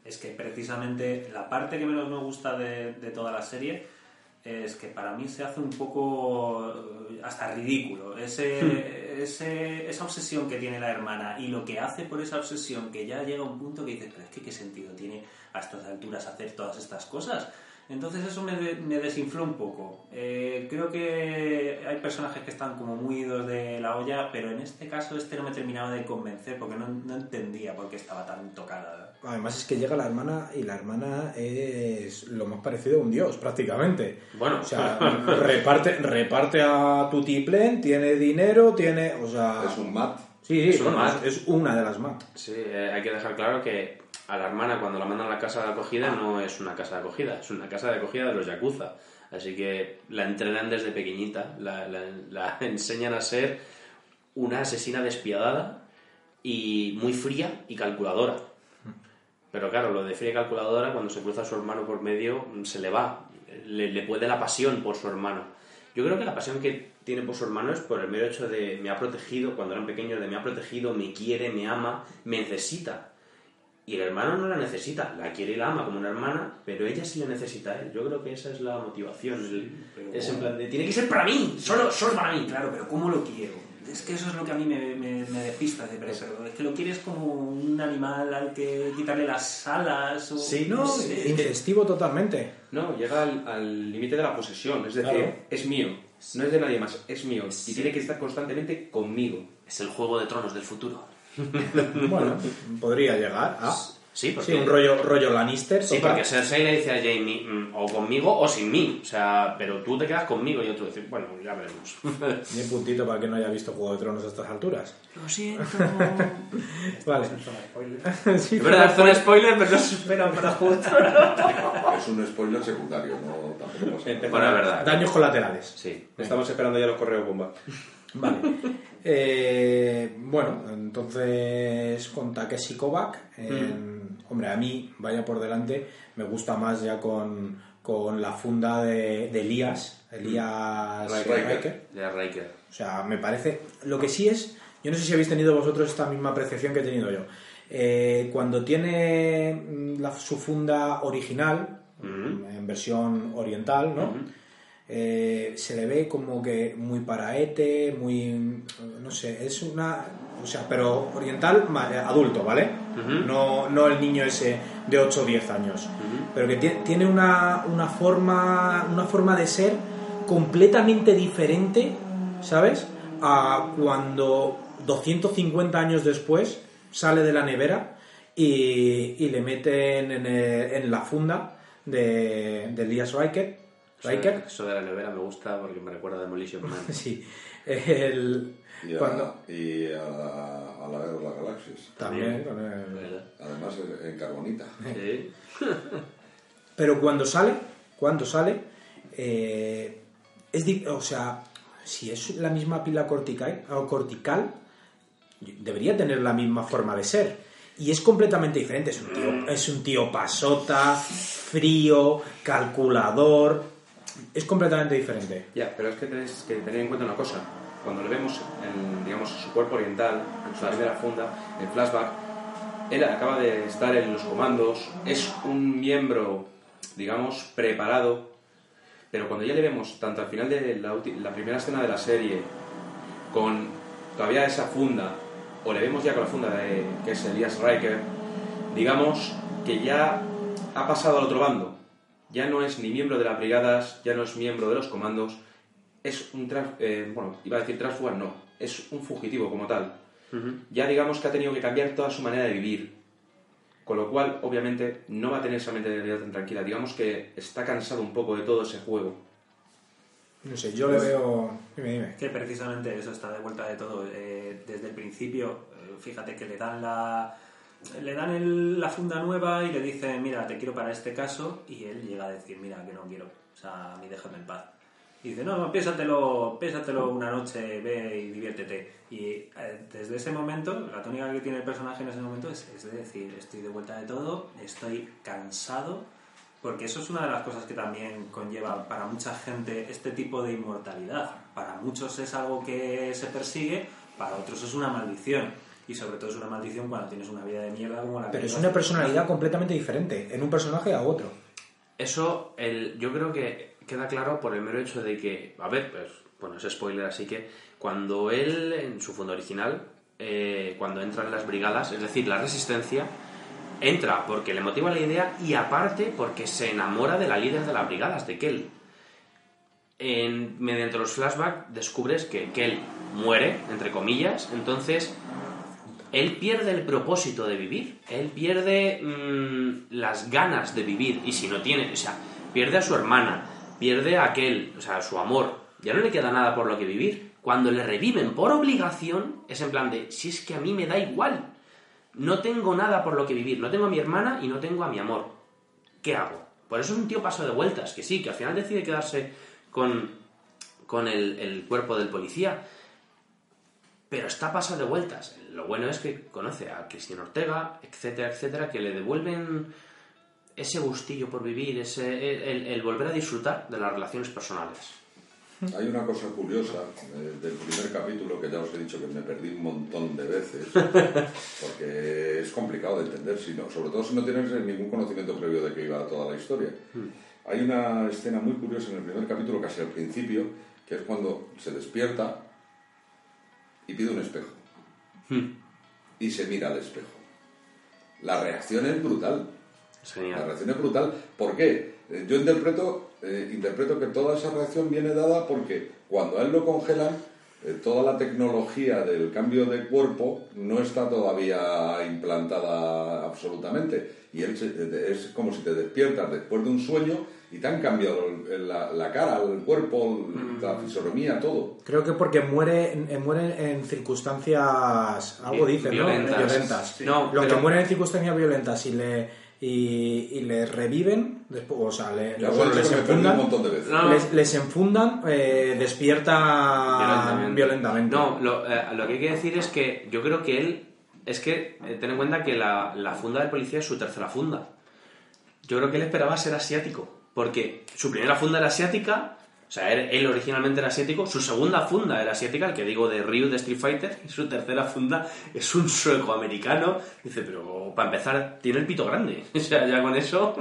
Es que precisamente la parte que menos me gusta de, de toda la serie es que para mí se hace un poco eh, hasta ridículo. Ese, ese- esa obsesión que tiene la hermana y lo que hace por esa obsesión, que ya llega a un punto que dices, pero es que qué sentido tiene a estas alturas hacer todas estas cosas. Entonces eso me, de- me desinfló un poco. Eh, creo que hay personajes que están como muy idos de la olla, pero en este caso este no me terminaba de convencer porque no, no entendía por qué estaba tan tocada. Además es que llega la hermana y la hermana es lo más parecido a un dios, prácticamente. Bueno. O sea, reparte, reparte a tu tiplen, tiene dinero, tiene... O sea... Es un mat. Sí, sí, es un bueno, mat. es, es una de las mat. Sí, eh, hay que dejar claro que a la hermana cuando la mandan a la casa de acogida no es una casa de acogida, es una casa de acogida de los Yakuza. Así que la entrenan desde pequeñita, la, [laughs] enseñan a ser una asesina despiadada y muy fría y calculadora. Pero claro, lo de fría y calculadora, cuando se cruza a su hermano por medio, se le va. Le, le puede la pasión por su hermano. Yo creo que la pasión que tiene por su hermano es por el mero hecho de me ha protegido, cuando eran pequeños, de me ha protegido, me quiere, me ama, me necesita. Y el hermano no la necesita, la quiere y la ama como una hermana, pero ella sí le necesita a él. Yo creo que esa es la motivación. el- pero es en plan de, tiene que ser para mí, solo, solo para mí. Claro, pero ¿cómo lo quiero? Es que eso es lo que a mí me, me, me despista de pero es que lo quieres como un animal al que quitarle las alas o... Sí, No, sé. ingestivo totalmente. No, llega al al límite de la posesión. Es decir, Claro. es mío. No es de nadie más, es mío. Y tiene que estar constantemente conmigo. Es el juego de tronos del futuro. [laughs] Bueno, podría llegar a... Sí, porque, Sí, un rollo, rollo Lannister. sí, total. porque Cersei le dice a Jamie, mm, o conmigo o sin mí. O sea, pero tú te quedas conmigo y otro dice, bueno, ya veremos. [laughs] Ni un puntito para que no haya visto Juego de Tronos a estas alturas. Lo siento. [laughs] Vale. Sí, Es verdad, es spoiler, pero no se espera para jugar. Es un spoiler secundario, no tampoco pasa nada. Bueno, es verdad. Daños colaterales. Sí. Estamos esperando ya los correos bomba. Vale. [laughs] Eh, bueno, entonces con Takeshi Kovac, en- hombre, a mí, vaya por delante, me gusta más ya con, con la funda de, de Elías, Elías Riker. Riker. De Riker. O sea, me parece. Lo que sí es. Yo no sé si habéis tenido vosotros esta misma apreciación que he tenido yo. Eh, cuando tiene mm, la- su funda original, en versión oriental, ¿no? Eh, se le ve como que muy paraete, muy. No sé, es una. O sea, pero oriental, adulto, ¿vale? no, no el niño ese de 8 o 10 años. Pero que tie- tiene una, una, forma, una forma de ser completamente diferente, ¿sabes? A cuando 250 años después sale de la nevera y, y le meten en, el- en la funda de, de Elias Riker. Riker. Eso de la nevera me gusta porque me recuerda a Demolition Man. [laughs] Sí. El, Y a, cuando, y a, la- a la Guerra de las Galaxias. también con el- ¿Verdad? Además en carbonita. Sí. [laughs] Pero cuando sale, cuando sale, eh, es di- o sea, si es la misma pila cortical, o cortical, debería tener la misma forma de ser. Y es completamente diferente. Es un tío, es un tío pasota, frío, calculador. Es completamente diferente. Ya, pero es que tenéis que tener en cuenta una cosa. Cuando le vemos en, digamos, su cuerpo oriental, en su primera funda, en flashback, él acaba de estar en los comandos, es un miembro, digamos, preparado, pero cuando ya le vemos, tanto al final de la, la primera escena de la serie, con todavía esa funda, o le vemos ya con la funda de, que es Elias Riker, digamos que ya ha pasado al otro bando. Ya no es ni miembro de las brigadas, ya no es miembro de los comandos, es un eh, bueno, iba a decir transfugar, no, es un fugitivo como tal. Ya digamos que ha tenido que cambiar toda su manera de vivir. Con lo cual, obviamente, no va a tener esa mente de vida tan tranquila. Digamos que está cansado un poco de todo ese juego. No sé, yo le veo... Dime, dime. Que precisamente eso está de vuelta de todo. Eh, desde el principio, eh, fíjate que le dan la le dan la funda nueva y le dicen, mira, te quiero para este caso, y él llega a decir, mira, que no quiero, o sea, a mí déjame en paz. Y dice, no, no, piénsatelo, piénsatelo una noche, ve y diviértete. Y eh, desde ese momento, la tónica que tiene el personaje en ese momento es, es de decir, estoy de vuelta de todo, estoy cansado, porque eso es una de las cosas que también conlleva para mucha gente este tipo de inmortalidad. Para muchos es algo que se persigue, para otros es una maldición. Y sobre todo es una maldición cuando tienes una vida de mierda como la que Pero es una personalidad completamente diferente, en un personaje a otro. Eso, el, yo creo que queda claro por el mero hecho de que, a ver, pues, bueno, es spoiler, así que cuando él, en su fondo original, eh, cuando entra en las brigadas, es decir, la resistencia, entra porque le motiva la idea y aparte porque se enamora de la líder de las brigadas, de Kel. En, mediante los flashbacks descubres que Kel muere, entre comillas, entonces él pierde el propósito de vivir, él pierde mm, las ganas de vivir y si no tiene, o sea, pierde a su hermana, pierde a aquel, o sea, a su amor, ya no le queda nada por lo que vivir. Cuando le reviven por obligación, es en plan de, si es que a mí me da igual, no tengo nada por lo que vivir, no tengo a mi hermana y no tengo a mi amor. ¿Qué hago? Por eso es un tío paso de vueltas, que sí, que al final decide quedarse con, con el, el cuerpo del policía, pero está pasado de vueltas. Lo bueno es que conoce a Cristina Ortega, etcétera, etcétera, que le devuelven ese gustillo por vivir, ese, el, el volver a disfrutar de las relaciones personales. Hay una cosa curiosa eh, del primer capítulo que ya os he dicho que me perdí un montón de veces, [laughs] porque es complicado de entender, si no- sobre todo si no tienes ningún conocimiento previo de que iba toda la historia. Hay una escena muy curiosa en el primer capítulo, casi al principio, que es cuando se despierta y pide un espejo. Y se mira al espejo. La reacción es brutal. La reacción es brutal. ¿Por qué? Eh, Yo interpreto, eh, interpreto que toda esa reacción viene dada porque cuando a él lo congelan, eh, toda la tecnología del cambio de cuerpo no está todavía implantada absolutamente. Y él se- es como si te despiertas después de un sueño y te han cambiado la, la cara, el cuerpo, la fisonomía, todo. Creo que porque muere, en- muere en circunstancias, algo dicen, violentas. ¿no? Violentas. Sí. No, Los pero- que mueren en circunstancias violentas y le, y, y le reviven, después, o sea, le, Ya bueno, les enfundan, montón de veces. No. les, les enfundan, eh, despierta violentamente. No, lo, eh, lo que hay que decir es que yo creo que él. Es que eh, ten en cuenta que la, la funda del policía es su tercera funda. Yo creo que él esperaba ser asiático. Porque su primera funda era asiática. O sea, él, él originalmente era asiático. Su segunda funda era asiática, el que digo de Ryu de Street Fighter. Y [laughs] su tercera funda es un sueco americano. Dice, pero para empezar, tiene el pito grande. [laughs] O sea, ya con eso.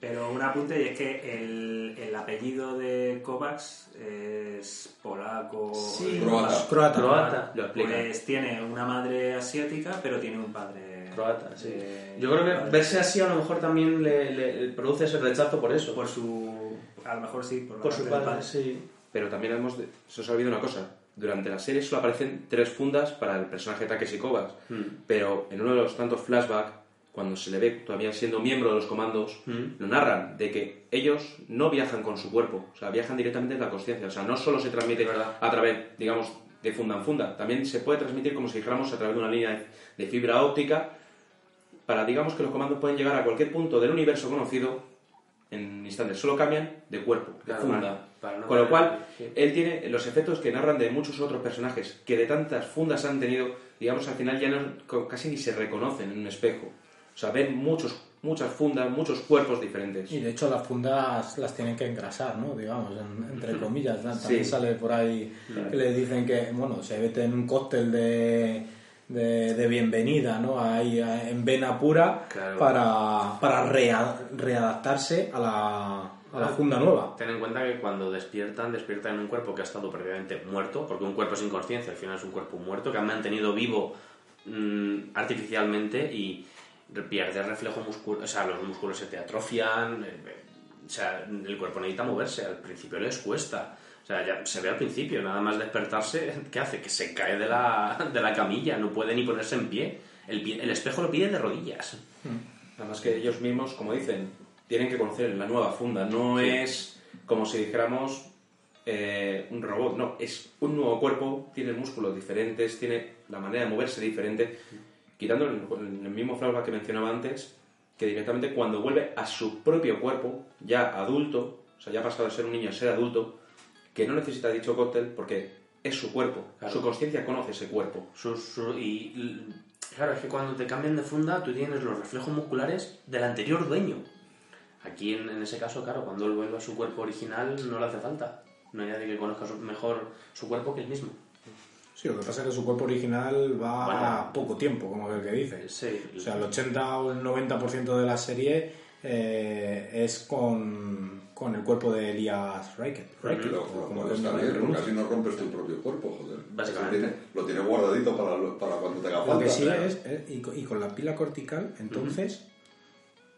Pero un apunte y es que el, el apellido de Kovacs es polaco. Sí. Croata. Croata. Croata, lo explica. Pues tiene una madre asiática, pero tiene un padre Croata, sí. de- Yo creo que verse así a lo mejor también le, le produce ese rechazo por eso. por su a lo mejor sí por, la por su padre, sí. Pero también hemos de- se os ha olvidado una cosa. Durante la serie solo aparecen tres fundas para el personaje Takeshi Kovacs. Pero en uno de los tantos flashbacks, cuando se le ve todavía siendo miembro de los comandos, lo narran de que ellos no viajan con su cuerpo, o sea, viajan directamente en la conciencia. O sea, no solo se transmite a través, digamos, de funda en funda, también se puede transmitir como si dijéramos a través de una línea de, de fibra óptica para, digamos, que los comandos pueden llegar a cualquier punto del universo conocido en instantes. Solo cambian de cuerpo, de Claro, funda. para- para no Con lo cual, sí. él tiene los efectos que narran de muchos otros personajes que de tantas fundas han tenido, digamos, al final ya no, casi ni se reconocen en un espejo. O sea, ven muchos, muchas fundas, muchos cuerpos diferentes. Y de hecho las fundas las tienen que engrasar, ¿no? Digamos, en- entre comillas. ¿no? También Sí. sale por ahí que le dicen que, bueno, se mete en un cóctel de, de, de bienvenida, ¿no? Ahí en vena pura Claro. para, para rea- readaptarse a la, a la funda nueva. Ten en cuenta que cuando despiertan, despiertan en un cuerpo que ha estado previamente muerto, porque un cuerpo sin conciencia al final es un cuerpo muerto que han mantenido vivo mm, artificialmente y pierde reflejo muscular, o sea, los músculos se te atrofian, eh, o sea, el cuerpo necesita moverse, al principio les cuesta. O sea, ya se ve al principio, nada más despertarse, [laughs] ¿qué hace? Que se cae de la, [laughs] de la camilla, no puede ni ponerse en pie. El, pie- el espejo lo pide de rodillas. Además que ellos mismos, como dicen, tienen que conocer la nueva funda. No es como si dijéramos eh, un robot, no, es un nuevo cuerpo, tiene músculos diferentes, tiene la manera de moverse diferente, quitando el, el mismo flashback que mencionaba antes, que directamente cuando vuelve a su propio cuerpo, ya adulto, o sea, ya ha pasado de ser un niño a ser adulto, que no necesita dicho cóctel porque es su cuerpo, Claro. su conciencia conoce ese cuerpo. Su- su- y claro, es que cuando te cambian de funda, tú tienes los reflejos musculares del anterior dueño. Aquí, en, en ese caso, claro, cuando él vuelve a su cuerpo original, no le hace falta. No hay nadie que conozca su- mejor su cuerpo que él mismo. Sí, lo que pasa es que su cuerpo original va Bueno. a poco tiempo, como el que dice. Sí, O sea, el 80 o el 90% de la serie eh, es con, con el cuerpo de Elias Reichert. Reichert, Pero, o pero, como pues coño está bien, no rompes tu propio cuerpo, joder. Básicamente. Tiene- lo tienes guardadito para, lo- para cuando te haga Lo falta. que sí Claro. es, eh, y, con, y con la pila cortical, entonces,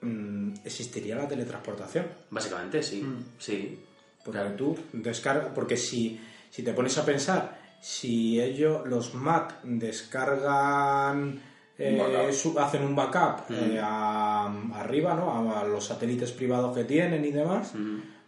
mm, existiría la teletransportación. Básicamente, sí. Sí. Porque tú descargas, porque si, si te pones a pensar, si ellos, los Mac, descargan, eh, hacen un backup eh, a- arriba, ¿no? A, a los satélites privados que tienen y demás,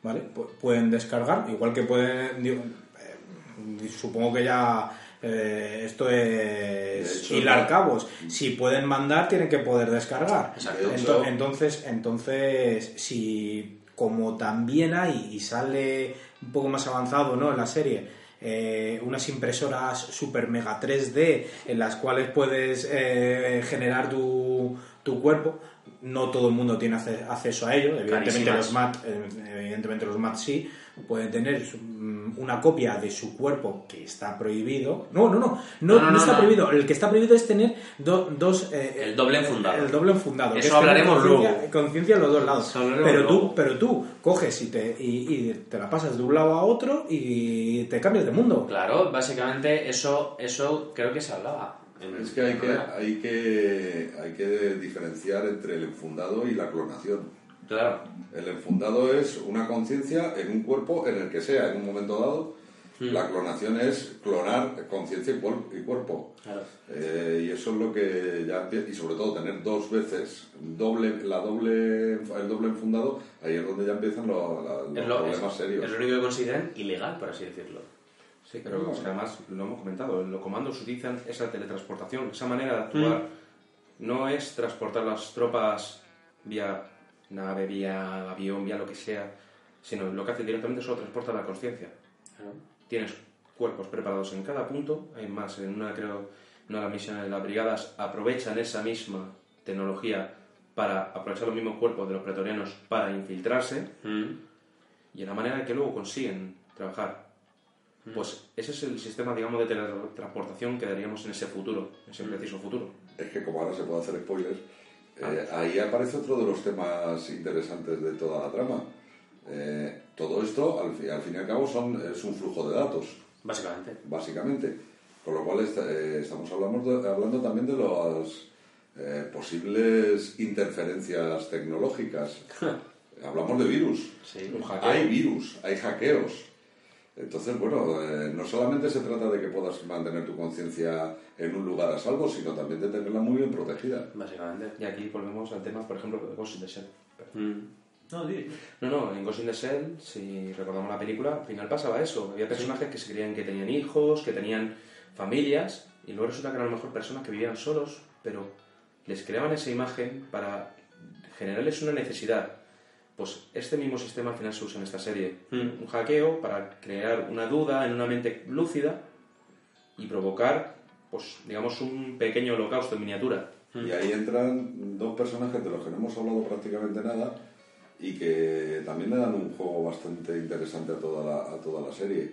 ¿vale? Pu- pueden descargar, igual que pueden, digo, eh, supongo que ya eh, esto es hecho, hilar cabos. Si pueden mandar, tienen que poder descargar. Exacto. De Ento- hecho- entonces, entonces, si como también hay y sale un poco más avanzado ¿no? en la serie, eh, unas impresoras super mega 3D en las cuales puedes eh, generar tu, tu cuerpo, no todo el mundo tiene acceso a ello, evidentemente los MAT, eh, evidentemente los MAT sí, pueden tener mm, una copia de su cuerpo que está prohibido. No, no, no, no, No, no, no no, está no. prohibido. El que está prohibido es tener do- dos... eh, El doble enfundado. El doble enfundado. Eso que es tener hablaremos luego. Conciencia en los dos lados. Pero tú, pero tú coges y te, y, y te la pasas de un lado a otro y te cambias de mundo. Claro, básicamente eso, eso creo que se hablaba. Es que hay que, hay que hay que diferenciar entre el enfundado y la clonación. Claro. El enfundado es una conciencia en un cuerpo en el que sea, en un momento dado. Hmm. La clonación es clonar conciencia y, cuer- y cuerpo. Claro. Eh, y eso es lo que ya y sobre todo tener dos veces doble la doble el doble enfundado ahí es donde ya empiezan los lo, problemas es- serios es lo único que consideran ilegal, por así decirlo. Sí, pero es que además lo hemos comentado, los comandos utilizan esa teletransportación, esa manera de actuar. No es transportar las tropas vía nave, vía avión, vía lo que sea, sino lo que hace directamente solo transporta la conciencia. Tienes cuerpos preparados en cada punto, hay más, en una creo, una de las misiones de las brigadas aprovechan esa misma tecnología para aprovechar los mismos cuerpos de los pretorianos para infiltrarse Mm. y en la manera en que luego consiguen trabajar. Pues ese es el sistema, digamos, de teletransportación que daríamos en ese futuro, en ese preciso futuro. es que como ahora se puede hacer spoilers eh, ahí aparece otro de los temas interesantes de toda la trama Eh, todo esto al, fi- al fin y al cabo son, es un flujo de datos Básicamente. básicamente. Con lo cual eh, estamos hablando, de- hablando también de las eh, posibles interferencias tecnológicas. [laughs] Hablamos de virus. Sí. Un hackeo. Hay virus, hay hackeos. Entonces, bueno, eh, no solamente se trata de que puedas mantener tu conciencia en un lugar a salvo, sino también de tenerla muy bien protegida. Básicamente. Y aquí volvemos al tema, por ejemplo, de Ghost in the Shell. Mm. No. No, no, en Ghost in the Shell, si recordamos la película, al final pasaba eso. Había personajes que se creían que tenían hijos, que tenían familias, y luego resulta que eran a lo mejor personas que vivían solos, pero les creaban esa imagen para generarles una necesidad. Pues este mismo sistema al final se usa en esta serie. Mm. Un hackeo para crear una duda en una mente lúcida y provocar, pues digamos, un pequeño holocausto en miniatura. Y ahí entran dos personajes de los que no hemos hablado prácticamente nada y que también le dan un juego bastante interesante a toda la, a toda la serie,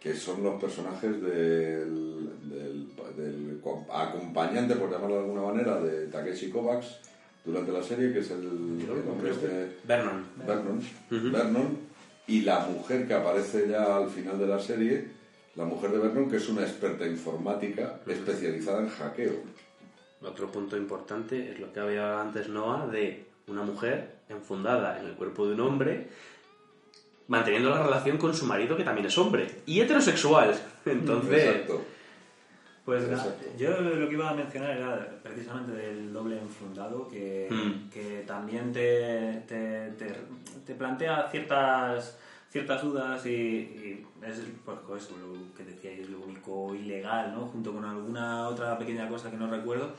que son los personajes del, del, del acompañante, por llamarlo de alguna manera, de Takeshi Kovacs durante la serie, que es el, el hombre este... Vernon. Vernon, Ujú. Vernon, y la mujer que aparece ya al final de la serie, la mujer de Vernon, que es una experta informática especializada en hackeo. Otro punto importante es lo que había antes Noah de una mujer enfundada en el cuerpo de un hombre manteniendo la relación con su marido que también es hombre y heterosexual. [laughs] Entonces, Exacto. Pues nada, Exacto. yo lo que iba a mencionar era precisamente del doble enfundado, que, Mm. que también te, te, te- te plantea ciertas ciertas dudas y, y es pues, eso, lo que decíais, lo único ilegal, ¿no? junto con alguna otra pequeña cosa que no recuerdo.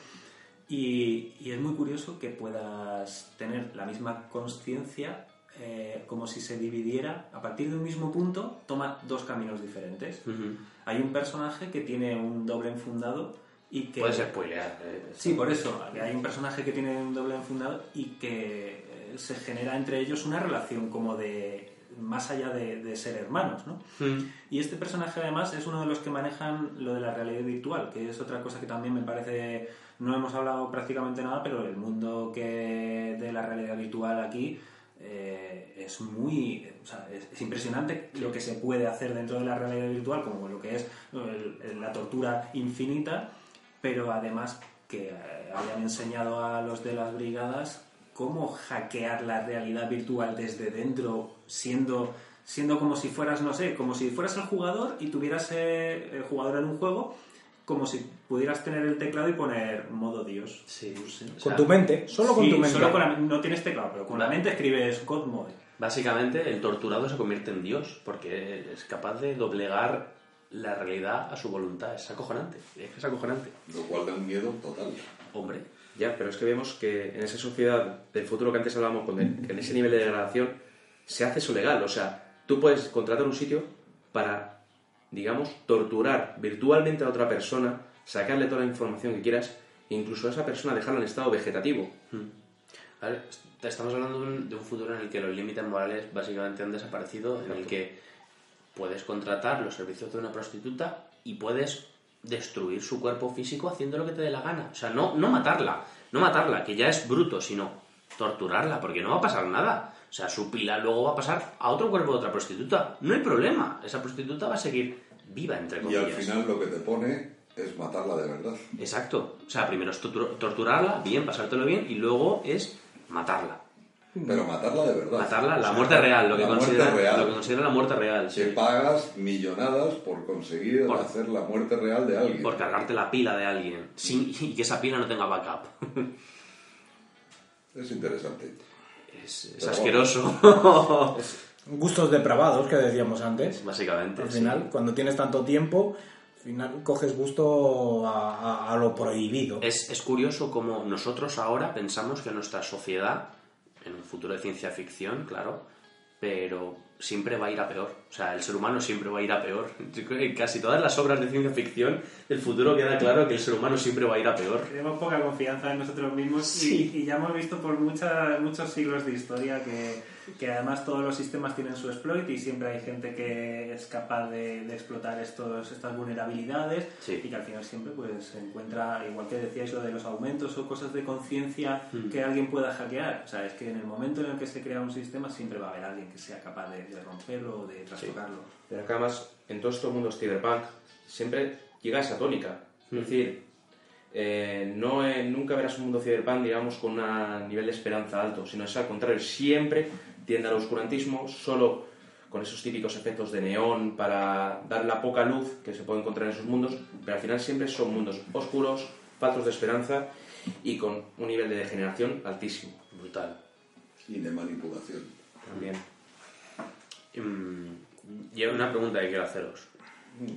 Y, y es muy curioso que puedas tener la misma conciencia eh, como si se dividiera, a partir de un mismo punto, toma dos caminos diferentes. ujú, Hay un personaje que tiene un doble enfundado y que... puede ser spoilear. eh, Sí, por eso. que Hay un personaje que tiene un doble enfundado y que eh, se genera entre ellos una relación como de más allá de, de ser hermanos, ¿no? Mm, Y este personaje además es uno de los que manejan lo de la realidad virtual, que es otra cosa que también me parece, no hemos hablado prácticamente nada, pero el mundo que de la realidad virtual aquí eh, es muy, o sea, es, es impresionante lo que se puede hacer dentro de la realidad virtual, como lo que es el- la tortura infinita, pero además que eh, hayan enseñado a los de las brigadas cómo hackear la realidad virtual desde dentro, siendo, siendo como si fueras, no sé, como si fueras el jugador y tuvieras eh, el jugador en un juego, como si pudieras tener el teclado y poner modo Dios. sí, o Con tu mente, solo con Sí, tu mente. solo con la- no tienes teclado, pero con la mente escribes God Mode. Básicamente, el torturado se convierte en Dios porque es capaz de doblegar la realidad a su voluntad. Es acojonante. Es acojonante. Lo cual da un miedo total. Hombre. Ya, pero es que vemos que en esa sociedad del futuro que antes hablábamos, con el- en ese nivel de degradación, se hace eso legal. O sea, tú puedes contratar un sitio para, digamos, torturar virtualmente a otra persona, sacarle toda la información que quieras, e incluso a esa persona dejarla en estado vegetativo. A ver, est- estamos hablando de un, de un futuro en el que los límites morales básicamente han desaparecido, en el que puedes contratar los servicios de una prostituta y puedes destruir su cuerpo físico haciendo lo que te dé la gana. O sea, no, no matarla, no matarla, que ya es bruto, sino torturarla, porque no va a pasar nada. O sea, su pila luego va a pasar a otro cuerpo de otra prostituta. No hay problema. Esa prostituta va a seguir viva, entre Y comillas. al final lo que te pone es matarla de verdad. Exacto. O sea, primero es tortur- torturarla, bien, pasártelo bien, y luego es matarla. Pero matarla de verdad. Matarla, la O sea, muerte real, lo que, considera, real. lo que considera la muerte real, Que sí. pagas millonadas por conseguir Por- hacer la muerte real de alguien. Por cargarte la pila de alguien sin, y que esa pila no tenga backup. [laughs] Es interesante. Es, asqueroso. [laughs] Gustos depravados que decíamos antes. Básicamente. Al sí. final, cuando tienes tanto tiempo, al final coges gusto a, a- a lo prohibido. Es, es curioso como nosotros ahora pensamos que nuestra sociedad, en un futuro de ciencia ficción, claro, pero siempre va a ir a peor. O sea, el ser humano siempre va a ir a peor. [laughs] En casi todas las obras de ciencia ficción, el futuro queda claro que el ser humano siempre va a ir a peor. Tenemos poca confianza en nosotros mismos Sí. y, y ya hemos visto por mucha- muchos siglos de historia que, que además todos los sistemas tienen su exploit y siempre hay gente que es capaz de, de explotar estos, estas vulnerabilidades Sí. y que al final siempre pues se encuentra, igual que decíais lo de los aumentos o cosas de conciencia Mm. que alguien pueda hackear. O sea, es que en el momento en el que se crea un sistema siempre va a haber alguien que sea capaz de, de romperlo o de trastocarlo. Pero acá además, en todos estos mundos cyberpunk, siempre llega esa tónica. Es decir, eh, no, eh, nunca verás un mundo cyberpunk, digamos, con un nivel de esperanza alto, sino es al contrario, siempre tiende al oscurantismo, solo con esos típicos efectos de neón para dar la poca luz que se puede encontrar en esos mundos, pero al final siempre son mundos oscuros, faltos de esperanza y con un nivel de degeneración altísimo. Brutal. Y de manipulación. También. Mm, Yo una pregunta que quiero haceros.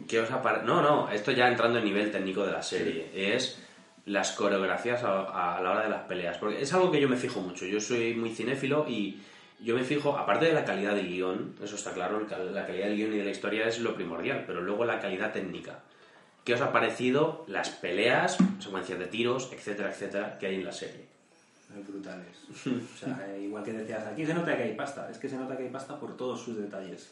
¿Qué os apare- No, no, esto ya entrando en nivel técnico de la serie. Es las coreografías a, a la hora de las peleas. Porque es algo que yo me fijo mucho. Yo soy muy cinéfilo y yo me fijo, aparte de la calidad del guion, eso está claro, la calidad del guion y de la historia es lo primordial, pero luego la calidad técnica. ¿Qué os ha parecido las peleas, secuencias de tiros, etcétera, etcétera, que hay en la serie? Brutales. O sea, eh, igual que decías, aquí se nota que hay pasta. Es que se nota que hay pasta por todos sus detalles.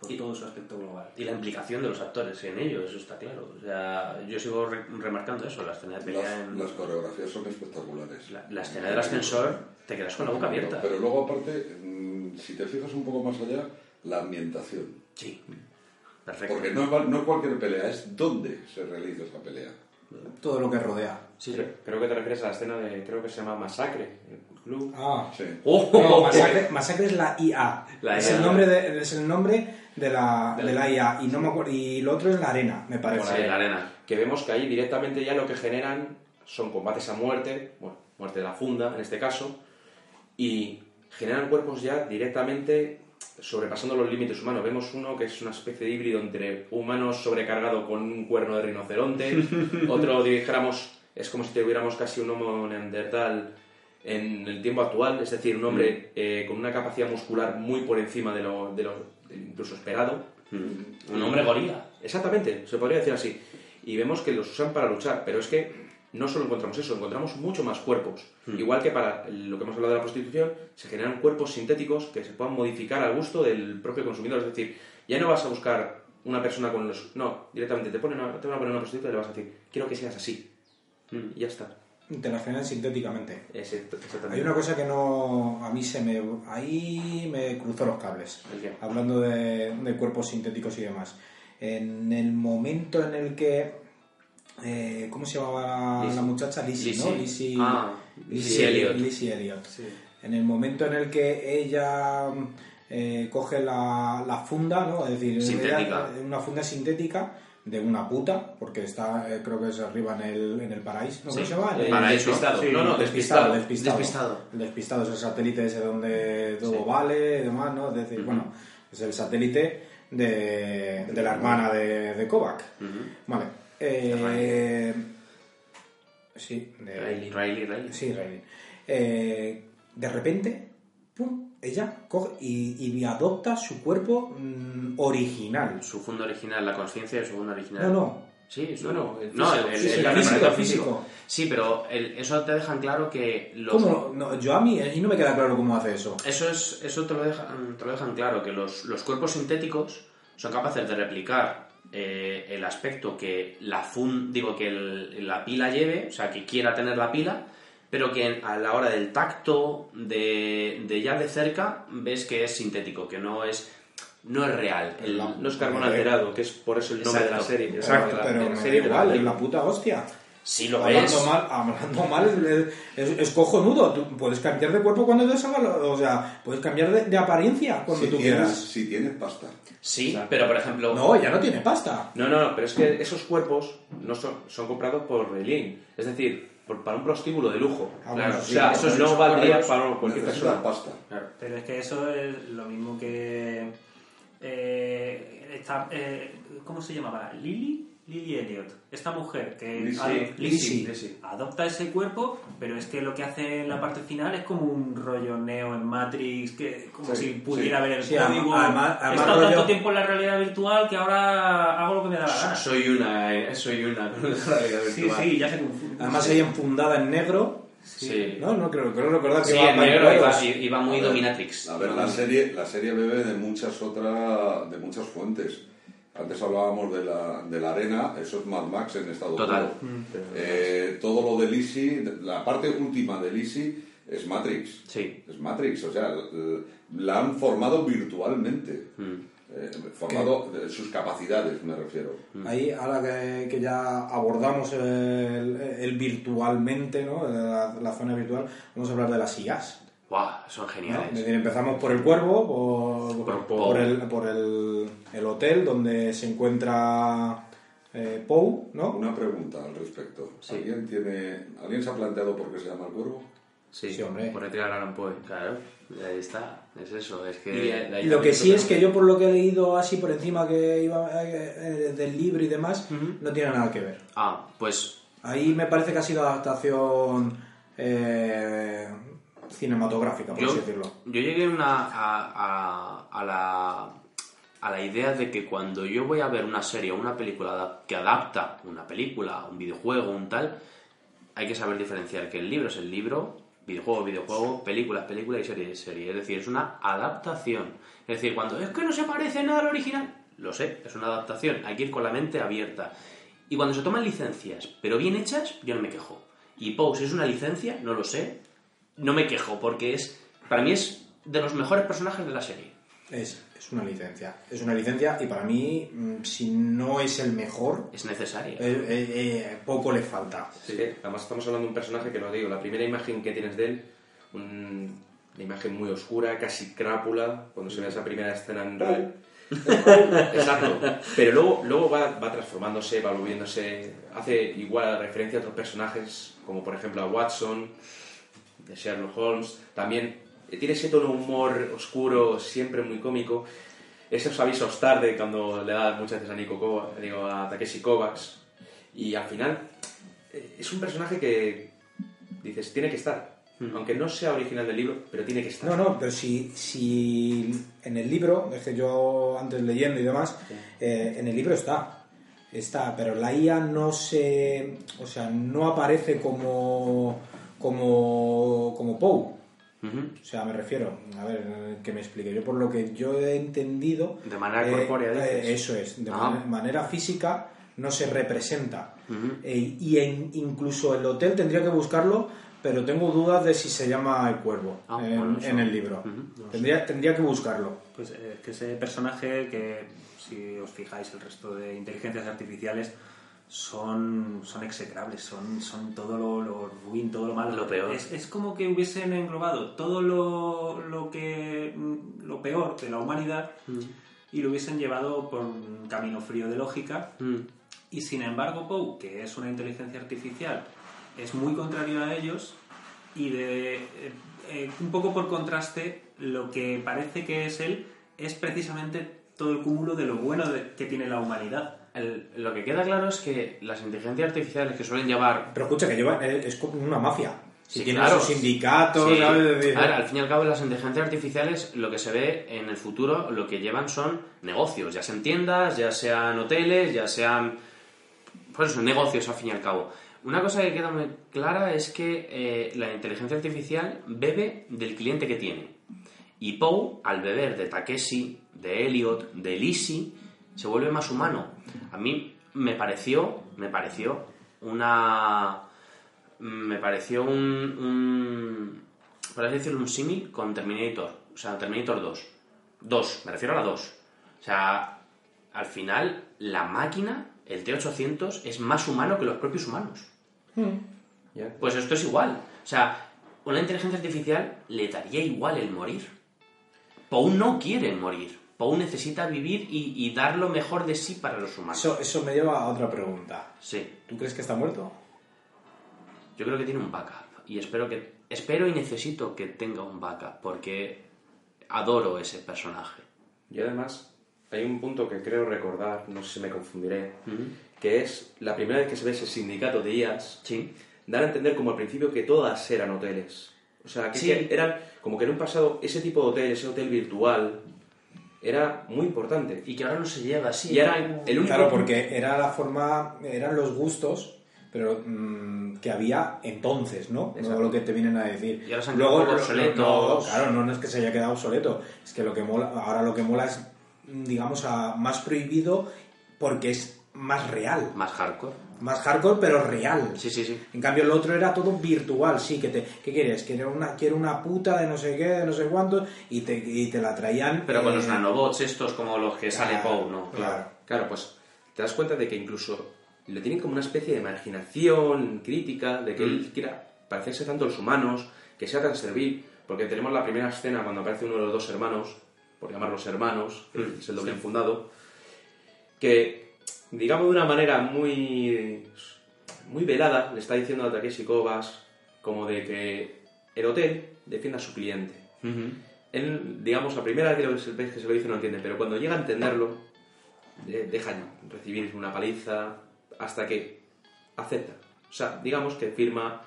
Por Y- todo su aspecto global. Y la implicación de los actores en ello, eso está claro. O sea, yo sigo re- remarcando eso, la escena de pelea Las, en... las coreografías son espectaculares. La, la escena del ascensor, te quedas con la boca abierta. Pero luego, aparte, mm, si te fijas un poco más allá, la ambientación. Sí, perfecto. Porque no, no es cualquier pelea, es dónde se realiza esa pelea. Todo lo que rodea. Sí, sí. Creo, creo que te refieres a la escena de, creo que se llama Masacre, el club. Ah. Sí. ¡Oh! No, masacre, Masacre es la IA. La es, IA. El nombre de, es el nombre de la, De la- IA. Y, no me acuerdo, y lo otro es la arena, me parece. La arena. Que vemos que ahí directamente ya lo que generan son combates a muerte, bueno, muerte de la funda en este caso, y generan cuerpos ya directamente sobrepasando los límites humanos. Vemos uno que es una especie de híbrido entre humano sobrecargado con un cuerno de rinoceronte, [laughs] otro dijéramos es como si tuviéramos casi un homo neandertal en el tiempo actual, es decir, un hombre eh, con una capacidad muscular muy por encima de lo, de lo incluso esperado. Mm. Un hombre gorila. Exactamente, se podría decir así. Y vemos que los usan para luchar, pero es que no solo encontramos eso, encontramos mucho más cuerpos. Igual que para lo que hemos hablado de la prostitución, se generan cuerpos sintéticos que se puedan modificar al gusto del propio consumidor. Es decir, ya no vas a buscar una persona con los... No, directamente te, ponen te van a poner una prostituta y le vas a decir, quiero que seas así. Y ya está. Te la generan sintéticamente. Hay una cosa que no. A mí se me. Ahí me cruzó los cables. Hablando de, de cuerpos sintéticos y demás. En el momento en el que. eh, ¿Cómo se llamaba la, Lizzie. la muchacha? Lizzie, ¿no? Lizzie. Lizzie, Ah, Lizzie Elliot. Lizzie Elliot. En el momento en el que ella eh, coge la, la funda, ¿no? Es decir, Sintética. ella- una funda sintética de una puta, porque está, eh, creo que es arriba en el, en el paraíso. ¿no? ¿Cómo Sí, se llama? el El- paraíso. despistado. Sí, no, no, despistado, despistado. despistado. El despistado es el satélite ese donde todo vale y demás, ¿no? Es decir, bueno, es el satélite de, de la hermana de, de Kovac. Vale. Eh, sí, de Riley, Riley, Riley. Sí, Riley. Eh, de repente, pum, ella coge y, y adopta su cuerpo mm, original. Su fondo original, la conciencia de su fondo original. No, no. Sí, su- No, el no, el, el- sí, el el físico, físico. físico. Sí, pero el- eso te dejan claro que los, ¿Cómo? No, yo a mí, y no me queda claro cómo hace eso. Eso, es, eso te, lo dejan, te lo dejan claro, que los, los cuerpos sintéticos son capaces de replicar eh, el aspecto que la fun, digo que el- la pila lleve, o sea, que quiera tener la pila, pero que a la hora del tacto, de, de ya de cerca, ves que es sintético, que no es, no es real. El- No es carbón alterado, que es por eso el nombre de la Exacto. serie. Exacto, La- pero la me da serie igual, la es la puta hostia. Sí lo hablando es. mal, hablando mal es, es- es cojonudo. Tú puedes cambiar de cuerpo cuando te salga, o sea, puedes cambiar de, de apariencia cuando Si tú tienes, quieras. si tienes pasta. Sí, pero por ejemplo... No, ya no tiene pasta. No, no, no, pero es que esos cuerpos no son, son comprados por Relin. Es decir, por- para un prostíbulo de lujo. Ah, Claro, O sí, sea, eso eso es- no valdría para cualquier persona. pasta. Claro. Pero es que eso es lo mismo que. eh, esta, eh, ¿Cómo se llamaba? ¿Lily? Lily Elliot. Esta mujer que Lizzie. Lizzie. Lizzie. adopta ese cuerpo, pero es que lo que hace en la parte final es como un rollo neo en Matrix, que como Sí, si pudiera sí. ver el Sí, código. además- He estado rollo- tanto tiempo en la realidad virtual que ahora hago lo que me da la gana. Soy una, eh, soy una [laughs] con la realidad Sí, virtual. sí, ya se confunde. Además, ella enfundada en negro. Sí. No, no creo, creo recordar que Sí, iba negro iba, iba muy A ver, dominatrix. A ver, la serie, la serie bebe de muchas otras, de muchas fuentes. Antes hablábamos de la, de la arena, eso es Mad Max en estado Total. puro. Eh, todo lo de Lizzie, la parte última de Lizzie es Matrix. Sí. Es Matrix, o sea, la han formado virtualmente. Eh, formado sus capacidades, me refiero. Ahí, ahora que, que ya abordamos el, el virtualmente, ¿no? La, la zona virtual, vamos a hablar de las IAs. Guau, son ¿no? geniales. Es decir, empezamos por el cuervo, por, Por el, por el, el hotel donde se encuentra eh, Poe, ¿no? Una pregunta al respecto. Sí. ¿Alguien, tiene, ¿Alguien se ha planteado por qué se llama el cuervo? Sí, Sí, hombre. Por Edgar Allan Poe, claro. Y ahí está. Es eso, es que... Y la- Lo que sí es que yo, por lo que he leído así por encima que iba eh, eh, del libro y demás, no tiene nada que ver. Ah, pues... Ahí me parece que ha sido adaptación eh, cinematográfica, por Yo, así decirlo. yo llegué una, a, a- a la, a la idea de que cuando yo voy a ver una serie o una película que adapta una película, un videojuego, un tal, hay que saber diferenciar que el libro es el libro videojuego, videojuego, películas, películas y series, serie. Es decir, es una adaptación. Es decir, cuando es que no se parece nada al original, lo sé, es una adaptación. Hay que ir con la mente abierta. Y cuando se toman licencias, pero bien hechas, yo no me quejo. Y Pose es una licencia, no lo sé, no me quejo, porque es, para mí es de los mejores personajes de la serie. Es, es una licencia. Es una licencia y para mí, mm, si no es el mejor, Es necesaria. eh, eh, eh, poco le falta. Sí, además estamos hablando de un personaje que lo digo, la primera imagen que tienes de él, un- una imagen muy oscura, casi crápula, cuando se ve esa primera escena en Red. [laughs] Exacto. Pero luego, luego va, va transformándose, va volviéndose, hace igual referencia a otros personajes, como por ejemplo a Watson, de Sherlock Holmes. También eh, tiene ese tono humor oscuro, siempre muy cómico. Esos avisos tarde cuando le da muchas veces a Nico Kovacs, digo, a Takeshi Kovacs. Y al final eh, es un personaje que dices, tiene que estar. Aunque no sea original del libro, pero tiene que estar. No, no, pero si, si en el libro, es que yo antes leyendo y demás, eh, en el libro está. Está, pero la IA no se. O sea, no aparece como. Como. como Poe. Ujú. O sea, me refiero, a ver, eh, que me explique. Yo por lo que yo he entendido... De manera eh, corpórea, eh, dices. eso es, de Ah. man- manera física no se representa. Ujú. Eh, y en- incluso el hotel tendría que buscarlo, pero tengo dudas de si se llama El Cuervo Ah, en, bueno, en el libro. Ujú. tendría, tendría que buscarlo. Pues eh, es que ese personaje que, si os fijáis, el resto de inteligencias artificiales son, son execrables, son, son todo lo, lo ruin, todo lo malo. Lo peor. Es, es como que hubiesen englobado todo lo, lo que mm, lo peor de la humanidad y lo hubiesen llevado por un camino frío de lógica Mm. y sin embargo Poe, que es una inteligencia artificial, es muy contrario a ellos y de eh, eh, un poco por contraste, lo que parece que es él es precisamente todo el cúmulo de lo bueno de- que tiene la humanidad. El- lo que queda claro es que las inteligencias artificiales que suelen llevar Pero escucha, que lleva, eh, es como una mafia. Si Sí, tiene claro. sus sindicatos, A ver, al fin y al cabo, las inteligencias artificiales, lo que se ve en el futuro, lo que llevan son negocios, ya sean tiendas, ya sean hoteles, ya sean. Pues son negocios al fin y al cabo. Una cosa que queda muy clara es que eh, la inteligencia artificial bebe del cliente que tiene. Y Poe, al beber de Takeshi, de Elliot, de Lizzie, se vuelve más humano. A mí me pareció, me pareció una me pareció un, un por así decirlo, un símil con Terminator, o sea, Terminator 2. 2, me refiero a la 2. O sea, al final, la máquina, el T-800, es más humano que los propios humanos. ¿Ya? Pues esto es igual. O sea, una inteligencia artificial le daría igual el morir. Poe no quiere morir. Poe necesita vivir y, y dar lo mejor de sí para los humanos. Eso, eso me lleva a otra pregunta. Sí. ¿Tú crees que está muerto? Yo creo que tiene un backup y espero que espero y necesito que tenga un backup porque adoro ese personaje. Y además, hay un punto que creo recordar, no sé si me confundiré, que es la primera vez que se ve ese sindicato de IAS, Sí. dar a entender como al principio que todas eran hoteles. O sea, que, Sí. que eran como que en un pasado ese tipo de hotel, ese hotel virtual, era muy importante. Y que ahora no se lleva así. Y era el único... Claro, porque era la forma, eran los gustos, pero mm, que había entonces, ¿no? No Exacto. lo que te vienen a decir. Y ahora se han quedado lo- obsoletos. No, claro, no, no es que se haya quedado obsoleto, es que lo que mola, ahora lo que mola es, mm, digamos, a- más prohibido porque es más real, Más hardcore. Más hardcore, pero real. Sí, sí, sí. En cambio, el otro era todo virtual, sí, que te, ¿qué quieres? Quiero una, quiero una puta de no sé qué, de no sé cuánto, y te, y te la traían. Pero con eh, los nanobots estos como los que sale Poe, ¿no? Claro. Claro, pues te das cuenta de que incluso lo tienen como una especie de marginación crítica, de que él quiera parecerse tanto a los humanos, que sea tan servil, porque tenemos la primera escena cuando aparece uno de los dos hermanos, por llamarlos hermanos, que es el doble enfundado, que, digamos de una manera muy, muy velada, le está diciendo a Takeshi Kovacs como de que el hotel defienda a su cliente. Él, digamos, la primera vez que se lo dice no entiende, pero cuando llega a entenderlo, le dejan recibir una paliza hasta que acepta. O sea, digamos que firma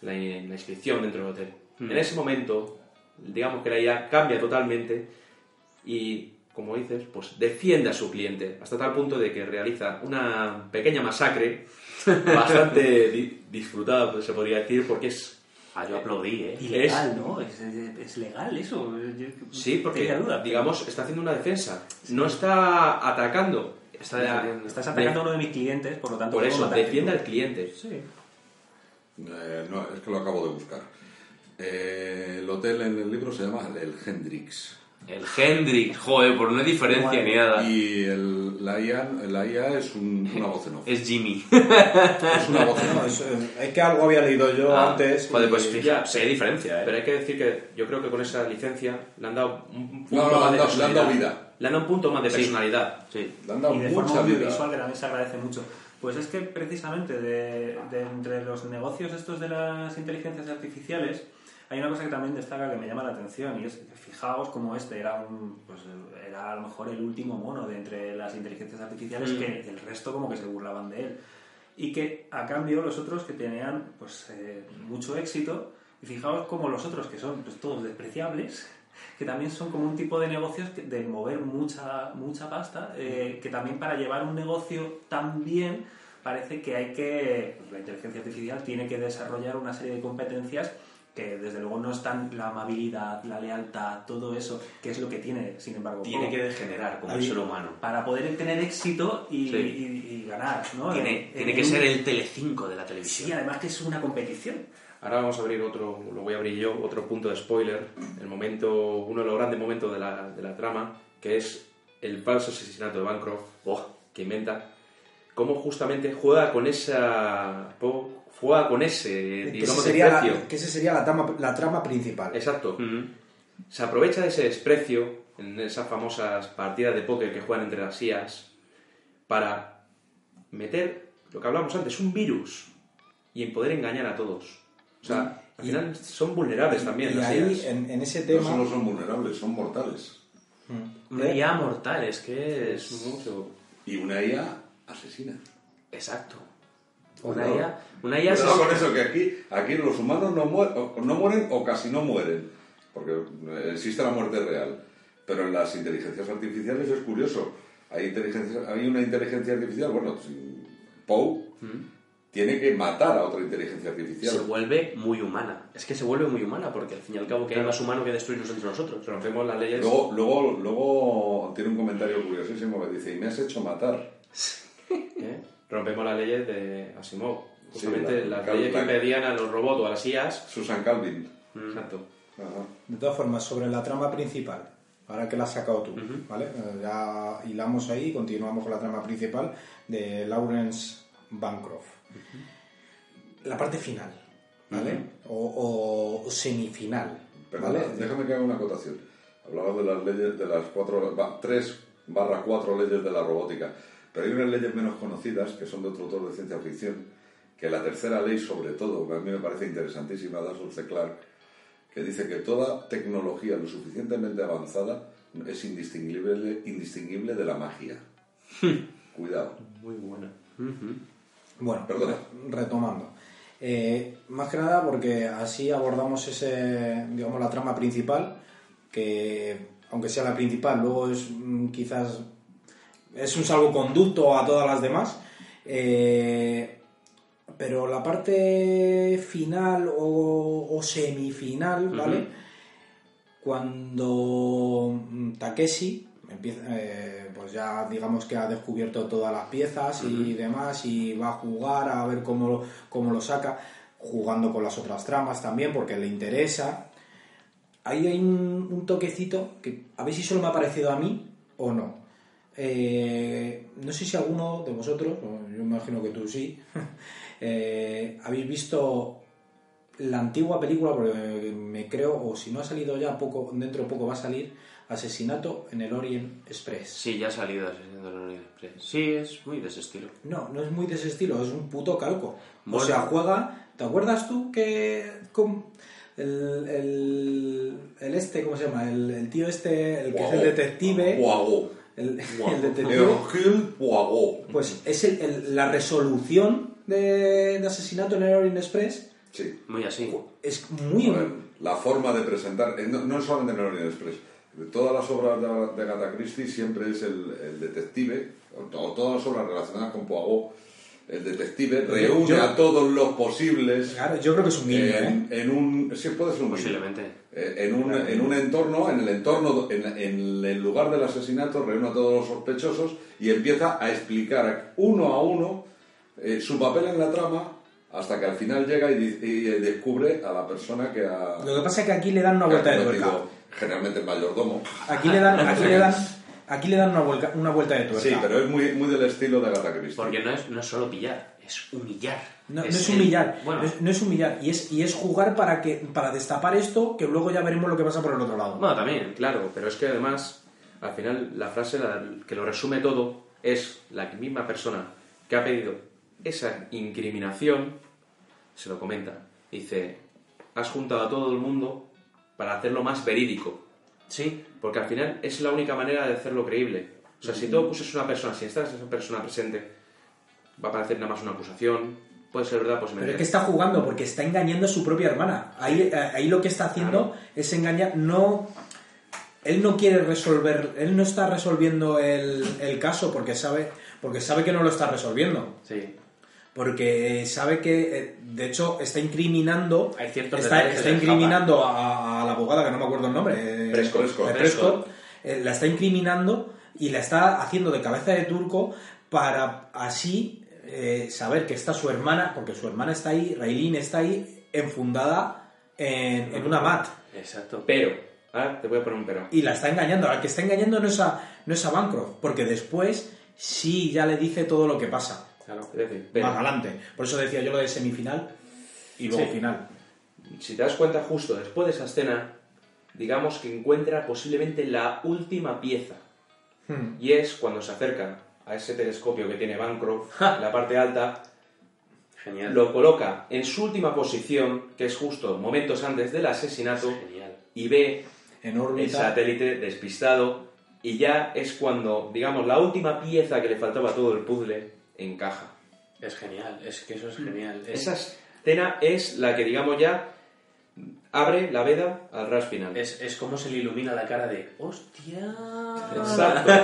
la, la inscripción dentro del hotel. En ese momento, digamos que la IA cambia totalmente y, como dices, pues defiende a su cliente hasta tal punto de que realiza una pequeña masacre [laughs] bastante [laughs] di- disfrutada, pues, se podría decir, porque es Ah, yo aplaudí, ¿eh? Ilegal, ¿no? Es, es- legal eso. Yo Sí, porque, tenía duda, pero digamos, está haciendo una defensa. No está atacando. Está. Estás atacando a uno de mis clientes, por lo tanto. Por eso, defiende al cliente. Sí. Eh, no, es que lo acabo de buscar. Eh, el hotel en el libro se llama el Hendrix. El Hendrix, joder, por no hay diferencia ni nada. Y el, la, IA, la IA es un- una voz en off. Es Jimmy. Es una voz en off. es, eh, es que algo había leído yo Ah, antes. Joder, pues Ya, fíjate, sí hay diferencia, ¿eh? Pero hay que decir que yo creo que con esa licencia le han dado un punto No, no, más de dado- le han dado personalidad. vida. Le han dado un punto más de Sí. personalidad. Sí. Le han dado y de mucha forma vida. audiovisual que también se agradece mucho. Pues es que precisamente de, de entre los negocios estos de las inteligencias artificiales hay una cosa que también destaca que me llama la atención y es que fijaos como este era un pues era a lo mejor el último mono de entre las inteligencias artificiales Mm. que el resto como que se burlaban de él y que a cambio los otros que tenían pues eh, mucho éxito y fijaos como los otros que son pues, todos despreciables [laughs] que también son como un tipo de negocios que- de mover mucha mucha pasta eh, que también para llevar un negocio tan bien parece que hay que pues, la inteligencia artificial tiene que desarrollar una serie de competencias que desde luego no están la amabilidad, la lealtad, todo eso, que es lo que tiene, sin embargo, Tiene que degenerar como Ahí- el ser humano. para poder tener éxito y, Sí. y- y ganar, ¿no? Tiene, En- tiene en que un- ser el Telecinco de la Sí, televisión. además que es una competición. Ahora vamos a abrir otro, lo voy a abrir yo, otro punto de spoiler, el momento, uno de los grandes momentos de la, de la trama, que es el falso asesinato de Bancroft, oh, que inventa, cómo justamente juega con esa, juega con ese, que, digamos, sería desprecio. la, que ese sería la trama, la trama principal. Exacto. Ujú. Se aprovecha de ese desprecio en esas famosas partidas de póker que juegan entre las IAs para meter lo que hablábamos antes, un virus y en poder engañar a todos. O sea, al Y- final son vulnerables también y las ahí, IAs. en, en ese No tema. solo son vulnerables, son mortales. Una IA mortal, es que es... Es mucho. Y una IA asesina. Exacto. Una. IA... Una IA se- con eso, que aquí, aquí los humanos no, muer- o- no mueren o casi no mueren, porque existe la muerte real. Pero en las inteligencias artificiales es curioso. Hay, inteligencia, hay una inteligencia artificial, bueno, Poe tiene que matar a otra inteligencia se artificial. vuelve muy humana. Es que se vuelve muy humana porque al fin y al cabo que hay más humano que destruirnos entre nosotros. Rompemos las leyes. Luego, luego, luego tiene un comentario curiosísimo que dice, y me has hecho matar. [laughs] Rompemos las leyes de Asimov. Sí, Justamente la- las la- leyes que impedían a los robots o a las IAs. Susan Calvin. Exacto. Ajá. De todas formas, sobre la trama principal, ahora que la has sacado tú, ¿vale? Eh, Ya hilamos ahí y continuamos con la trama principal de Lawrence Bancroft. La parte final, ¿vale? o, o semifinal, Perdona, ¿vale? déjame que haga una acotación. Hablaba de las leyes, de las cuatro, tres barra cuatro leyes de la robótica, pero hay unas leyes menos conocidas que son de otro autor de ciencia ficción, que la tercera ley sobre todo, que a mí me parece interesantísima, de Arthur C. Clarke, que dice que toda tecnología lo suficientemente avanzada es indistinguible, indistinguible de la magia. Cuidado. Muy buena. Bueno, Perdona. retomando. Eh, más que nada porque así abordamos ese, digamos, la trama principal, que aunque sea la principal, luego es mm, quizás es un salvoconducto a todas las demás. Eh, pero la parte final o, o semifinal, ¿vale? Cuando mm, Takeshi empieza, eh, pues ya digamos que ha descubierto todas las piezas y demás y va a jugar a ver cómo, lo- cómo lo saca, jugando con las otras tramas también porque le interesa. Ahí hay un, un toquecito que a ver si solo me ha parecido a mí o no. Eh, no sé si alguno de vosotros, yo imagino que tú sí, [laughs] eh, habéis visto la antigua película, porque me creo, o si no ha salido ya, poco dentro de poco va a salir, Asesinato en el Orient Express. Sí, ya ha salido Asesinato del Orient Express. Sí, es muy de ese estilo. No, no es muy de ese estilo, es un puto calco. Bueno. O sea, juega. ¿Te acuerdas tú que con el, el, el este, ¿cómo se llama? El, el tío este, el que es el detective. Poirot. El, el detective. Poirot. Pues es el- el- la resolución de, de Asesinato en el Orient Express. Sí. Muy así. Es muy. La forma de presentar, eh, no, no solamente en el Orient Express, de todas las obras de, de Agatha Christie siempre es el, el detective, o, to- o todas las obras relacionadas con Poirot, el detective reúne a todos los posibles Claro, yo creo que es un guiño, ¿eh? en, en un... Sí, puede ser un guiño. Posiblemente. Eh, en, un, en un entorno, en el entorno, en, en el lugar del asesinato, reúne a todos los sospechosos y empieza a explicar uno a uno eh, su papel en la trama hasta que al final llega y, di- y, eh, descubre a la persona que ha... Lo que pasa es que aquí le dan una vuelta de tuerca. Generalmente el mayordomo. Aquí le dan, aquí le dan, aquí le dan una, vuelta, una vuelta de tuerca. Sí, pero es muy, muy del estilo de Agatha Christie. Porque no es, no es solo pillar, es humillar. No, no es el- humillar, bueno, no, es, no es humillar, y es, y es jugar para que para destapar esto, que luego ya veremos lo que pasa por el otro lado. bueno, también. Claro, pero es que además, al final, la frase la- que lo resume todo es la misma persona que ha pedido esa incriminación, se lo comenta. Dice, has juntado a todo el mundo para hacerlo más verídico. Sí, Porque al final es la única manera de hacerlo creíble. O sea, si tú acuses a una persona, si estás esa persona presente, va a parecer nada más una acusación. Puede ser verdad, pues Pero es que está jugando porque está engañando a su propia hermana. Ahí, eh, ahí lo que está haciendo es engañar. No, él no quiere resolver, él no está resolviendo el, el caso porque sabe, porque sabe que no lo está resolviendo. sí. Porque sabe que, eh, de hecho, está incriminando. Hay ciertos está, está incriminando a, a la abogada, que no me acuerdo el nombre. Prescott. Prescott. eh, Prescott, eh, la está incriminando y la está haciendo de cabeza de turco para así eh, saber que está su hermana, porque su hermana está ahí, Raylene está ahí, enfundada en, en una mat. Exacto. Pero, ahora te voy a poner un pero. Y la está engañando. Al que está engañando no es a, no es a Bancroft, porque después sí ya le dice todo lo que pasa. Claro, es decir, pero, Más adelante. Por eso decía yo lo de semifinal y luego Sí. final. si te das cuenta, justo después de esa escena, digamos que encuentra posiblemente la última pieza. Hmm. Y es cuando se acerca a ese telescopio que tiene Bancroft, [laughs] en la parte alta, Genial. lo coloca en su última posición, que es justo momentos antes del asesinato, Genial. y ve En el satélite despistado, y ya es cuando, digamos, la última pieza que le faltaba a todo el puzzle encaja. Es genial, es que eso es genial. Es, Esa escena es la que, digamos, ya abre la veda al ras final. es, es como se le ilumina la cara de ¡Hostia! Exacto. [laughs]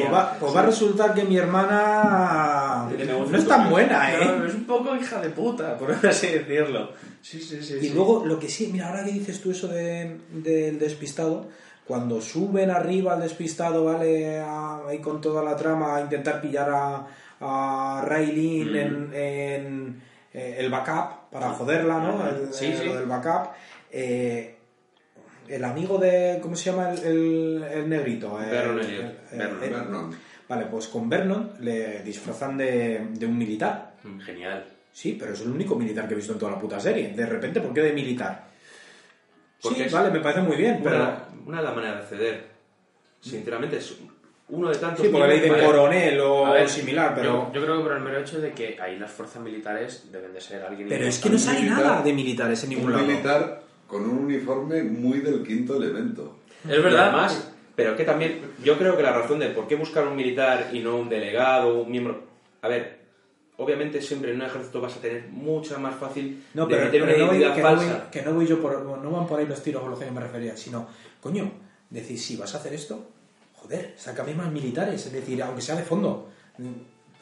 Pues va, pues va a resultar que mi hermana no es tan buena, ¿eh? No, es un poco hija de puta, por así decirlo. Sí, sí, sí. Y sí. luego, lo que sí, mira, ahora que dices tú eso de- del despistado, cuando suben arriba al despistado, ¿vale? A- ahí con toda la trama a intentar pillar a, a Raylene Mm. en, en, eh, el backup para joderla, ¿no? El, Sí, eh, sí. lo del backup. eh, el amigo de. ¿Cómo se llama el, el- el negrito? Vernon Vernon. Vernon. Vale, pues con Vernon le disfrazan de, de un militar. Genial. Sí, pero es el único militar que he visto en toda la puta serie. De repente, ¿por qué de militar? Porque sí, es- vale, me parece muy bien, pero... Una, una de las maneras de acceder, sinceramente, es uno de tantos... Sí, porque le miembros- dicen Vale. coronel o ver, similar, pero... Yo, yo creo que por el mero hecho de que ahí las fuerzas militares deben de ser alguien... Pero es que no sale militar- nada de militares en ningún Un lado. militar con un uniforme muy del quinto elemento. Es verdad. además, pero que también, yo creo que la razón de por qué buscar un militar y no un delegado, un miembro... A ver, obviamente siempre en un ejército vas a tener mucha más fácil No, de pero, meter pero una no, voy, que, no voy, falsa. que no voy yo por... No van por ahí los tiros con los que me refería, sino... Coño, decir, si vas a hacer esto, joder, sácame más militares. Es decir, aunque sea de fondo.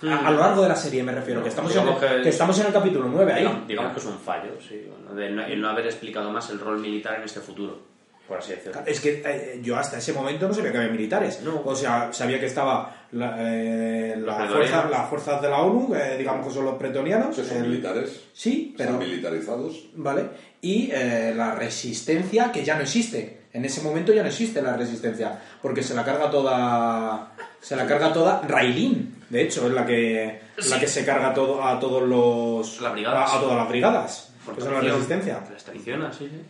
A, a lo largo de la serie me refiero, que, estamos en, el- que- que estamos en el capítulo 9 ahí. Digamos, digamos que es un fallo, sí. de no, el no haber explicado más el rol militar en este futuro, por así decirlo. Es que eh, yo hasta ese momento no sabía que había militares. No. O sea, sabía que estaba la, eh, la fuerza- las fuerzas de la ONU, que digamos que son los pretonianos. Que son militares. Sí, pero... Están militarizados. ¿Vale? Y eh, la resistencia, que ya no existe. En ese momento ya no existe la resistencia, porque se la carga toda... Se la carga toda Railin, de hecho, es la que, la que se carga todo, a todos los... A, a todas las brigadas. Por Que son la resistencia. Las traiciona, sí, sí.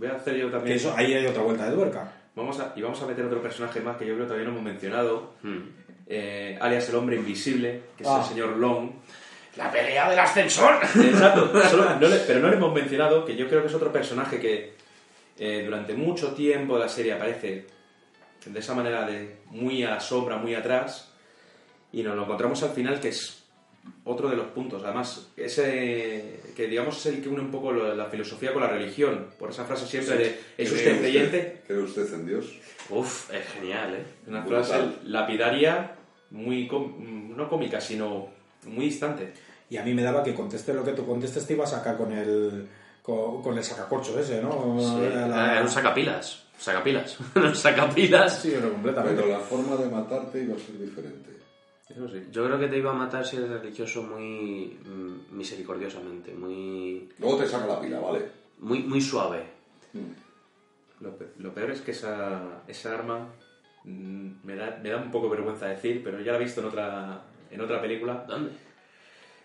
Voy a hacer yo Que también... eso, ahí hay otra vuelta de tuerca. Vamos a, y vamos a meter otro personaje más que yo creo que todavía no hemos mencionado, Hmm. eh, alias el hombre invisible, que es Ah. el señor Long. ¡La pelea del ascensor! Exacto, [laughs] solo- no le- pero no le hemos mencionado que yo creo que es otro personaje que eh, durante mucho tiempo de la serie aparece de esa manera de muy a la sombra, muy atrás, y nos lo encontramos al final que es otro de los puntos. Además, ese que digamos es el que une un poco lo- la filosofía con la religión, por esa frase siempre de ¿es ¿Cree usted creyente? ¿Cree usted en Dios? Uf, es genial, ¿eh? Una Brutal. frase lapidaria muy, com- no cómica, sino muy distante. Y a mí me daba que conteste lo que tú contestes, te iba a sacar con el, con, con el sacacorcho ese, ¿no? Sí, Era la- Era un sacapilas. Sacapilas. [laughs] un sacapilas. Sí, pero completamente. Pero la forma de matarte iba a ser diferente. Eso sí. Yo creo que te iba a matar si eres religioso muy mm, misericordiosamente, muy, Luego te saca la pila, ¿vale? muy, muy suave. Lo, pe- lo peor es que esa, esa arma mm, me da, me da un poco vergüenza decir, pero ya la he visto en otra, en otra película. ¿Dónde?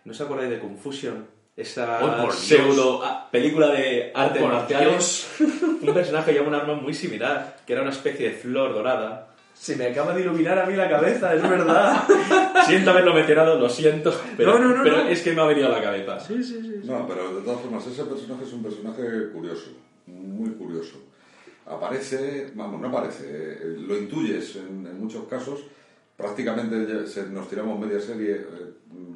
¿No os acordáis de Confusion? Esa ¡Oh, pseudo ah, película de artes por marciales. [laughs] un personaje lleva un arma muy similar, que era una especie de flor dorada. Se me acaba de iluminar a mí la cabeza, es verdad. [laughs] siento haberlo mencionado, lo siento. Pero, No, no, no, pero no. es que me ha venido a la cabeza. No, pero de todas formas, ese personaje es un personaje curioso, muy curioso. Aparece, vamos, no aparece, eh, lo intuyes en, en muchos casos. Prácticamente se- nos tiramos media serie eh,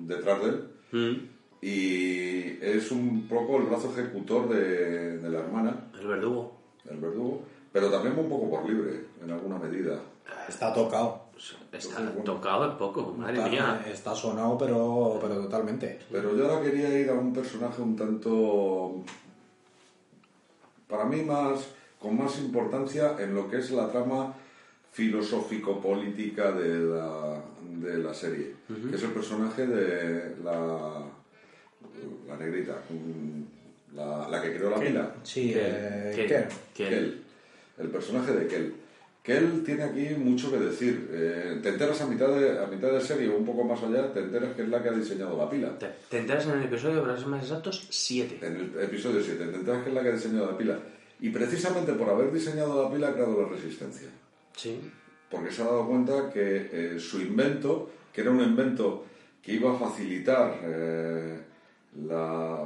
detrás de él. Mm, Y es un poco el brazo ejecutor de, de la hermana, El verdugo. el verdugo, pero también un poco por libre, en alguna medida. Está tocado. Está tocado es poco, madre está, mía. está sonado, pero, pero totalmente. Pero yo ahora quería ir a un personaje un tanto, para mí más, con más importancia en lo que es la trama filosófico-política de la, de la serie, que es el personaje de la, la negrita, la, la que creó la pila. Sí, Kel. eh, Kel. Kel. Kel. Kel, el personaje de Kel. Kel tiene aquí mucho que decir. Eh, te enteras a mitad, de, a mitad de serie o un poco más allá, te enteras que es la que ha diseñado la pila. Te, te enteras en el episodio, para ser más exactos, 7. En el episodio 7, te enteras que es la que ha diseñado la pila. Y precisamente por haber diseñado la pila ha creado la resistencia. Sí. Porque se ha dado cuenta que eh, su invento, que era un invento que iba a facilitar eh, la-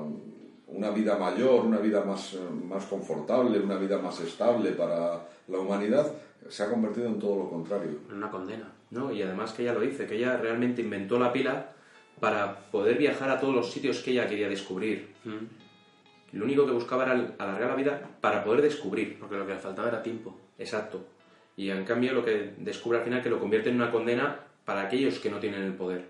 una vida mayor, una vida más, más confortable, una vida más estable para la humanidad, se ha convertido en todo lo contrario. En una condena. ¿no? Y además que ella lo dice, que ella realmente inventó la pila para poder viajar a todos los sitios que ella quería descubrir. Mm, Lo único que buscaba era alargar la vida para poder descubrir. Porque lo que le faltaba era tiempo. Exacto. Y en cambio lo que descubre al final que lo convierte en una condena para aquellos que no tienen el poder.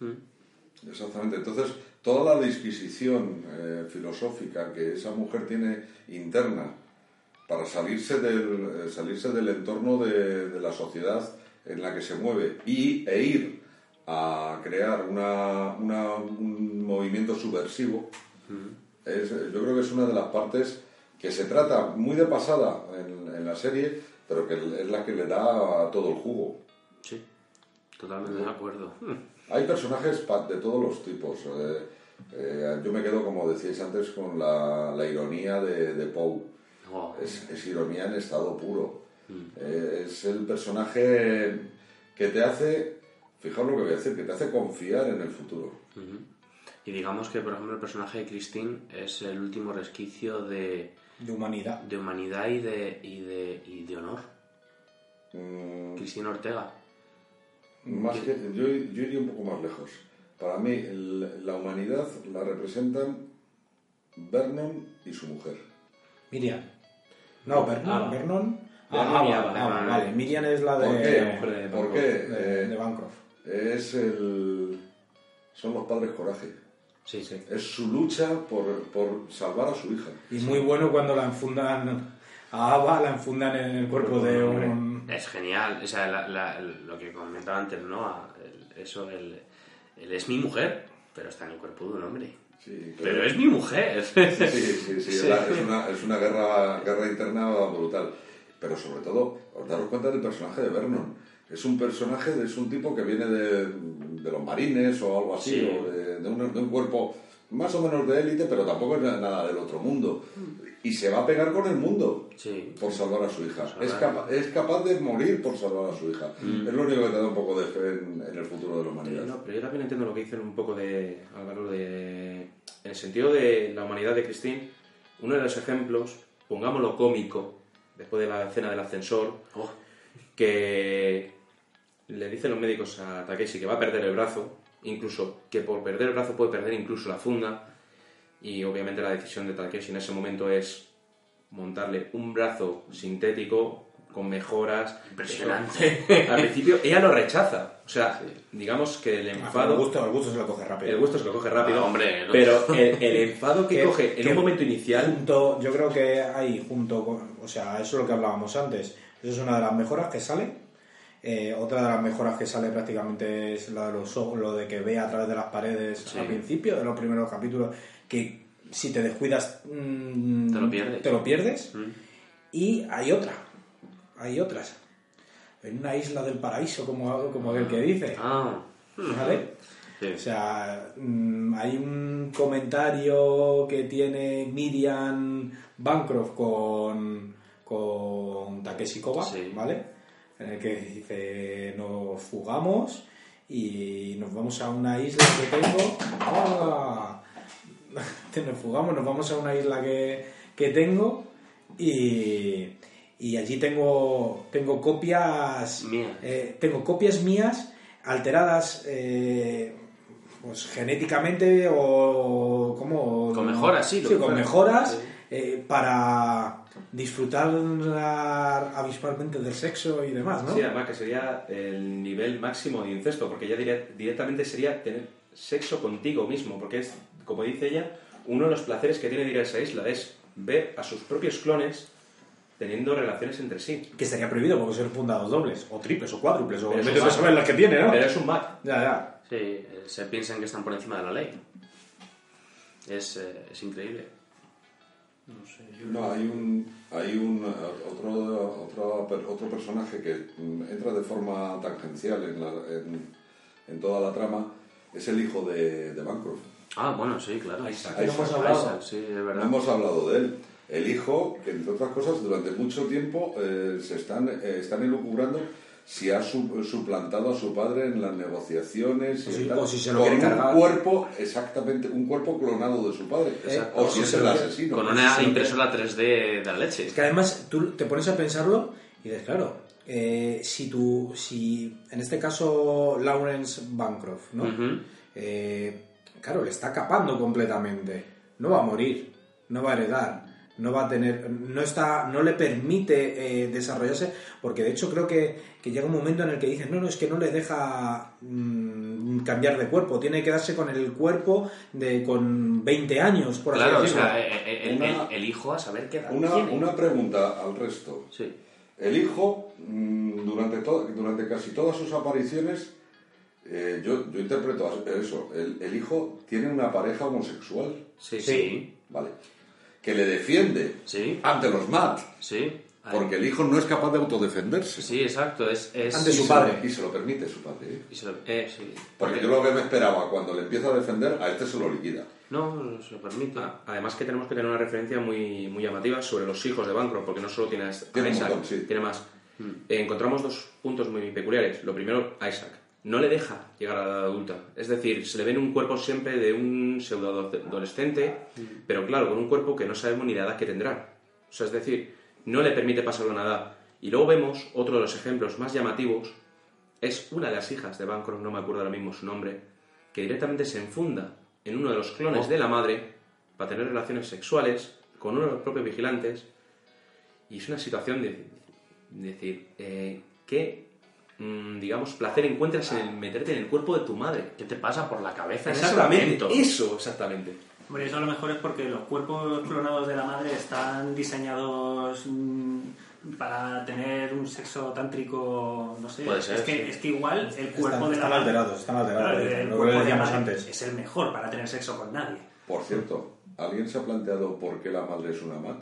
Mm. Exactamente. Entonces, toda la disquisición eh, filosófica que esa mujer tiene interna para salirse del, eh, salirse del entorno de, de la sociedad en la que se mueve y, e ir a crear una, una- un movimiento subversivo, es, eh, yo creo que es una de las partes que se trata muy de pasada en, en la serie, pero que es la que le da todo el jugo. Sí. Totalmente de acuerdo. [laughs] Hay personajes de todos los tipos. eh, eh, yo me quedo, como decíais antes, con la, la ironía de, de Poe. Es, es ironía en estado puro. Eh, es el personaje que te hace, fijaos lo que voy a decir, que te hace confiar en el futuro. Y digamos que, por ejemplo, el personaje de Christine es el último resquicio de, De humanidad. de humanidad y de, y de, y de honor. Mm, Cristina Ortega. más que, yo, yo iría un poco más lejos. Para mí, el- la humanidad la representan Vernon y su mujer. Miriam. No, Vernon. Ava. Vernon. Ah, Ava. Ava, vale. Miriam es la de. ¿Por qué? de ¿Por Bancroft. qué? de, Eh, de Bancroft. es el, son los padres coraje. Sí, sí. Es su lucha por, por salvar a su hija. Y muy bueno cuando la enfundan a Ava, la enfundan en el cuerpo de un. Es genial. O sea, la- la- lo que comentaba antes, ¿no? El- eso, el, el es mi mujer, pero está en el cuerpo de un hombre. Sí, Pero es mi mujer. Sí, sí, sí, es una, es una guerra, guerra interna brutal. Pero sobre todo, os daros cuenta del personaje de Vernon. Es un personaje, es un tipo que viene de, de los marines o algo así, Sí. o de, de un, de un cuerpo más o menos de élite, pero tampoco es nada del otro mundo. Y se va a pegar con el mundo Sí. por salvar a su hija. Salvar. Es, capa- es capaz de morir por salvar a su hija. Es lo único que te da un poco de fe en, en el futuro de la humanidad. No, pero yo también entiendo lo que dicen un poco de Álvaro, de, en el sentido de la humanidad de Christine, uno de los ejemplos, pongámoslo cómico, después de la escena del ascensor, Oh, que le dicen los médicos a Takeshi que va a perder el brazo, incluso que por perder el brazo puede perder incluso la funda, y obviamente la decisión de Takeshi en ese momento es montarle un brazo sintético con mejoras. Impresionante. Eso. Al principio ella lo rechaza. O sea, digamos que el Ah, enfado. el gusto, el gusto se lo coge rápido. El gusto se lo coge rápido. Ah, hombre, ¿no? Pero el, el enfado que, [laughs] Que- coge en un momento inicial. Junto, yo creo que ahí, junto con. O sea, eso es lo que hablábamos antes. Eso es una de las mejoras que sale. Eh, otra de las mejoras que sale prácticamente es la de los ojos, lo de que ve a través de las paredes Sí. al principio, de los primeros capítulos, que si te descuidas mm, Te lo pierdes. te lo pierdes. Mm. Y hay otra, hay otras. En una isla del paraíso, como, como el que dice. Ah. ¿Vale? Sí. O sea, mm, hay un comentario que tiene Miriam Bancroft con, con Takeshi Koba, Sí. ¿vale? En el que dice, nos fugamos y nos vamos a una isla que tengo. ¡Ah! [laughs] Nos fugamos, nos vamos a una isla que, que tengo y, y allí tengo, tengo copias Mías. eh, tengo copias mías alteradas eh, pues genéticamente o como Con mejoras, sí, sí, con mejoras eh, para disfrutar habitualmente del sexo y demás ¿no? Sí, además que sería el nivel máximo de incesto, porque ya dire- directamente sería tener sexo contigo mismo, porque es, como dice ella, uno de los placeres que tiene ir a esa isla es ver a sus propios clones teniendo relaciones entre sí. que estaría prohibido porque son fundados dobles o triples o cuádruples o a va. saber las que tiene ¿no? Pero es un Mac. ya ya Sí, eh, se piensan que están por encima de la ley. Es, eh, es increíble. No, hay un, hay un eh, otro, otro, otro personaje que mm, entra de forma tangencial en, la- en, en toda la trama, es el hijo de, de Bancroft. Ah, bueno, sí, claro. Isaac. No hemos Isaac. hablado. Isaac, sí, es No verdad. hemos hablado de él. El hijo, que entre otras cosas durante mucho tiempo eh, se están, eh, están elucubrando si ha su- suplantado a su padre en las negociaciones O y si- tal, o si se lo con un cargar. cuerpo, exactamente, un cuerpo clonado de su padre. Exacto. O si es el se lo quiere- asesino. Con una impresora 3D de la leche. Es que además tú te pones a pensarlo y dices, claro, eh, si tú, si en este caso Lawrence Bancroft, ¿no? Eh, claro, le está capando completamente. No va a morir, no va a heredar, no va a tener, no está, no le permite eh, desarrollarse, porque de hecho creo que, que llega un momento en el que dicen, no, no, es que no le deja mm, cambiar de cuerpo, tiene que quedarse con el cuerpo de con 20 años, por así Claro, o decirlo. sea, eh, eh, el, Una- el- el hijo a saber qué edad Una, tiene. una pregunta al resto. Sí. El hijo, mm, durante, to- durante casi todas sus apariciones, eh, yo, yo interpreto eso, el, el hijo tiene una pareja homosexual, Sí, Sí. sí, ¿vale? Que le defiende sí, ante los Matt, sí. porque el hijo no es capaz de autodefenderse. Sí, exacto. Es, es- Ante su padre. y se lo permite su padre. ¿eh? y se lo- eh, sí. Porque yo lo que me esperaba cuando le empieza a defender, a este se lo liquida. No, se lo permite. Ah, Además que tenemos que tener una referencia muy, muy llamativa sobre los hijos de Bancroft, porque no solo tiene a Tiene Isaac, montón, sí. tiene más. Eh, encontramos dos puntos muy peculiares. Lo primero, Isaac. No le deja llegar a la edad adulta. Es decir, se le ve en un cuerpo siempre de un pseudo-adolescente, pero claro, con un cuerpo que no sabemos ni la edad que tendrá. O sea, es decir, no le permite pasarlo a nada. Y luego vemos otro de los ejemplos más llamativos. Es una de las hijas de Bancroft, no me acuerdo ahora mismo su nombre, que directamente se enfunda en uno de los clones Oh. de la madre para tener relaciones sexuales con uno de los propios vigilantes. Y es una situación de, de decir, eh, ¿qué, mm, digamos, placer encuentras en el meterte en el cuerpo de tu madre? ¿Qué te pasa por la cabeza en ese Exactamente, eso, exactamente. Hombre, eso a lo mejor es porque los cuerpos clonados de la madre están diseñados mm, para tener un sexo tántrico, no sé. Puede ser, es, que, sí. es que igual el cuerpo Están, de la están madre- alterados, están alterados. Claro, el lo que decíamos antes. es el mejor para tener sexo con nadie. Por cierto, ¿alguien se ha planteado por qué la madre es una Matt?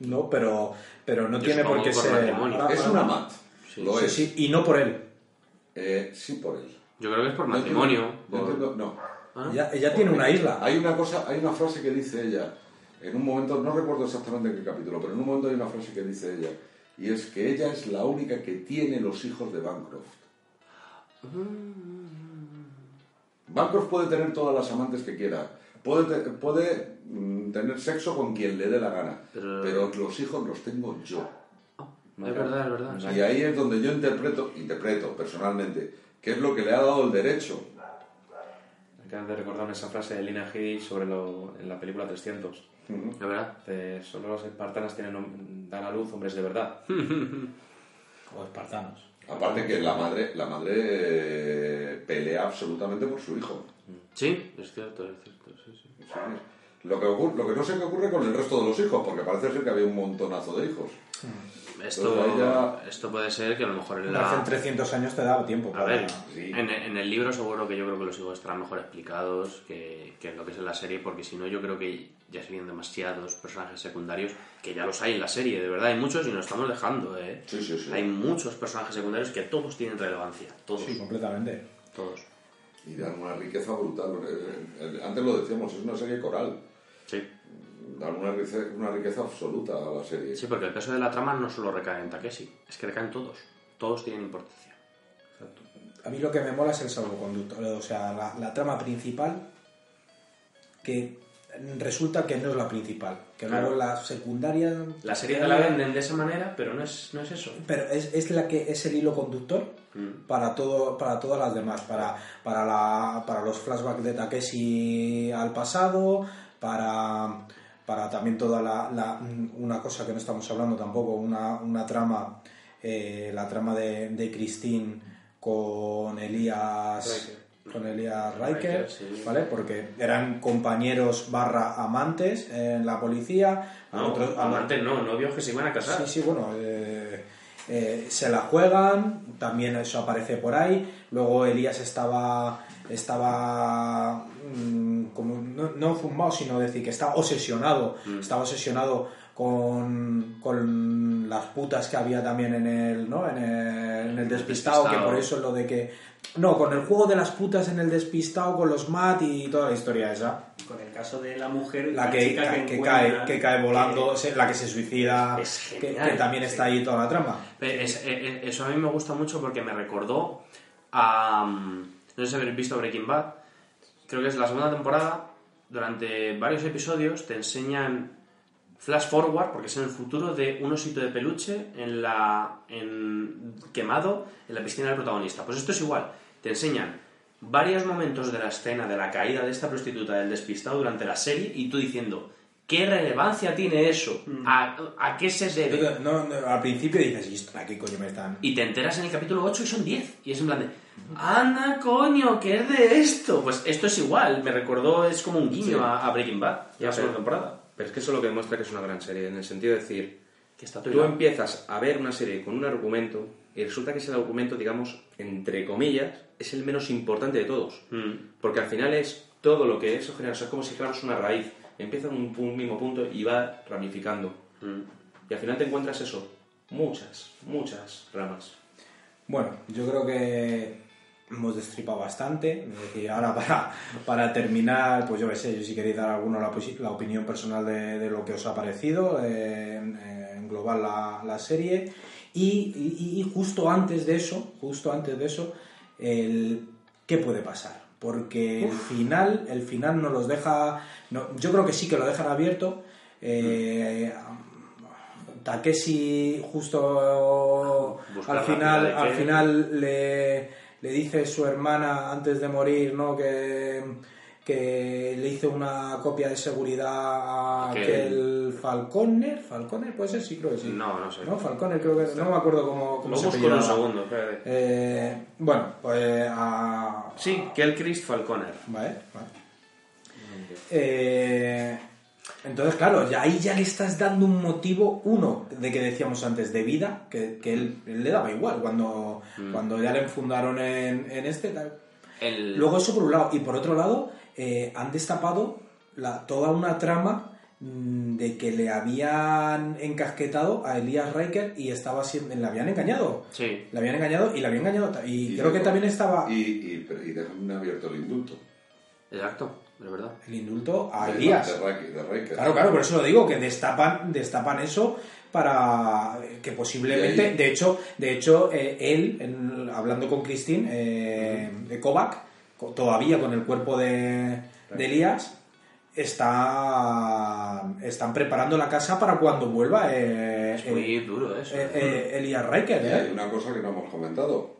No, pero, pero no Yo tiene por qué ser. Es una Matt. Sí. Lo Sí, es. sí, y no por él. Eh, sí por él. Yo creo que es por matrimonio. por- entiendo- no. ¿Ah? Ella, ella tiene una isla. Hay una cosa, hay una frase que dice ella, en un momento, no recuerdo exactamente en qué capítulo, pero en un momento hay una frase que dice ella, y es que ella es la única que tiene los hijos de Bancroft. Bancroft puede tener todas las amantes que quiera, puede, puede mm, tener sexo con quien le dé la gana, Pero- pero los hijos los tengo yo. Es verdad, es verdad. Y ahí es donde yo interpreto, interpreto personalmente, que es lo que le ha dado el derecho. Acabas de recordarme esa frase de Lina Headey sobre lo, en la película 300. Ujú. ¿De verdad? Dice, solo los espartanas tienen, dan a luz hombres de verdad. [laughs] O espartanos. Aparte que la madre, la madre eh, pelea absolutamente por su hijo. Sí, es cierto, es cierto, sí, sí. Sí. Lo que, ocurre, lo que no sé qué ocurre con el resto de los hijos, porque parece ser que había un montonazo de hijos. Esto, ahí ya- esto puede ser que a lo mejor en Hace la... 300 años te daba tiempo A para... ver, Sí. en, en el libro seguro que yo creo que los hijos estarán mejor explicados que, que en lo que es en la serie, porque si no yo creo que ya serían demasiados personajes secundarios, que ya los hay en la serie, de verdad, hay muchos y nos estamos dejando, ¿eh? Sí, sí, sí. Hay muchos personajes secundarios que todos tienen relevancia, todos, Sí, completamente. todos. Y dan una riqueza brutal. Eh, eh, Antes lo decíamos, es una serie coral. Sí. Dan una riqueza, una riqueza absoluta a la serie. sí, porque el peso de la trama no solo recae en Takeshi, es que recaen todos, todos tienen importancia. A mí lo que me mola es el salvoconducto, o sea, la, la trama principal que resulta que no es la principal, que Claro. luego la secundaria... La serie te la venden de esa manera, pero no es, no es eso. Pero es, es la que es el hilo conductor Mm. para todo para todas las demás para para la para los flashbacks de Takeshi al pasado para para también toda la, la- una cosa que no estamos hablando tampoco una, una trama eh, la trama de, de Christine con Elías con Elías Riker, Riker, sí. ¿vale? Porque eran compañeros barra amantes en la policía. a No, otros- amantes no, novios que se iban a casar. Sí, sí, bueno, eh, eh, se la juegan, también eso aparece por ahí. Luego Elías estaba, estaba mm, como, no, no fumado, sino decir que estaba obsesionado, estaba obsesionado con, con las putas que había también en el, ¿no? en el, en el despistado, que por eso lo de que... No, con el juego de las putas en el despistado, con los mat y toda la historia esa. Con el caso de la mujer, La que, chica ca- que encuentra- cae, que cae volando, se- la que se suicida, Es que, genial, que también está ahí toda la trama. Es- eh, eh, eso a mí me gusta mucho porque me recordó a... mm, No sé si habéis visto Breaking Bad. Creo que es la segunda temporada. Durante varios episodios te enseñan flash forward, porque es en el futuro, de un osito de peluche en la, en, quemado en la piscina del protagonista. Pues esto es igual. Te enseñan varios momentos de la escena de la caída de esta prostituta del despistado durante la serie y tú diciendo... ¿Qué relevancia tiene eso? ¿A, a qué se debe? No, no, al principio dices, ¿y esto para qué coño me están? Y te enteras en el capítulo 8 y son 10. Y es en plan de, ¡Anda, coño! ¿Qué es de esto? Pues esto es igual. Me recordó, es como un guiño Sí. a, a Breaking Bad. Ya, la segunda temporada. Pero es que eso es lo que demuestra que es una gran serie, en el sentido de decir, Que está tú empiezas a ver una serie con un argumento y resulta que ese argumento, digamos, entre comillas, es el menos importante de todos. Mm. Porque al final es todo lo que eso genera, o sea, es como si fuéramos una raíz. Empieza en un mismo punto y va ramificando. Mm. Y al final te encuentras eso, muchas, muchas ramas. Bueno, yo creo que hemos destripado bastante. Es decir, ahora [laughs] para, para terminar, pues yo qué sé, yo si queréis dar alguno la, opinión personal de, de lo que os ha parecido, eh, en, en global la, la serie. Y, y- y justo antes de eso, justo antes de eso, el qué puede pasar. Porque el final, el final nos los deja. no, yo creo que sí que lo dejan abierto. Eh, Takeshi justo Busca al final, al final le, le dice su hermana antes de morir, ¿no? Que, que le hizo una copia de seguridad a Aquel- aquel Falconer, Falconer, puede ser, sí creo que sí. No, no sé. No, Falconer creo que no me acuerdo cómo, cómo Lo se busco en un segundo. espérate. Eh, bueno, pues a, Sí, Kelchrist Falconer. Vale, vale. Eh, entonces, claro, ya ahí ya le estás dando un motivo, uno, de que decíamos antes, de vida, que, que él, él le daba igual cuando, cuando ya le enfundaron en, en este. tal. El... Luego eso por un lado. Y por otro lado, eh, han destapado la, toda una trama mm, de que le habían encasquetado a Elías Riker y estaba siendo, le habían engañado. Sí. Le habían engañado y le habían engañado. Y, Y creo que también estaba Y, y, y dejan abierto el indulto. Exacto, de verdad. el indulto a De- Elías. De, Riker- de. Claro, claro, por eso lo digo, que destapan, destapan eso para que posiblemente, de hecho, de hecho eh, él, en- hablando con Christine, eh, de Kovac, todavía con el cuerpo de, de Elías, está, están preparando la casa para cuando vuelva eh, Es muy eh, duro eso. eh, eh, Elías Riker. Y ¿eh? hay una cosa que no hemos comentado.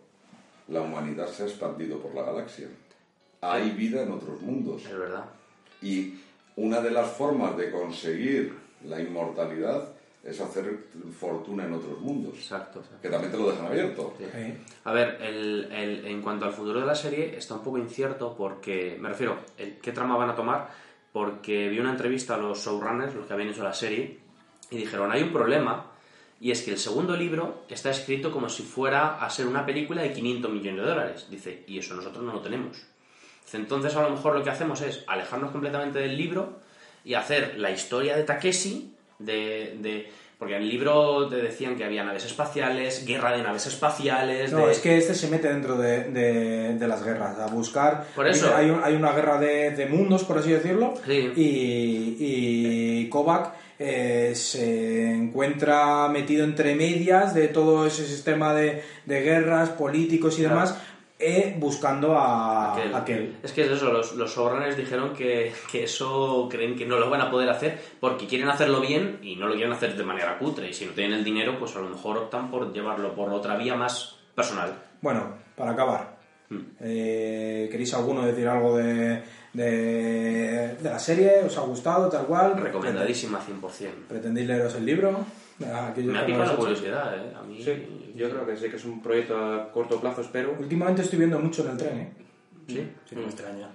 La humanidad se ha expandido por la galaxia. Hay vida en otros mundos. Es verdad. Y una de las formas de conseguir la inmortalidad es hacer fortuna en otros mundos. Exacto. exacto. Que también te lo dejan abierto. Sí. Sí. A ver, el- el- en cuanto al futuro de la serie, está un poco incierto porque, me refiero, el- ¿qué trama van a tomar? Porque vi una entrevista a los showrunners, los que habían hecho la serie, y dijeron, hay un problema, y es que el segundo libro está escrito como si fuera a ser una película de 500 millones de dólares. Dice, y eso nosotros no lo tenemos. Entonces a lo mejor lo que hacemos es alejarnos completamente del libro y hacer la historia de Takeshi, de, de- porque en el libro te decían que había naves espaciales, guerra de naves espaciales... No, de- es que este se mete dentro de, de- de las guerras, a buscar... Por eso. Hay, hay una guerra de, de mundos, por así decirlo, Sí. y, y Kovac eh, se encuentra metido entre medias de todo ese sistema de, de guerras, políticos y Claro. demás, eh, buscando a aquel. aquel. Es que es eso, los, los showrunners dijeron que, que eso creen que no lo van a poder hacer porque quieren hacerlo bien y no lo quieren hacer de manera cutre. Y si no tienen el dinero, pues a lo mejor optan por llevarlo por otra vía más personal. Bueno, para acabar, Hmm. eh, ¿queréis alguno decir algo de, de, de la serie? ¿Os ha gustado, tal cual? Recomendadísima 100%. ¿Pretendéis leeros el libro? Aquellos Me ha picado la curiosidad, ¿eh? A mí... Sí, yo creo que sí que es un proyecto a corto plazo, espero. Últimamente estoy viendo mucho en el tren, ¿eh? Sí. Sí, me extraña.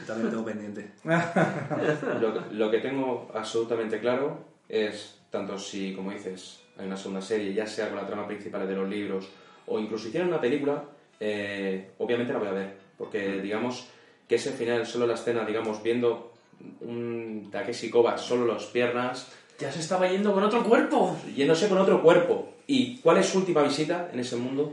Yo también tengo pendiente. [laughs] Lo, lo que tengo absolutamente claro es, tanto si, como dices, hay una segunda serie, ya sea con la trama principal de los libros, o incluso hicieran una película, eh, obviamente la voy a ver. Porque, digamos, que ese final, solo la escena, digamos, viendo un Takeshi Kovacs, solo las piernas, Ya se estaba yendo con otro cuerpo. yéndose con otro cuerpo. ¿Y cuál es su última visita en ese mundo?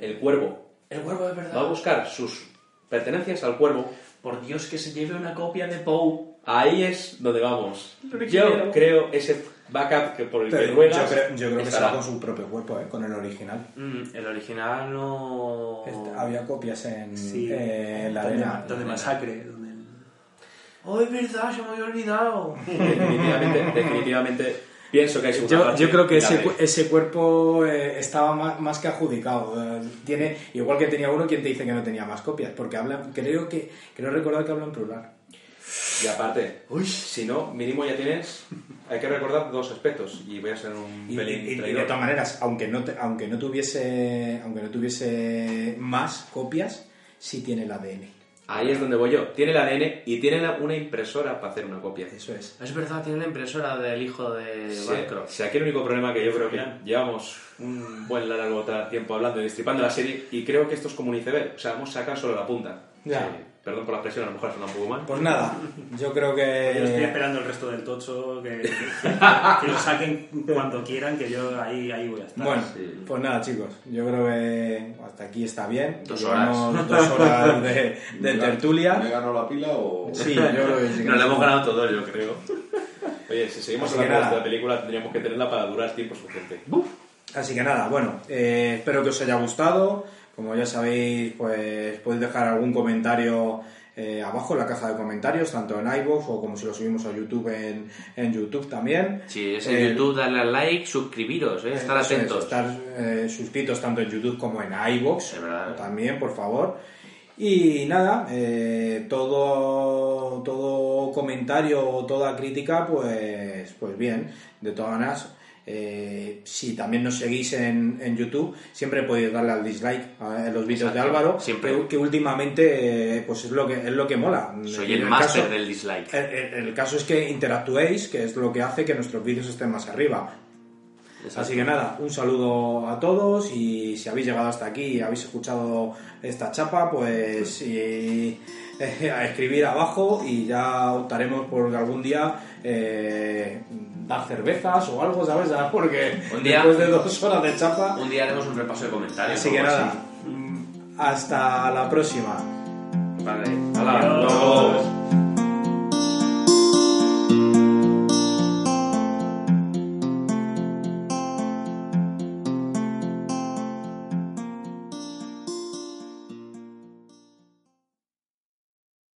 El cuervo. el cuerpo de Va a verdad. buscar sus pertenencias al cuervo. Por Dios, que se lleve una copia de Poe. Ahí es donde vamos. Que Yo quiero. creo ese backup que por el que Pero yo ruegas creo, yo creo que estará. será con su propio cuerpo, ¿eh? Con el original. Mm, el original no... Este- había copias en, Sí, eh, en la donde, arena. donde masacre. Donde... ¡Oh, es verdad! Se me había olvidado. [laughs] definitivamente, definitivamente pienso que hay Yo, yo creo que ese, ese cuerpo eh, estaba más, más que adjudicado. Eh, tiene, igual que tenía uno, quien te dice que no tenía más copias? Porque hablan, creo que creo recordar que hablan plural. Y aparte, si no, mínimo ya tienes. Hay que recordar dos aspectos y voy a ser un Y, pelín y- y de todas maneras, aunque no, te- aunque no tuviese aunque no tuviese más copias, sí tiene el ADN. Ahí es donde voy yo. Tiene el ADN y tiene la- una impresora para hacer una copia. Eso es. Es verdad, tiene la impresora del hijo de Sí, Bancroft. sea, aquí el único problema que yo creo que llevamos un buen largo tiempo hablando y destripando la serie y creo que esto es como un iceberg. O sea, vamos a sacar solo la punta. Ya. Sí, perdón por la expresión, a lo mejor suena un poco mal. Pues nada, yo creo Yo estoy que esperando el resto del tocho, que, que lo saquen cuando quieran, que yo ahí, ahí voy a estar. bueno, pues nada chicos, yo creo que hasta aquí está bien. Dos Llevamos dos horas de, de ¿Me tertulia. ganó la pila o...? Sí, yo creo que sí. que Nos la hemos ganado todos, yo creo. Oye, si seguimos que hablando de esta película, tendríamos que tenerla para durar tiempo suficiente. Así que nada, bueno, eh, espero que os haya gustado. Como ya sabéis, pues podéis dejar algún comentario eh, abajo en la caja de comentarios, tanto en iVoox o como si lo subimos a YouTube en, en YouTube también. Si es en Eh, YouTube, darle al like, suscribiros, ¿eh? estar es, atentos. estar suscritos tanto en YouTube como en iVoox también, por favor. Y nada, todo, todo comentario o toda crítica, pues, pues bien, de todas maneras. Eh, si también nos seguís en, en YouTube, siempre podéis darle al dislike a- los vídeos de Álvaro, siempre. que, que últimamente eh, pues es lo que es lo que mola. Soy En el máster del dislike. el, el- el caso es que interactuéis, que es lo que hace que nuestros vídeos estén más arriba. Así que nada, un saludo a todos y si habéis llegado hasta aquí y habéis escuchado esta chapa, pues y, eh, a escribir abajo y ya optaremos por algún día dar cervezas o algo, ¿sabes? Ya, Porque Un día- después de dos horas de chapa. Un día haremos un repaso de comentarios. Así que nada, mm, hasta la próxima. Vale. Adiós. luego-